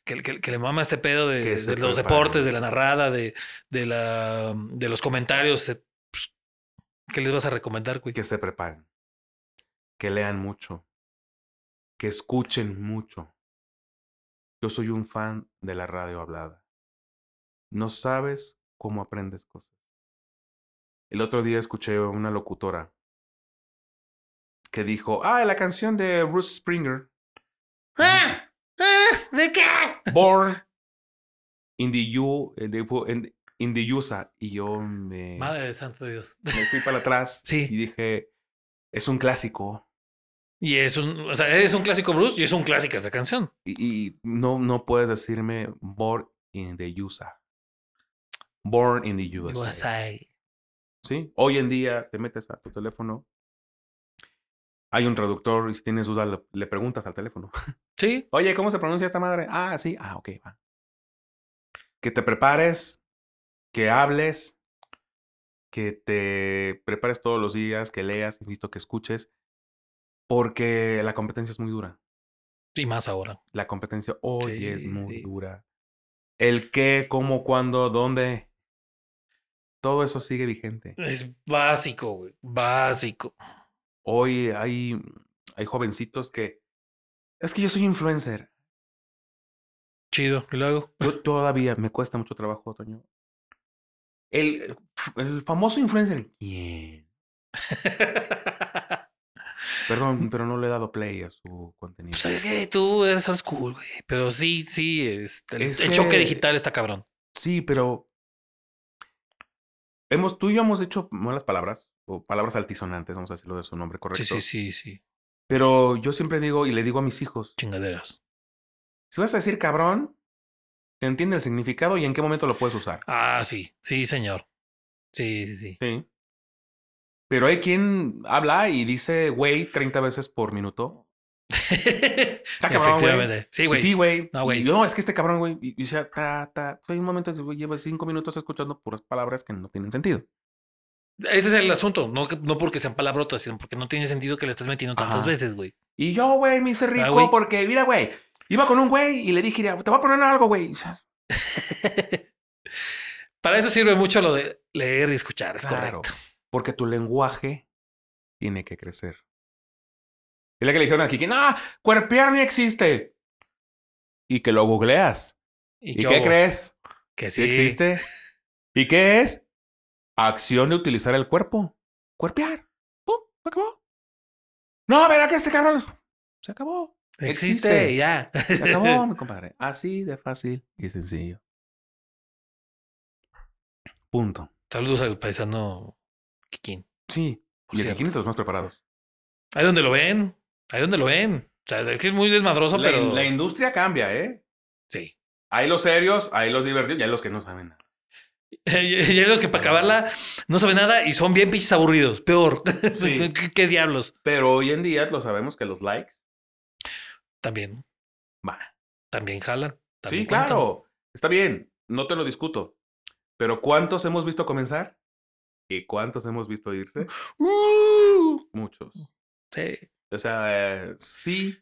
que, que- que le mama este pedo de, los deportes, de la narrada, de, de, la, de los comentarios. ¿Qué les vas a recomendar, güey? Que se preparen. Que lean mucho. Que escuchen mucho. Yo soy un fan de la radio hablada. No sabes cómo aprendes cosas. El otro día escuché a una locutora que dijo, ah, la canción de Bruce Springer, ¡Ah! ¡Ah! ¿De qué? Born in the, U, in the, in- in the USA. Y yo me, Madre de santo Dios. me fui para atrás Sí. y dije, es un clásico. Y es un, o sea, es un clásico Bruce y es un clásico esa canción. Y, y no, no puedes decirme Born in the USA. Born in the USA. USA. ¿Sí? Hoy en día te metes a tu teléfono. Hay un traductor y si tienes duda le, le preguntas al teléfono. Sí. Oye, ¿cómo se pronuncia esta madre? Ah, sí. Ah, ok, va. que te prepares, que hables, que te prepares todos los días, que leas, insisto, que escuches, porque la competencia es muy dura. Y más ahora. La competencia hoy es muy sí. dura. El qué, cómo, cuándo, dónde. Todo eso sigue vigente. Es básico, güey. Básico. Hoy hay, hay jovencitos que. Es que yo soy influencer. Chido. Y luego. Yo todavía me cuesta mucho trabajo, Toño. El, el famoso influencer. ¿Quién? Perdón, pero no le he dado play a su contenido. Pues es que tú eres old school, güey. Pero sí, sí, es, el, Es el choque que- digital está cabrón. Sí, pero. Hemos, tú y yo hemos dicho malas palabras, o palabras altisonantes, vamos a decirlo de su nombre correcto. Sí, sí, sí, sí. Pero yo siempre digo, y le digo a mis hijos, Chingaderas. si vas a decir cabrón, entiende el significado y en qué momento lo puedes usar. Ah, sí, sí, señor. Sí, sí, sí. Sí. Pero hay quien habla y dice güey 30 veces por minuto. Está cabrón, güey. Efectivamente. Sí, güey. Sí, güey. No, güey. No, es que este cabrón, güey. Y, y sea, ta, ta. Hay un momento en que güey, llevas cinco minutos escuchando puras palabras que no tienen sentido. Ese es el asunto. No, no porque sean palabrotas, sino porque no tiene sentido que le estés metiendo tantas veces, güey. Y yo, güey, me hice rico Ah, güey. porque, mira, güey, iba con un güey y le dije, te voy a poner algo, güey. Para eso sirve mucho lo de leer y escuchar, es Claro. correcto. porque tu lenguaje tiene que crecer. Y la que le dijeron aquí que no, cuerpear ni existe. Y que lo googleas. ¿Y, qué crees? Que sí sí. existe. ¿Y qué es? Acción de utilizar el cuerpo. Cuerpear. ¡Pum! Se acabó. No, verá que este cabrón. Se acabó. Existe, Existe. ya. Se acabó, mi compadre. Así de fácil y sencillo. Punto. Saludos al paisano Kikín. Sí. Y el que es de los más preparados. Ahí donde lo ven. Ahí donde lo ven. O sea, es que es muy desmadroso, La, pero. la industria cambia, ¿eh? Sí. Hay los serios, hay los divertidos y hay los que no saben nada. Y hay los que para acabarla no saben nada y son bien pinches aburridos. Peor. Sí. ¿Qué, qué diablos? Pero hoy en día lo sabemos que los likes, También. va. También jalan. también Sí, cuentan. claro. Está bien, no te lo discuto. Pero ¿cuántos hemos visto comenzar? ¿Y cuántos hemos visto irse? Uh, Muchos. sí. O sea, eh, sí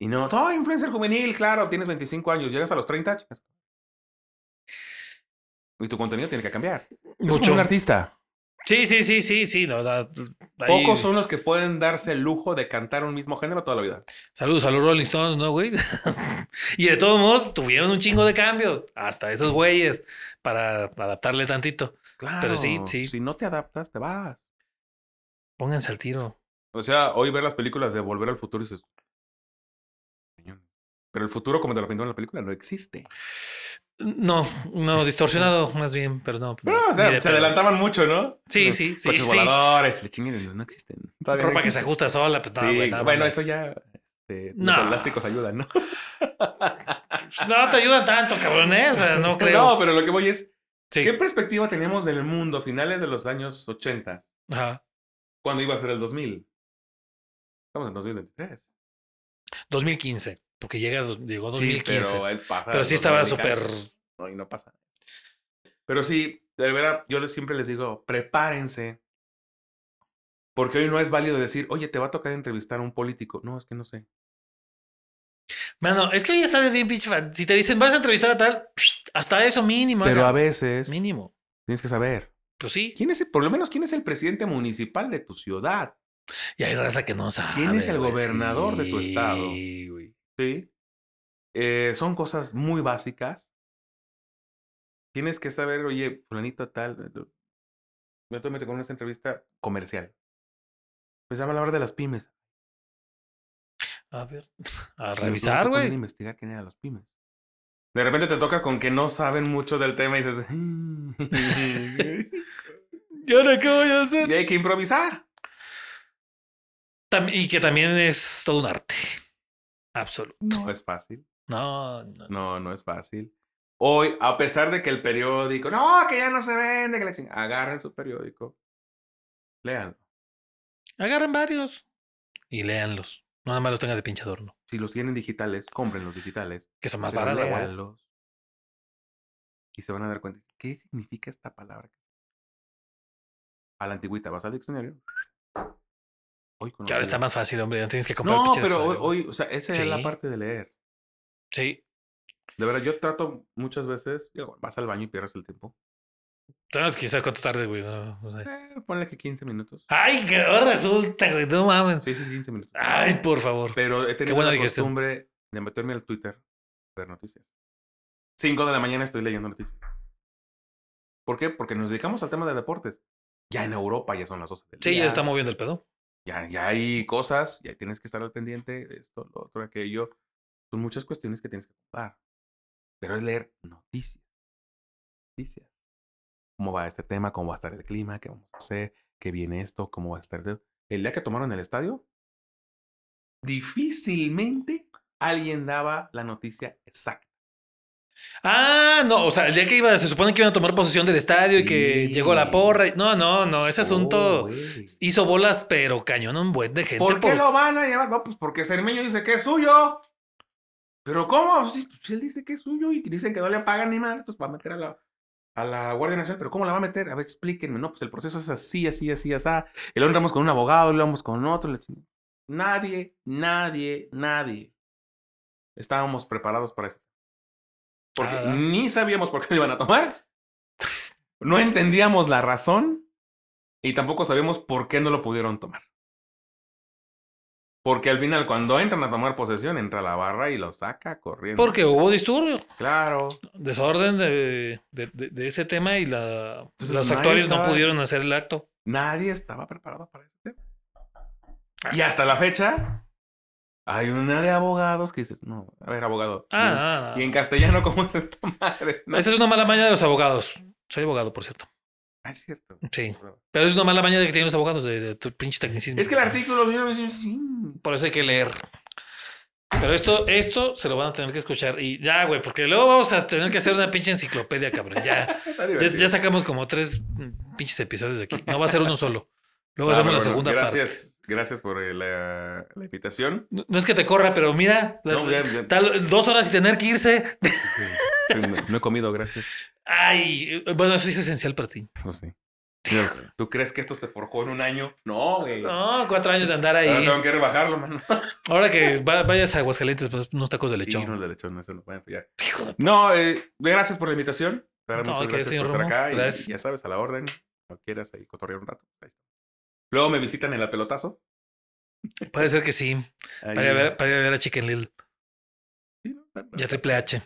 y no. Oh, influencer juvenil, claro, tienes 25 años, llegas a los 30. chicas. Y tu contenido tiene que cambiar. Es como Mucho. un artista. Sí, sí, sí, sí, sí. No, ahí- Pocos son los que pueden darse el lujo de cantar un mismo género toda la vida. Saludos a los Rolling Stones, ¿no, güey? y de todos modos tuvieron un chingo de cambios. Hasta esos güeyes para adaptarle tantito. Claro. sí, sí. Si no te adaptas, te vas. Pónganse al tiro. O sea, hoy ver las películas de Volver al Futuro y dices. Pero el futuro, como te lo pintaron en la película, no existe. No, no, distorsionado más bien, pero no. Pero, o sea, se pedo. adelantaban mucho, ¿no? Sí, Los sí, sí, Coches sí. voladores, le no existen. Todavía no Ropa que se ajusta sola, pues no, sí, bueno, eso ya. Este, No. Los elásticos ayudan, ¿no? No te ayudan tanto, cabrón, ¿eh? O sea, no creo. No, pero lo que voy es. sí. ¿Qué perspectiva teníamos del mundo a finales de los años 80? Ajá. Cuando iba a ser el 2000? Estamos en 2023. 2015, porque llega, llegó Sí, 2015. pero pero, él pasa. sí estaba 2000 y súper. No, y no pasa. Pero sí, de verdad, yo siempre les digo, prepárense. Porque hoy no es válido decir, oye, te va a tocar entrevistar a un político. No, es que no sé. Mano, es que hoy está bien pinche fan. Si te dicen, vas a entrevistar a tal, hasta eso mínimo. Pero a veces Mínimo. tienes que saber. Pues sí. ¿Quién es el- por lo menos quién es el presidente municipal de tu ciudad? Y hay raza que no sabe. ¿Quién es el gobernador de tu estado? Sí, güey. ¿Sí? Eh, son cosas muy básicas. Tienes que saber, oye, fulanito tal. Yo te meto con una entrevista comercial. Pues ya va a hablar de las pymes. A ver. A revisar, güey. investigar quién eran las pymes. De repente te toca con que no saben mucho del tema y dices. ¿Y ahora qué voy a hacer? y hay que improvisar. Tam- Y que también es todo un arte. Absoluto. No es fácil. No, no. No, no es fácil. Hoy, a pesar de que el periódico, no, que ya no se vende, que la chingada", agarren su periódico, léanlo. Agarren varios y léanlos. No nada más los tenga de pinche adorno. Si los tienen digitales, compren los digitales. Que son más baratos, léanlos. y se van a dar cuenta. ¿Qué significa esta palabra? A la antigüita, vas al diccionario. Hoy Que ahora está más fácil, hombre. Ya tienes que comprar No, pero hoy, o sea, esa es la parte de leer. Sí. De verdad, yo trato muchas veces, digo, vas al baño y pierdes el tiempo. Entonces, quizás cuánto tarde, güey. No, no sé. Eh, ponle que 15 minutos. Ay, que resulta, güey. No mames. Sí, sí, 15 minutos. Ay, por favor. Pero he tenido la digestión. costumbre de meterme al Twitter a ver noticias. 5 de la mañana estoy leyendo noticias. ¿Por qué? Porque nos dedicamos al tema de deportes. Ya en Europa ya son las 12 del Sí, día. ya está moviendo el pedo. Ya, ya hay cosas, ya tienes que estar al pendiente esto, lo otro, aquello. Son muchas cuestiones que tienes que contar. Pero es leer noticias. Noticias. ¿Cómo va este tema? ¿Cómo va a estar el clima? ¿Qué vamos a hacer? ¿Qué viene esto? ¿Cómo va a estar? El día que tomaron el estadio, difícilmente alguien daba la noticia exacta. Ah, no, o sea, el día que iba, se supone que iban a tomar posesión del estadio y que llegó la porra. y- No, no, no, ese asunto Oh, hizo bolas, pero cañón un buen de gente. ¿Por qué lo van a llevar? No, pues porque Cermeño dice que es suyo. ¿Pero cómo? Si, si él dice que es suyo y dicen que no le pagan ni más, entonces va a meter a la, a la Guardia Nacional. ¿Pero cómo la va a meter? A ver, explíquenme. No, pues el proceso es así, así, así, así. Y luego entramos con un abogado, luego vamos con otro. Nadie, nadie, nadie. Estábamos preparados para eso. Porque ni sabíamos por qué lo iban a tomar. No entendíamos la razón. Y tampoco sabíamos por qué no lo pudieron tomar. Porque al final, cuando entran a tomar posesión, entra la barra y lo saca corriendo. Porque hubo disturbio, Claro. desorden de, de- de- de ese tema y la, Entonces, los actuarios no estaba- pudieron hacer el acto. Nadie estaba preparado para ese tema. Y hasta la fecha, hay una de abogados que dices, no, a ver, abogado. y en- Ah, Y en castellano, ¿cómo es esta madre? No, esa es una mala maña de los abogados. Soy abogado, por cierto. Ah, es cierto. Sí. Pero es una mala maña de que tienen los abogados de, de tu pinche tecnicismo. Es que el artículo sí. Por eso hay que leer. Pero esto, esto se lo van a tener que escuchar. Y ya, güey, porque luego vamos a tener que hacer una pinche enciclopedia, cabrón. Ya, ya, sacamos como tres pinches episodios de aquí. No va a ser uno solo. Luego hacemos la segunda parte. gracias, Gracias por eh, la, la invitación. No, no es que te corra, pero mira, la- No, ya- ya- tal- dos horas y tener que irse. Sí, no, no he comido, gracias. Ay, bueno, eso es esencial para ti. Pues sí. ¿Tú crees que esto se forjó en un año? No, güey. No, cuatro años de andar Ahora ahí. tengo que rebajarlo, mano. Ahora que va- vayas a Aguascalientes, pues unos tacos de Sí, lechón. no, de lechón, no, eso no pueden fallar. No, eh, gracias por la invitación. Muchas gracias por estar acá. Y ya sabes, a la orden. No quieras ahí cotorrear un rato. ahí está. Luego me visitan en el pelotazo. Puede ser que sí. Ahí- Para ir a ver, para ir a ver a Chicken Little Sí, no, está- y a Triple H.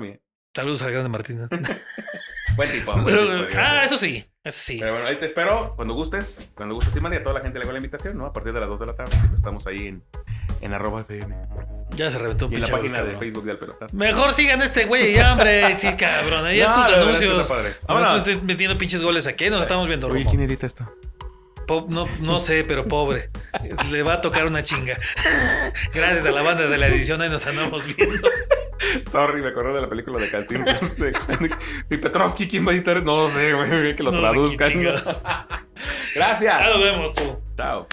bien. Saludos al grande Martínez. Buen tipo. buen Pero- tipo, ah, eso sí, eso sí. Pero bueno, ahí te espero cuando gustes. Cuando gustes, Simán, y a toda la gente le hago la invitación, ¿no? A partir de las 2 de la tarde. siempre Estamos ahí en, en arroba FM. Ya se reventó un Y en la página de. Facebook del pelotazo. Mejor sigan este güey ya, hombre. Sí, cabrón. Ahí es No, tus la verdad es que anuncios. está padre. No me Vámonos. estés metiendo pinches goles aquí. Nos estamos viendo. Oye, Romo. ¿quién edita esto? Po- no, no sé, pero pobre. Le va a tocar una chinga. Gracias a la banda de la edición, ahí nos andamos viendo. Sorry, me acordé de la película de Cantinflas. Y Petrovsky, ¿quién va a editar? No sé, güey, que lo No traduzcan. Gracias. Ya nos vemos tú. Chao.